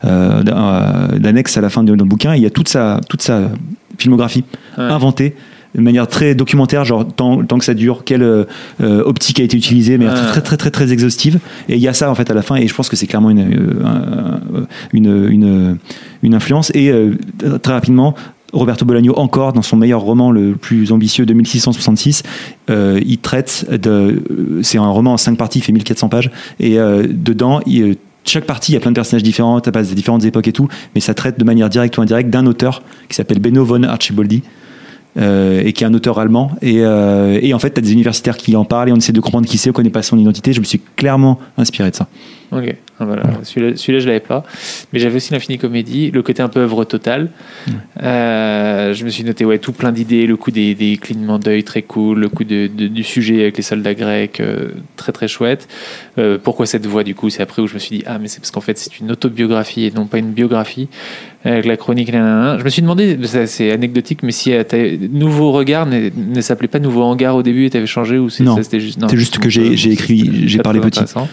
S2: d'annexes à la fin de, dans le bouquin. Il y a toute sa, toute sa filmographie
S4: Ouais.
S2: inventée de manière très documentaire, genre tant, tant que ça dure, quelle euh, euh, optique a été utilisée, mais très, très très très exhaustive. Et il y a ça en fait à la fin, et je pense que c'est clairement une, euh, un- une, une, une influence. Et euh, très rapidement, Roberto Bolaño encore dans son meilleur roman le plus ambitieux 2666 euh, il traite de euh, c'est un roman en cinq parties il fait 1400 pages et euh, dedans il, euh, chaque partie il y a plein de personnages différents ça passe des différentes époques et tout mais ça traite de manière directe ou indirecte d'un auteur qui s'appelle Benno von Archibaldi euh, et qui est un auteur allemand. Et, euh, et en fait tu as des universitaires qui en parlent et on essaie de comprendre qui c'est on connaît pas son identité. Je me suis clairement inspiré de ça
S4: Ok, Ah, voilà. celui-là, celui-là, je l'avais pas. Mais j'avais aussi l'infini comédie, le côté un peu œuvre totale. Euh, je me suis noté ouais, tout plein d'idées, le coup des, des clignements d'œil très cool, le coup de, de- du sujet avec les soldats grecs, euh, très très chouette. Euh, pourquoi cette voix du coup? C'est après où je me suis dit, ah mais c'est parce qu'en fait c'est une autobiographie et non pas une biographie. Avec la chronique, nanana. je me suis demandé, c'est anecdotique, mais si Nouveau Regard ne, ne s'appelait pas Nouveau Hangar au début et t'avais changé ou c'est,
S2: Non.
S4: c'était juste,
S2: C'est juste que j'ai- écrit- j'ai [laughs] parlé petit.
S4: intéressant.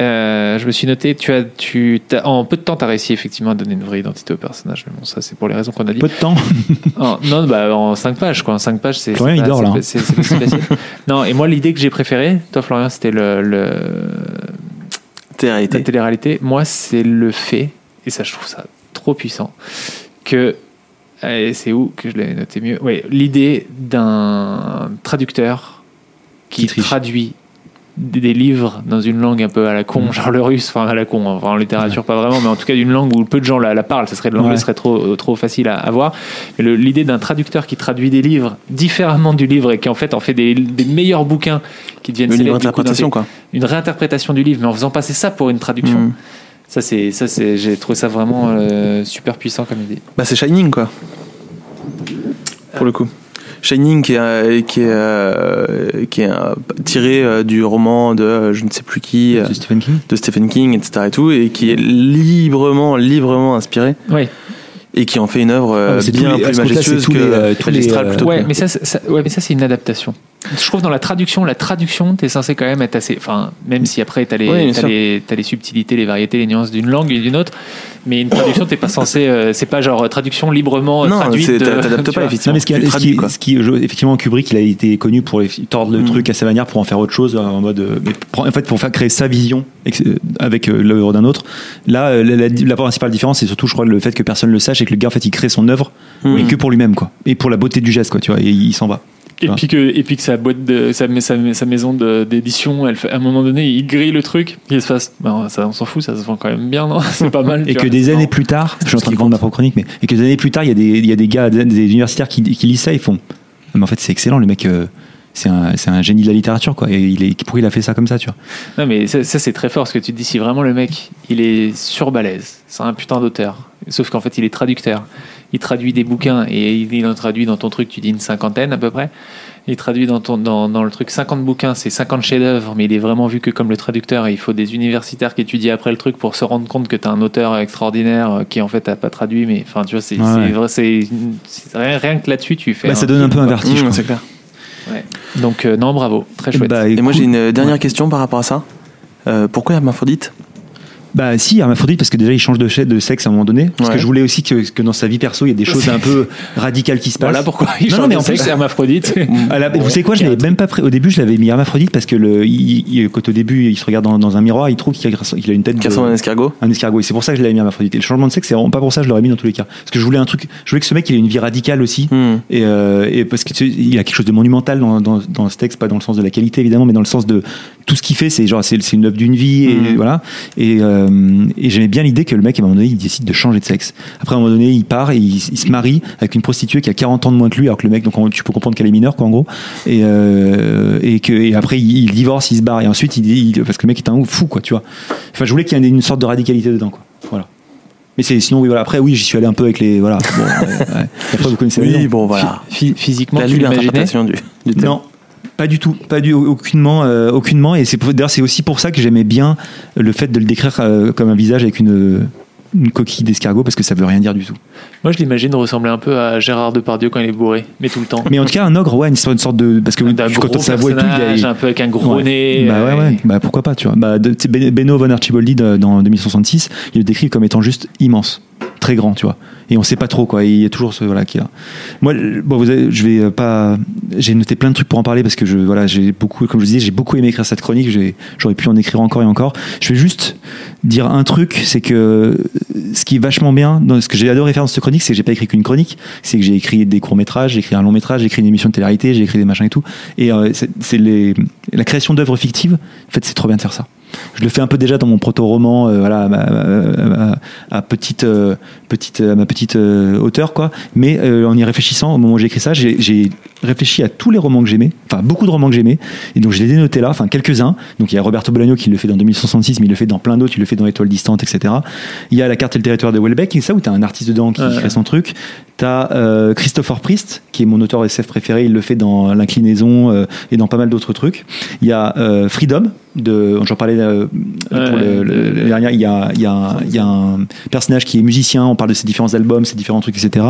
S4: Euh, je me suis noté, tu as, tu, t'as- en peu de temps, tu as réussi effectivement à donner une vraie identité au personnage. Mais bon, ça, c'est pour les raisons qu'on a dit.
S2: peu de temps [laughs]
S4: En- non, bah, en 5 pages, quoi. En 5 pages, c'est.
S2: Florian,
S4: c'est
S2: il
S4: pas-
S2: dort, là, hein.
S4: C'est facile. [laughs] non, et moi, l'idée que j'ai préférée, toi, Florian, c'était le, le- la
S3: Télé-réalité.
S4: télé-réalité. Moi, c'est le fait, et ça, je trouve ça trop puissant, que. C'est où que je l'avais noté mieux? Ouais, l'idée d'un traducteur qui traduit des livres dans une langue un peu à la con,
S2: Mm.
S4: genre le russe, enfin à la con, enfin, en littérature pas vraiment, mais en tout cas d'une langue où peu de gens la, la parlent, ça serait de l'anglais
S2: Ouais.
S4: serait trop trop facile à avoir. Mais l'idée d'un traducteur qui traduit des livres différemment du livre et qui en fait en fait des, des meilleurs bouquins qui deviennent
S3: Une
S4: célèbres, du coup,
S3: interprétation,
S4: dans
S3: quoi.
S4: une réinterprétation du livre, mais en faisant passer ça pour une traduction.
S3: Mm.
S4: Ça c'est ça c'est j'ai trouvé ça vraiment euh, super puissant comme idée.
S3: Bah, c'est Shining, quoi. Pour le coup. Shining, qui est, euh, qui est, euh, qui est euh, tiré du roman de je ne sais plus qui,
S2: C'est Stephen King
S3: de Stephen King, etc. Et, tout, et qui est librement, librement inspiré.
S4: Oui.
S3: Et qui en fait une œuvre euh,
S2: Ah, c'est
S3: bien
S2: tous les-
S3: plus majestueuse que
S2: les, euh, euh,
S3: plutôt.
S4: Ouais, mais ça, c'est- ça- ouais, mais ça c'est une adaptation. Je trouve dans la traduction, la traduction, t'es censé quand même être assez. Enfin, même si après t'as les,
S3: Oui, bien
S4: t'as
S3: sûr.
S4: les, t'as les subtilités, les variétés, les nuances d'une langue et d'une autre, mais une traduction, t'es pas censé. euh, c'est pas genre traduction librement euh,
S3: non,
S4: traduite.
S3: t'adaptes pas effectivement.
S2: Non, mais ce qui, ce qui- ce qui- je- effectivement, Kubrick, il a été connu pour les- tordre le
S3: Mm.
S2: truc à sa manière pour en faire autre chose, en mode, euh, mais pour- en fait, pour faire créer sa vision euh, avec euh, l'œuvre d'un autre. Là, euh, la, la- la principale différence, c'est surtout, je crois, le fait que personne le sache et que le gars, en fait, il crée son œuvre,
S3: Mm.
S2: mais que pour lui-même, quoi, et pour la beauté du geste, quoi, tu vois, et il s'en va.
S4: Et puis, que, et puis que sa boîte de, sa, sa, sa maison de- d'édition, elle fait- à un moment donné, il grille le truc, il se fasse, bah, ça, on s'en fout, ça se vend quand même bien, non? [laughs] C'est pas mal.
S2: Et que
S4: vois.
S2: des années plus tard, je suis en train de vendre ma propre chronique, mais et que des années plus tard, il y a des, il y a des gars, des, des universitaires qui, qui lisent ça, ils font. Mais en fait, c'est excellent, le mec. euh, c'est un, génie de la littérature, quoi. Et il est, pourquoi il a fait ça comme ça, tu vois?
S4: Non, mais ça, ça, c'est très fort ce que tu te dis. Si vraiment le mec, il est surbalèze, c'est un putain d'auteur. Sauf qu'en fait, il est traducteur. Il traduit des bouquins et il en traduit dans ton truc, tu dis une cinquantaine à peu près. Il traduit dans, ton, dans, dans le truc 50 bouquins, c'est 50 chefs-d'œuvre, mais il est vraiment vu que comme le traducteur. et Il faut des universitaires qui étudient après le truc pour se rendre compte que tu as un auteur extraordinaire euh, qui en fait a pas traduit. Mais enfin, tu vois, c'est
S2: Ouais,
S4: c'est
S2: ouais.
S4: vrai, c'est rien, rien que là-dessus, tu fais.
S2: Bah, ça donne un peu un vertige.
S3: Mmh, c'est clair.
S4: Ouais. Donc, euh, non, bravo, très chouette.
S2: Bah,
S3: Et moi j'ai une dernière question par rapport à ça. Euh, pourquoi Hermaphrodite?
S2: Bah si, hermaphrodite parce que déjà il change de, sexe à un moment donné. Parce
S3: Ouais.
S2: que je voulais aussi que, que dans sa vie perso il y ait des choses un peu [laughs] radicales qui se passent.
S4: Voilà pourquoi il
S2: Non,
S4: change
S2: non, mais
S4: de
S2: en
S4: sexe,
S2: plus-
S4: hermaphrodite.
S2: La- vous savez quoi, je l'avais même pas pré- au début je l'avais mis hermaphrodite parce que le, il, il- quand au début il se regarde dans, dans un miroir, il trouve qu'il a, qu'il a une tête
S3: Qui ressemble un escargot
S2: un escargot. Et c'est pour ça que je l'avais mis hermaphrodite. Et le changement de sexe, c'est vraiment pas pour ça que je l'aurais mis dans tous les cas. Parce que je voulais un truc, je voulais que ce mec il ait une vie radicale aussi.
S3: Hmm.
S2: Et, euh, et parce que tu sais, il y a quelque chose de monumental dans, dans, dans ce texte, pas dans le sens de la qualité évidemment, mais dans le sens de tout ce qu'il fait, c'est genre c'est une œuvre d'une vie et
S3: Mhm.
S2: voilà. Et, euh, et j'aimais bien l'idée que le mec à un moment donné il décide de changer de sexe. Après à un moment donné il part et il, il se marie avec une prostituée qui a 40 ans de moins que lui, alors que le mec donc on- tu peux comprendre qu'elle est mineure quoi en gros. Et, euh, et que et après il, il divorce, il se barre et ensuite il, il- parce que le mec est un ouf fou quoi tu vois. Enfin je voulais qu'il y ait une sorte de radicalité dedans quoi. Voilà. Mais c'est sinon oui voilà après oui j'y suis allé un peu avec les voilà. Bon, ouais, ouais. Après vous connaissez
S3: Oui, bon voilà.
S4: Phy- Physiquement,
S3: La
S4: tu l'imaginais
S3: du, du.
S2: Non, pas du tout, pas du aucunement, euh, aucunement. Et c'est d'ailleurs c'est aussi pour ça que j'aimais bien le fait de le décrire euh, comme un visage avec une, une coquille d'escargot parce que ça veut rien dire du tout.
S4: Moi, je l'imagine ressembler un peu à Gérard Depardieu quand il est bourré, mais tout le temps.
S2: Mais en tout cas un ogre, ouais, une, sorte- une sorte de parce que quand
S4: gros
S2: sa voix et tout, il y a-
S4: un peu avec un gros
S2: Ouais.
S4: nez.
S2: Bah ouais,
S4: euh,
S2: ouais, bah pourquoi pas, tu vois. Bah, de- Ben- Benno von Archiboldi de- dans 2066, il le décrit comme étant juste immense, très grand, tu vois. Et on sait pas trop quoi. Il y a toujours ce voilà qui est là. Moi, bon, vous je vais euh, pas. J'ai noté plein de trucs pour en parler parce que je voilà, j'ai beaucoup, comme je disais, j'ai beaucoup aimé écrire cette chronique. J'aurais pu en écrire encore et encore. Je vais juste dire un truc, c'est que ce qui est vachement bien, ce que j'ai adoré faire dans cette chronique, c'est que j'ai pas écrit qu'une chronique, c'est que j'ai écrit des courts métrages, j'ai écrit un long métrage, j'ai écrit une émission de télé-réalité, j'ai écrit des machins et tout. Et euh, c'est la création d'œuvres fictives. En fait, c'est trop bien de faire ça. Je le fais un peu déjà dans mon proto-roman, euh, voilà, à, ma- à- à- à petite, euh, petite, à ma petite euh, hauteur, quoi. Mais euh, en y réfléchissant, au moment où j'ai écrit ça, j'ai réfléchi à tous les romans que j'aimais, enfin beaucoup de romans que j'aimais, et donc je les ai notés là, enfin quelques-uns. Donc il y a Roberto Bolaño qui le fait dans 2066, mais il le fait dans plein d'autres, il le fait dans Étoiles distantes, etc. Il y a La carte et le territoire de Welbeck, et ça où t'as un artiste dedans qui crée son truc. T'as euh, Christopher Priest, qui est mon auteur SF préféré, il le fait dans L'inclinaison euh, et dans pas mal d'autres trucs. Il y a Freedom, de, j'en parlais euh, pour le, le- le dernier, il y, a, il, y a un, il y a un personnage qui est musicien, on parle de ses différents albums, ses différents trucs, etc.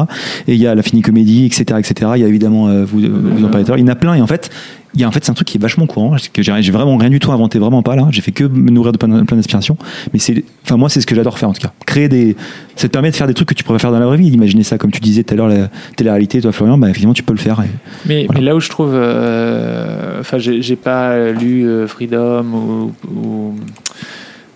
S2: Et il y a la fini comédie, etc. etc. Il y a évidemment, euh, vous, vous en parlez tout à l'heure, il y en a plein, et en fait, il y a en fait c'est un truc qui est vachement courant que j'ai vraiment rien du tout inventé vraiment pas là. J'ai fait que me nourrir de plein, plein d'inspiration. Mais c'est enfin moi c'est ce que j'adore faire en tout cas. Créer des ça te permet de faire des trucs que tu pourrais faire dans la vraie vie. D'imaginer ça comme tu disais tout à l'heure la télé-réalité toi Florian bah effectivement tu peux le faire et-
S4: Mais,
S2: Voilà.
S4: mais là où je trouve, euh, enfin, j'ai j'ai pas lu euh, Freedom ou, ou-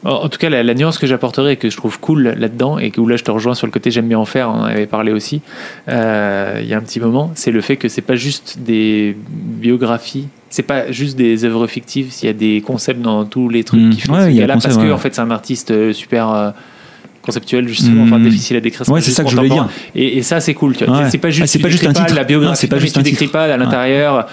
S4: en tout cas la, la nuance que j'apporterais et que je trouve cool là-dedans et que où là je te rejoins sur le côté j'aime bien en faire, on en avait parlé aussi euh, il y a un petit moment, c'est le fait que c'est pas juste des biographies, c'est pas juste des œuvres fictives, il y a des concepts dans tous les trucs
S2: Mm.
S4: qu'il fait
S2: Ouais,
S4: ce
S2: il y a le concept,
S4: parce que
S2: ouais.
S4: en fait c'est un artiste euh, super euh, conceptuel justement,
S2: Mm.
S4: enfin difficile à décrire.
S2: Ouais, c'est ça que je voulais dire.
S4: Et, et ça, c'est cool. Tu vois.
S2: Ouais.
S4: C'est pas
S2: Ah,
S4: juste,
S2: c'est
S4: tu
S2: pas juste un titre.
S4: la biographie.
S2: Non, c'est pas juste
S4: tu décris pas à l'intérieur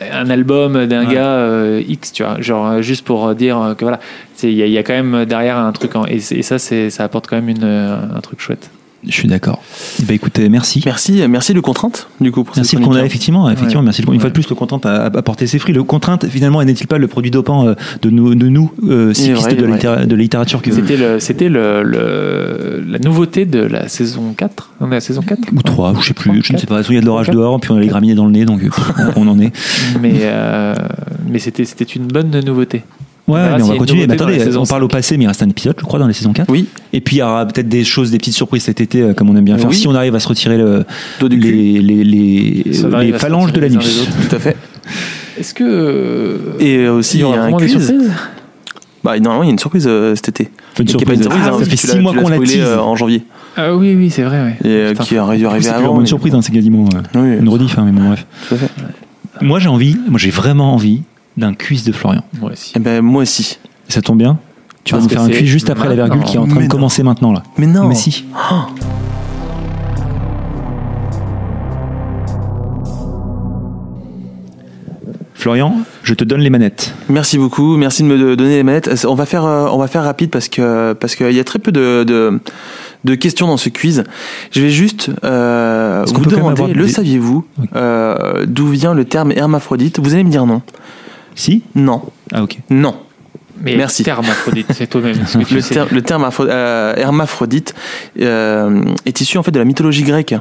S4: un album d'un
S2: Ouais.
S4: gars euh, X, tu vois. Genre euh, juste pour dire que voilà, il y, y a quand même derrière un truc. en- et, et ça, c'est, ça apporte quand même une, euh, un truc chouette.
S2: Je suis d'accord bah écoutez merci
S3: Merci, merci le contrainte, du coup, pour
S2: Merci le contrainte, effectivement, effectivement,
S4: Ouais.
S2: merci. le- Une fois de plus, le contrainte a, apporté ses fruits. Le contrainte, finalement, n'est-il pas le produit dopant euh, de nous, de nous euh, cyclistes de, de littérature que,
S4: C'était, le, c'était le, le- la nouveauté de la saison 4. On est à la saison 4
S2: ou trois, je sais plus, je ne sais pas. Il y a de l'orage dehors, puis on a les graminées dans le nez, donc euh, on en est. [laughs]
S4: Mais, euh, mais c'était, c'était une bonne nouveauté.
S2: Ouais, mais on va continuer. Mais attendez, on parle au passé, mais il reste un épisode, je crois, dans la saison 4.
S3: Oui,
S2: Et puis il y aura peut-être des choses, des petites surprises cet été, euh, comme on aime bien faire.
S3: Oui.
S2: Si on arrive à se retirer le, les, les, les, les phalanges de
S4: les
S2: l'anus.
S3: tout à fait.
S4: Est-ce que. euh,
S3: Et aussi,
S4: il y
S3: y
S4: aura
S3: a un quiz. Bah, normalement, il y a une surprise euh, cet été.
S2: Une
S3: pas
S2: surprise.
S3: une surprise,
S2: Ah,
S3: hein,
S2: ça fait
S3: que tu
S2: six
S3: l'as-
S2: mois
S3: tu l'as
S2: qu'on la tease.
S3: euh, en janvier.
S4: Ah oui, oui, c'est vrai. ouais.
S3: Et euh, qui aurait dû arriver
S2: C'est
S3: avant.
S2: vraiment une surprise, hein, c'est quasiment euh,
S3: Oui,
S2: une rediff, hein, mais bon, bref. Moi, j'ai envie, moi, j'ai vraiment envie d'un quiz de Florian.
S4: Moi aussi.
S3: Eh ben, moi aussi.
S2: Ça tombe bien Tu vas
S4: Parce
S2: nous faire un quiz juste après la virgule qui est en train
S3: Mais
S2: de
S3: non.
S2: commencer maintenant, là.
S3: Mais non.
S2: Mais si. Florian, je te donne les manettes.
S3: Merci beaucoup, merci de me donner les manettes. On va faire, euh, on va faire rapide parce que parce qu'il y a très peu de, de de questions dans ce quiz. Je vais juste euh, vous demander, le
S2: des-
S3: saviez-vous,
S2: Oui.
S3: euh, d'où vient le terme hermaphrodite? Vous allez me dire non.
S2: Si
S3: Non,
S2: Ah, ok.
S3: non.
S4: Mais
S3: Merci.
S4: Hermaphrodite, c'est toi-même. ce
S3: Le,
S4: sais.
S3: ter- le terme euh, hermaphrodite euh, est issu en fait de la mythologie grecque.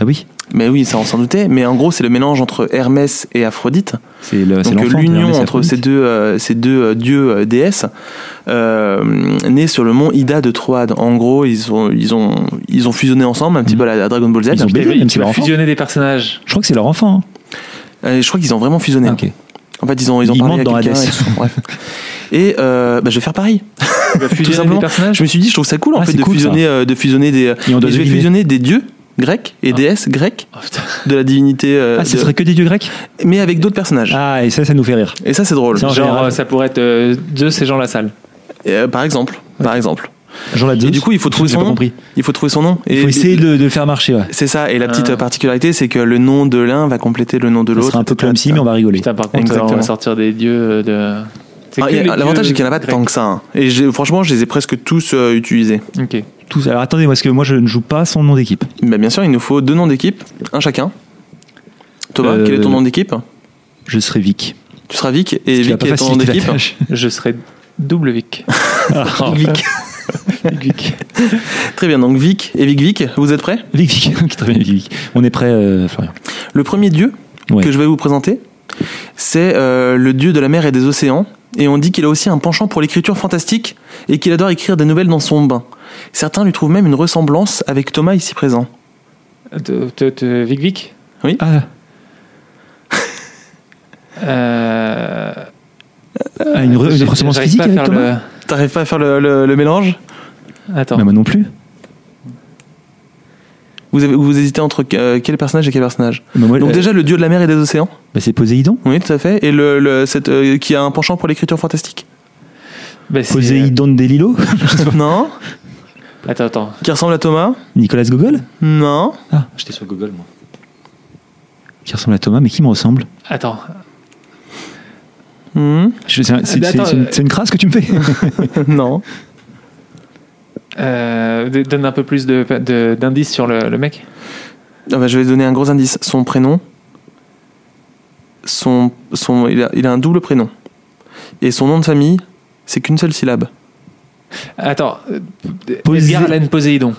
S2: Ah oui,
S3: Mais oui, ça on s'en doutait. Mais en gros, c'est le mélange entre Hermès et Aphrodite.
S2: c'est
S3: l'union entre ces deux, euh, ces deux euh, dieux euh, déesses euh, nés sur le mont Ida de Troade. En gros, ils ont, ils ont, ils ont fusionné ensemble, un petit
S2: Mhm.
S3: peu à la Dragon Ball Z.
S2: Ils ont leur enfant.
S4: fusionner des personnages.
S2: Je crois que c'est leur enfant. hein.
S3: Euh, je crois qu'ils ont vraiment fusionné.
S2: Ah, ok.
S3: En fait, ils ont, ils ont
S2: Ils
S3: parlé à
S2: dans Hades.
S3: et tout. Bref. Et euh, bah, je vais faire pareil. [laughs]
S4: Fusionner
S3: simplement. Je me suis dit, je trouve ça cool en
S2: Ah,
S3: fait de
S2: cool,
S3: fusionner, euh, de fusionner des.
S2: Et on
S3: et je vais
S2: deviner.
S3: fusionner des dieux grecs et
S4: Ah.
S3: déesses grecques
S4: Oh,
S3: de la divinité, euh,
S2: Ah, ce
S3: de-
S2: serait que des dieux grecs
S3: mais avec d'autres personnages.
S2: Ah, et ça, ça nous fait rire.
S3: Et ça, c'est drôle.
S4: Genre,
S2: général.
S4: euh, ça pourrait être euh, Zeus et Jean Lassalle.
S3: Euh, par exemple, par exemple.
S2: Jean Ladzeus.
S3: Et du coup, il faut trouver son nom.
S2: compris.
S3: Il faut trouver son nom.
S2: Il
S3: Et-
S2: faut essayer de, de le faire marcher. Ouais.
S3: C'est ça, et la petite
S4: Ah.
S3: particularité, c'est que le nom de l'un va compléter le nom de
S2: Ça
S3: l'autre.
S2: sera un peu comme si, mais on va rigoler.
S4: Putain, par contre, euh, on va sortir des dieux euh, de. C'est
S3: Ah, L'avantage, c'est qu'il n'y en a pas tant que ça. hein. Et franchement, je les ai presque tous euh, utilisés.
S4: Ok.
S2: Tous. Alors attendez, parce que moi, je ne joue pas son nom d'équipe.
S3: Bah, bien sûr, il nous faut deux noms d'équipe, un chacun. Thomas,
S2: Euh,
S3: quel est ton nom d'équipe?
S2: Je serai Vic.
S3: Tu seras Vic, et Vic, est ton nom d'équipe?
S4: Je serai double Vic. [laughs] Oh,
S3: Vic.
S4: Vic. [laughs]
S3: Très bien, donc Vic et Vic Vic, vous êtes prêts?
S2: Vic, Vic. [laughs] Très bien, Vic, Vic. On est prêt, euh, Florian.
S3: Le premier dieu
S2: Ouais.
S3: que je vais vous présenter, c'est euh, le dieu de la mer et des océans. Et on dit qu'il a aussi un penchant pour l'écriture fantastique et qu'il adore écrire des nouvelles dans son bain. Certains lui trouvent même une ressemblance avec Thomas ici présent.
S4: Te- te- Vic Vic?
S2: Ah, [laughs]
S4: Euh,
S2: ah, une, re- une
S4: j'ai-
S2: ressemblance physique
S4: pas à
S2: avec
S4: faire
S2: Thomas?
S3: T'arrives pas à faire le, le- le mélange?
S4: Attends.
S2: Bah, Moi non plus.
S3: vous, avez, vous hésitez entre euh, quel personnage et quel personnage
S2: Bah, moi,
S3: Donc
S2: euh,
S3: déjà le dieu de la mer et des océans,
S2: bah, c'est Poséidon.
S3: oui tout à fait, et le, le- cette, euh, qui a un penchant pour l'écriture fantastique.
S4: Bah,
S2: Poséidon des Lilo. [laughs]
S3: non
S4: Attends, attends.
S3: Qui ressemble à Thomas
S2: Nicolas Gogol.
S3: Non
S2: Ah, j'étais sur Gogol, moi. Qui ressemble à Thomas, mais qui me ressemble
S4: Attends.
S3: Hmm
S2: Je- C'est c'est- une, c'est une crasse que tu me fais [laughs]
S3: Non.
S4: Euh, donne un peu plus de- de- d'indices sur le, le mec.
S3: Ah bah, je vais donner un gros indice. Son prénom, son, son, il, a, il a un double prénom. Et son nom de famille, c'est qu'une seule syllabe.
S4: Attends. euh,
S2: Posé-
S4: Edgar Allan Poséidon.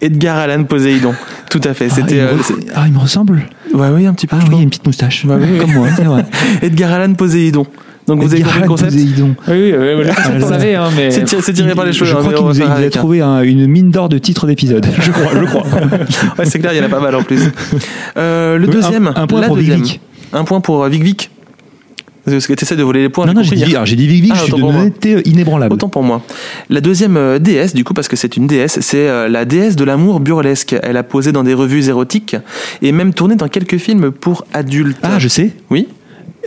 S3: Edgar Allan Poséidon. Tout à fait.
S2: ah,
S3: C'était.
S2: il me
S3: euh,
S2: re-
S3: c'est-
S2: ah, il me ressemble
S3: ouais, oui, un petit peu.
S2: Ah oui, une petite moustache.
S3: Oui.
S2: Comme moi, c'est vrai. [laughs]
S3: Edgar Allan Poséidon. Donc vous avez compris le concept
S2: Poséidon.
S4: Oui, oui, oui, oui, hein, mais.
S3: C'est tiré, par les cheveux.
S2: Je
S3: hein,
S2: crois qu'il nous a, trouvé un- une mine d'or de titres d'épisodes. [laughs] Je crois, je crois. [laughs]
S3: Ouais, c'est clair, il y en a pas mal en plus. Euh, le
S2: Un-
S3: deuxième.
S2: un point
S3: la
S2: pour Vic
S3: deuxième.
S2: Vic.
S3: Un point pour euh, Vic Vic. Parce que tu essaies de voler les points.
S2: Non, non,
S3: j'ai
S2: dit, j'ai dit Vic Vic,
S3: Ah,
S2: je suis
S3: pour moi.
S2: honnêteté inébranlable.
S3: Autant pour moi. La deuxième euh, déesse, du coup, parce que c'est une déesse, c'est euh, la déesse de l'amour burlesque. Elle a posé dans des revues érotiques et même tourné dans quelques films pour adultes.
S2: Ah, je sais.
S3: Oui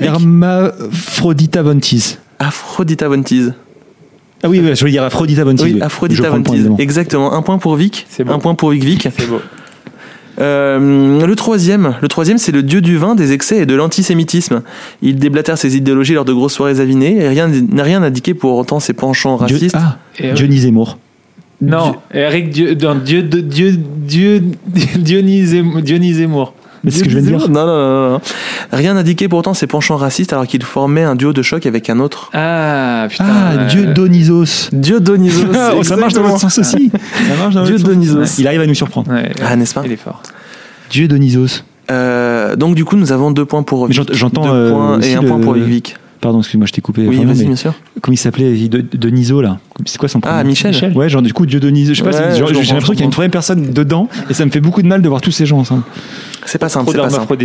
S2: Hermaphrodita Vontis.
S3: Aphrodita Vontis.
S2: Ah oui, je voulais dire Aphrodita Vontis.
S3: Oui, Aphrodita Vontis. Exactement. Un point pour Vic.
S4: C'est bon.
S3: Un point pour Vic Vic.
S4: C'est beau.
S3: Euh, le troisième, le troisième, c'est le dieu du vin, des excès et de l'antisémitisme. Il déblatère ses idéologies lors de grosses soirées avinées et rien n'a rien indiqué pour autant ses penchants
S2: Dieu-
S3: racistes.
S2: Ah,
S4: Et, euh,
S2: Johnny Zemmour.
S4: Non, Eric Dieu, non, Dieu, Dieu, Dieu, Dieu. [laughs]
S2: Mais c'est ce que je viens de dire.
S3: Non, non, non, non. Rien n'indiquait pour autant ses penchants racistes alors qu'il formait un duo de choc avec un autre.
S4: Ah, putain.
S2: Ah,
S4: euh,
S2: Dieu Dionysos.
S3: Dieu Dionysos. [laughs]
S2: Oh, ça marche dans l'autre sens aussi. Ça marche dans
S3: Dieu
S2: sens.
S3: Dionysos.
S2: Il arrive à nous surprendre.
S4: ouais,
S3: Ah, n'est-ce pas
S4: Il est fort.
S2: Dieu Dionysos.
S3: Euh, Donc du coup, nous avons deux points pour
S2: j'entends,
S3: deux
S2: euh,
S3: et un
S2: le-
S3: point pour Vic.
S2: Pardon, excuse-moi, je t'ai coupé.
S3: Oui,
S2: Enfin,
S3: vas-y, bien sûr.
S2: Comment il s'appelait De- Deniso, là. C'est quoi son prénom
S3: Ah, Michel.
S4: Michel.
S2: Ouais, genre du coup, Dieu Dionysos. Je sais pas,
S3: Ouais,
S2: j'ai l'impression qu'il y a une troisième personne dedans et ça me fait beaucoup de mal de voir tous ces gens ensemble.
S3: C'est pas simple, c'est pas simple.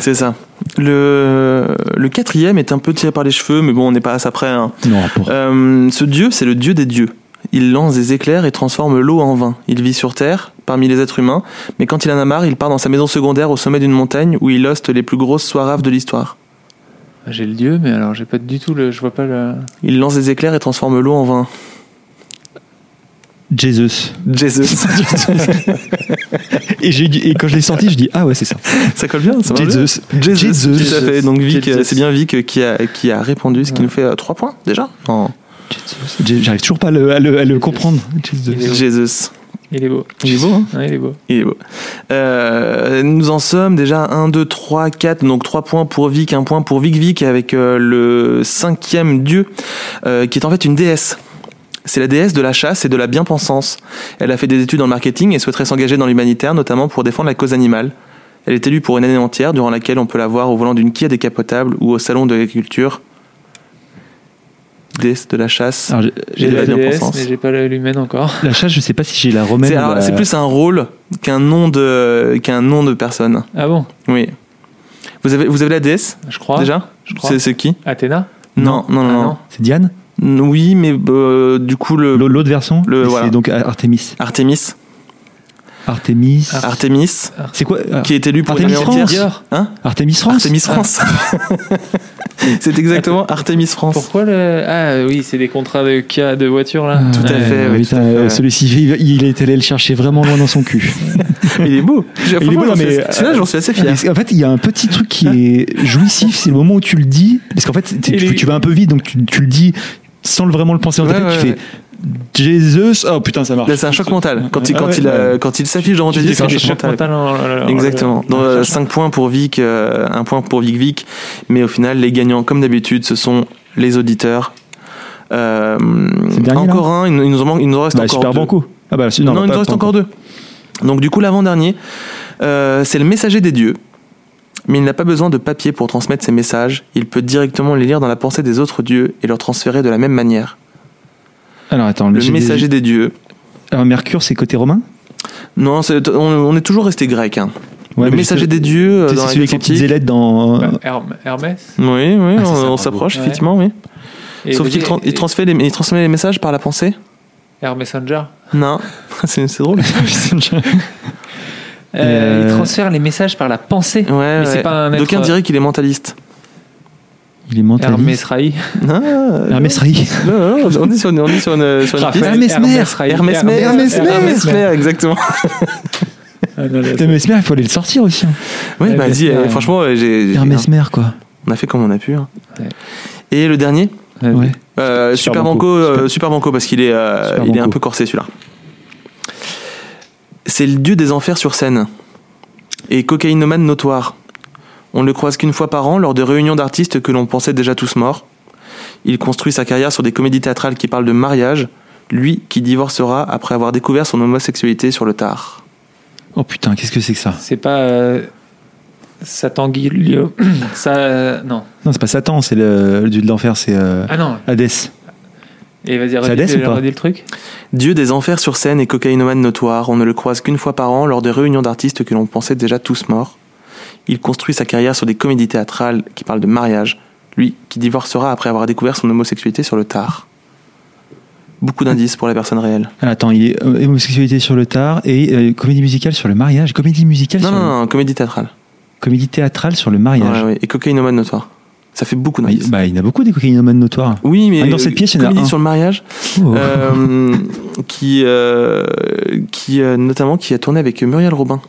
S3: C'est ça. Le, le quatrième est un peu tiré par les cheveux, mais bon, on n'est pas à ça près. hein.
S2: Non, rapport.
S3: Euh, ce dieu, c'est le dieu des dieux. Il lance des éclairs et transforme l'eau en vin. Il vit sur Terre, parmi les êtres humains, mais quand il en a marre, il part dans sa maison secondaire au sommet d'une montagne où il hoste les plus grosses soiraves de l'histoire.
S4: J'ai le dieu, mais alors j'ai pas du tout le. Je vois pas le.
S3: Il lance des éclairs et transforme l'eau en vin.
S2: Jesus.
S3: Jesus. [laughs] [laughs]
S2: Et, j'ai dit- et quand je l'ai sorti, je dis ah ouais c'est ça.
S3: ça colle bien, ça bien.
S2: Jesus.
S3: Jesus,
S2: Jesus.
S3: tout à fait. Donc Vic, euh, c'est bien Vic qui a, qui a répondu, ce qui nous fait 3 points déjà.
S2: J'ai- J'arrive toujours pas à le, à le- à le comprendre. Jesus.
S3: Jesus.
S4: Il est beau.
S3: Il est beau, hein
S4: Ouais, il est beau.
S3: Il est beau. Euh, nous en sommes déjà 1, 2, 3, 4, donc 3 points pour Vic, 1 point pour Vic Vic avec euh, le cinquième dieu, euh, qui est en fait une déesse. C'est la déesse de la chasse et de la bien-pensance. Elle a fait des études en marketing et souhaiterait s'engager dans l'humanitaire, notamment pour défendre la cause animale. Elle est élue pour une année entière, durant laquelle on peut la voir au volant d'une Kia décapotable ou au salon de l'agriculture. Déesse de la chasse.
S2: Alors, j'ai-
S3: la bien-pensance.
S4: mais j'ai pas l'humaine encore.
S2: la chasse, je sais pas si j'ai la romaine.
S3: C'est
S2: la-
S3: c'est plus un rôle qu'un nom de qu'un nom de personne.
S4: Ah bon?
S3: Oui. Vous avez vous avez la déesse
S4: Je crois.
S3: déjà?
S4: Je crois.
S3: C'est c'est qui?
S4: Athéna?
S3: Non, non, non,
S4: Ah,
S3: non.
S4: non.
S2: C'est Diane?
S3: Oui, mais euh, du coup le
S2: L'au- L'autre version,
S3: Le-
S2: c'est
S3: voilà.
S2: donc Artemis.
S3: Artemis,
S2: Artemis.
S4: Ah.
S3: Artemis,
S2: C'est quoi euh,
S3: qui est élu pour
S2: Artemis
S3: une entière.
S2: France.
S3: Hein
S2: Artemis France.
S3: Artemis France. [laughs] c'est exactement Artemis France.
S4: Pourquoi le. Ah oui, c'est des contrats de Kia de voiture là.
S3: Tout à tout à fait, ouais.
S2: Celui-ci, il, il est allé le chercher vraiment loin dans son cul. [laughs]
S3: Il est beau. J'ai-
S2: Il est beau, mais,
S3: suis- Celui-là, j'en suis assez fier.
S2: En fait, il y a un petit truc qui est jouissif, c'est le moment où tu le dis, parce qu'en fait, tu, tu vas un peu vite, donc tu, tu le dis sans vraiment le penser ta
S3: Ouais,
S2: tête, tu
S3: ouais,
S2: fais Jesus, oh putain, ça marche.
S3: C'est un choc mental. Quand il,
S2: Ah
S3: quand
S2: ouais,
S3: il, euh,
S2: ouais.
S3: quand il s'affiche devant tes
S2: Tu
S3: yeux,
S2: dis
S3: c'est un choc mental.
S4: mental en- en- en-
S3: Exactement.
S4: en-
S3: 5 points pour Vic, euh, un point pour Vic Vic. Mais au final, les gagnants, comme d'habitude, ce sont les auditeurs. Euh,
S2: dernier,
S3: encore un, il nous, en manque- il nous en reste
S2: Bah,
S3: encore
S2: super
S3: deux.
S2: banco. Ah bah,
S3: Non,
S2: non,
S3: il nous reste encore deux. Donc du coup, l'avant-dernier, euh, c'est le messager des dieux. Mais il n'a pas besoin de papier pour transmettre ses messages. Il peut directement les lire dans la pensée des autres dieux et leur transférer de la même manière.
S2: Alors attends,
S3: Le messager des dieux.
S2: Alors, Mercure, c'est côté romain?
S3: Non, on, on est toujours resté grec. hein.
S2: Ouais,
S3: le messager des dieux euh,
S2: C'est
S3: dans la
S2: celui avec les
S3: Grèce
S2: petites
S3: antique.
S2: ailettes dans.
S4: Bah, Herm- Hermès?
S3: Oui, oui,
S2: Ah,
S3: on, s'approche,
S4: Ouais.
S3: effectivement, oui.
S4: Et
S3: Sauf qu'il
S4: et-
S3: transmet, les, il transmet les messages par la pensée
S4: Air Messenger.
S3: Non, [laughs] c'est c'est drôle.
S4: Euh, [laughs]
S2: Euh,
S4: Il transfère les messages par la pensée.
S3: Ouais,
S4: Mais c'est
S3: ouais.
S4: pas un être-
S3: D'aucuns diraient qu'il est mentaliste.
S2: Il est mentaliste.
S4: Hermès Raï.
S3: Non,
S2: Hermès Rai.
S3: non, non, on est sur une, on est sur une, sur une piste.
S2: Mesmer.
S4: Raï.
S3: Hermès Mer,
S4: Hermès
S3: Hermès
S4: Mer.
S3: Mer, exactement.
S4: Ah,
S2: Putain, mais Mesmer, il faut aller le sortir aussi. hein.
S3: Oui, bah,
S4: Hermès
S3: dis,
S4: Mer,
S3: euh, franchement, euh, j'ai,
S2: Hermès Mer, quoi.
S3: on a fait comme on a pu. hein.
S4: Ouais.
S3: Et le dernier.
S2: Ouais.
S3: euh,
S2: Super
S3: Super
S2: Banco.
S3: Banco, euh, Super Banco, parce qu'il est, euh, il est un peu corsé celui-là. C'est le dieu des enfers sur scène et cocaïnomane notoire. On ne le croise qu'une fois par an lors de réunions d'artistes que l'on pensait déjà tous morts. Il construit sa carrière sur des comédies théâtrales qui parlent de mariage, lui qui divorcera après avoir découvert son homosexualité sur le tard.
S2: Oh putain, qu'est-ce que c'est que ça?
S4: C'est pas. Euh, Satan Guilio. Ça. [clears throat] euh, non.
S2: Non, c'est pas Satan, c'est le, le dieu de l'enfer, c'est euh,
S4: Ah non.
S2: Hadès.
S4: Et vas-y, redis le truc?
S3: Dieu des enfers sur scène et cocaïnomane notoire, on ne le croise qu'une fois par an lors de réunions d'artistes que l'on pensait déjà tous morts. Il construit sa carrière sur des comédies théâtrales qui parlent de mariage, lui qui divorcera après avoir découvert son homosexualité sur le tard. Beaucoup d'indices pour la personne réelle.
S2: Ah, attends, il est euh, homosexualité sur le tard et euh, comédie musicale sur le mariage. Comédie musicale
S3: Non,
S2: sur
S3: non,
S2: le-
S3: non, comédie théâtrale.
S2: Comédie théâtrale sur le mariage.
S3: Ouais, ouais, Et cocaïnomane notoire. Ça fait beaucoup d'indices.
S2: bah, il y en a beaucoup des cocaïnomanes notoires.
S3: Oui, mais
S2: Ah, dans cette pièce, il y en a
S3: comédie
S2: un.
S3: sur le mariage,
S2: Oh.
S3: euh, qui, euh, qui euh, notamment qui a tourné avec Muriel Robin.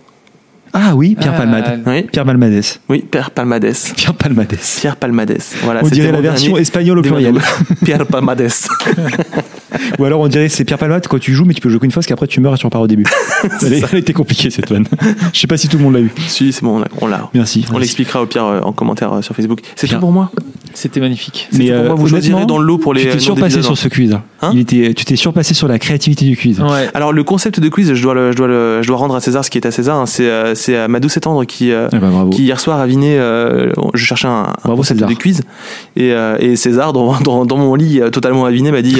S2: Ah oui, Pierre
S4: Ah,
S2: Palmade.
S3: Oui,
S2: Pierre Palmades.
S3: oui, Pierre Palmades.
S2: Pierre Palmades.
S3: Pierre Palmades. Voilà,
S2: on dirait la version espagnole au pluriel.
S3: Pierre Palmades. [laughs]
S2: Ou alors on dirait c'est Pierre Palmade quand tu joues mais tu peux jouer qu'une fois parce qu'après tu meurs et tu repars au début. [laughs] elle, elle était compliquée cette vanne. Je sais pas si tout le monde l'a eu.
S3: si, c'est bon, on l'a- on l'a.
S2: Merci.
S3: On l'expliquera au pire euh, en commentaire euh, sur Facebook. C'est tout pour moi.
S4: C'était magnifique.
S3: C'est tout pour moi. Vous choisirez
S2: honnêtement,
S3: dans le lot pour les.
S2: tu t'es surpassé sur ce quiz. hein.
S3: Hein
S2: Il était, tu t'es surpassé sur la créativité du quiz.
S4: Ouais.
S3: Alors le concept de quiz, je dois le, je dois le, je dois rendre à César ce qui est à César. hein. C'est, euh, c'est euh, ma douce et tendre qui, euh,
S2: Ah bah, bravo.
S3: qui hier soir a viné. euh, je cherchais un, un
S2: Bravo,
S3: concept
S2: César.
S3: de quiz et, euh, et César dans, [laughs] dans, dans mon lit euh, totalement aviné m'a dit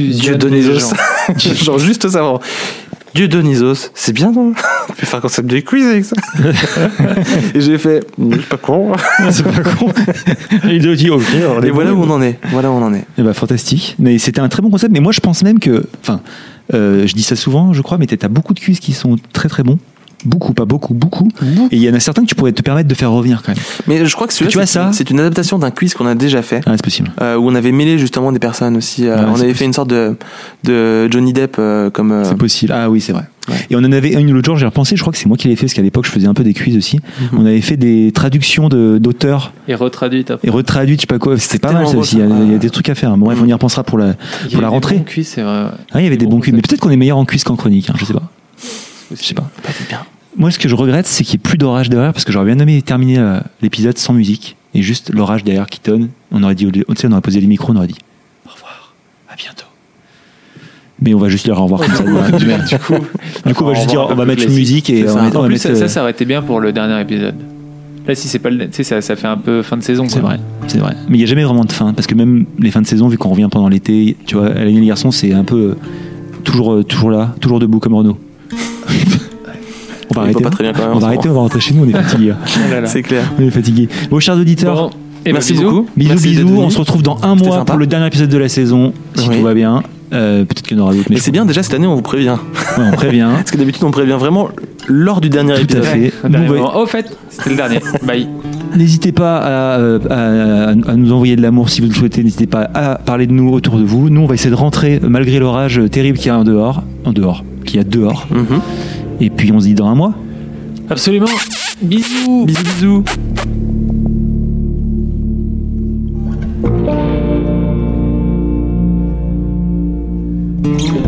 S3: euh, Dieu
S4: Fusionne
S3: donne
S4: les
S3: les
S4: gens. [laughs]
S3: os. genre juste ça. vraiment. C'est bien, non? On peut faire un concept de quiz avec ça. [laughs] et j'ai fait, c'est pas con. [laughs]
S2: C'est pas con. Il doit dire, ok.
S3: Et voilà où on en est. Voilà où on en est.
S2: Eh ben, fantastique. Mais c'était un très bon concept. Mais moi, je pense même que, enfin, euh, je dis ça souvent, je crois, mais t'as beaucoup de quiz qui sont très très bons. Beaucoup, pas beaucoup, beaucoup. Et il y en a certains que tu pourrais te permettre de faire revenir quand même.
S3: Mais je crois que celui-là,
S2: Tu vois
S3: c'est
S2: ça
S3: une- c'est une adaptation d'un quiz qu'on a déjà fait.
S2: Ah, c'est possible.
S3: euh, où on avait mêlé justement des personnes aussi. euh,
S2: Ouais,
S3: on avait fait une sorte de, de Johnny Depp euh, comme. euh,
S2: C'est possible. Ah oui, c'est vrai.
S3: Ouais.
S2: Et on en avait une l'autre jour, j'ai repensé, je crois que c'est moi qui l'ai fait, parce qu'à l'époque, je faisais un peu des quiz aussi.
S3: Mhm.
S2: On avait fait des traductions de- d'auteurs
S4: Et retraduite après.
S2: et retraduites, je sais pas quoi. C'était pas mal ça aussi. Il y a- il y a des trucs à faire. Bon, bref, on y repensera pour la,
S4: Il y
S2: pour
S4: avait
S2: la
S4: des
S2: rentrée.
S4: bons cuits, c'est vrai.
S2: Ah, il y avait des
S4: Des
S2: bons
S4: bons
S2: quiz. Mais peut-être qu'on est meilleur en quiz qu'en chronique, hein, je sais pas. Je sais pas.
S3: Peut-être bien.
S2: Moi, ce que je regrette, c'est qu'il n'y ait plus d'orage derrière, parce que j'aurais bien aimé terminer euh, l'épisode sans musique, et juste l'orage derrière qui tonne. On aurait dit, sais, on aurait posé les micros, on aurait dit au revoir, à bientôt. Mais on va juste leur au revoir comme ça. Du, du coup, du coup, on va juste dire, on va mettre une musique et on
S3: ça.
S2: va mettre- on va
S4: plus,
S2: mettre,
S4: ça, ça,
S2: euh,
S4: ça aurait été bien pour le dernier épisode. Là, si c'est pas le. Tu sais, ça, ça fait un peu fin de saison.
S2: C'est vrai, c'est vrai. Mais il n'y a jamais vraiment de fin, parce que même les fins de saison, vu qu'on revient pendant l'été, tu vois, à les garçons, c'est un peu euh, toujours, euh, toujours là, toujours debout comme Renault. [laughs] on va arrêter.
S3: va pas très bien quand même.
S2: On va arrêter, on va rentrer chez nous, on est fatigué. [laughs]
S4: Oh là là.
S3: C'est clair.
S2: On est fatigué. Bon, chers auditeurs,
S4: Bon, et ben,
S3: Merci
S4: bisous.
S3: beaucoup.
S2: bisous,
S3: Merci
S2: bisous. On se retrouve dans un mois
S3: sympa.
S2: pour le dernier épisode de la saison, si
S3: Oui.
S2: tout va bien. Euh, Peut-être qu'il y en aura d'autres, mais
S3: c'est bien, déjà cette année, on vous prévient.
S2: Ouais, on prévient. [laughs]
S3: Parce que d'habitude, on prévient vraiment lors du dernier
S2: Tout à
S3: épisode.
S2: fait.
S4: Dernier
S2: on va-
S4: moment. Au fait, c'était le dernier. [laughs] Bye.
S2: N'hésitez pas à, euh, à- à nous envoyer de l'amour si vous le souhaitez. N'hésitez pas à parler de nous autour de vous. Nous, on va essayer de rentrer malgré l'orage terrible qu'il y a en dehors, en dehors, qu'il y a dehors.
S3: Mhm.
S2: Et puis on se dit dans un mois.
S4: Absolument. Bisous.
S3: Bisous, bisous.
S12: Thank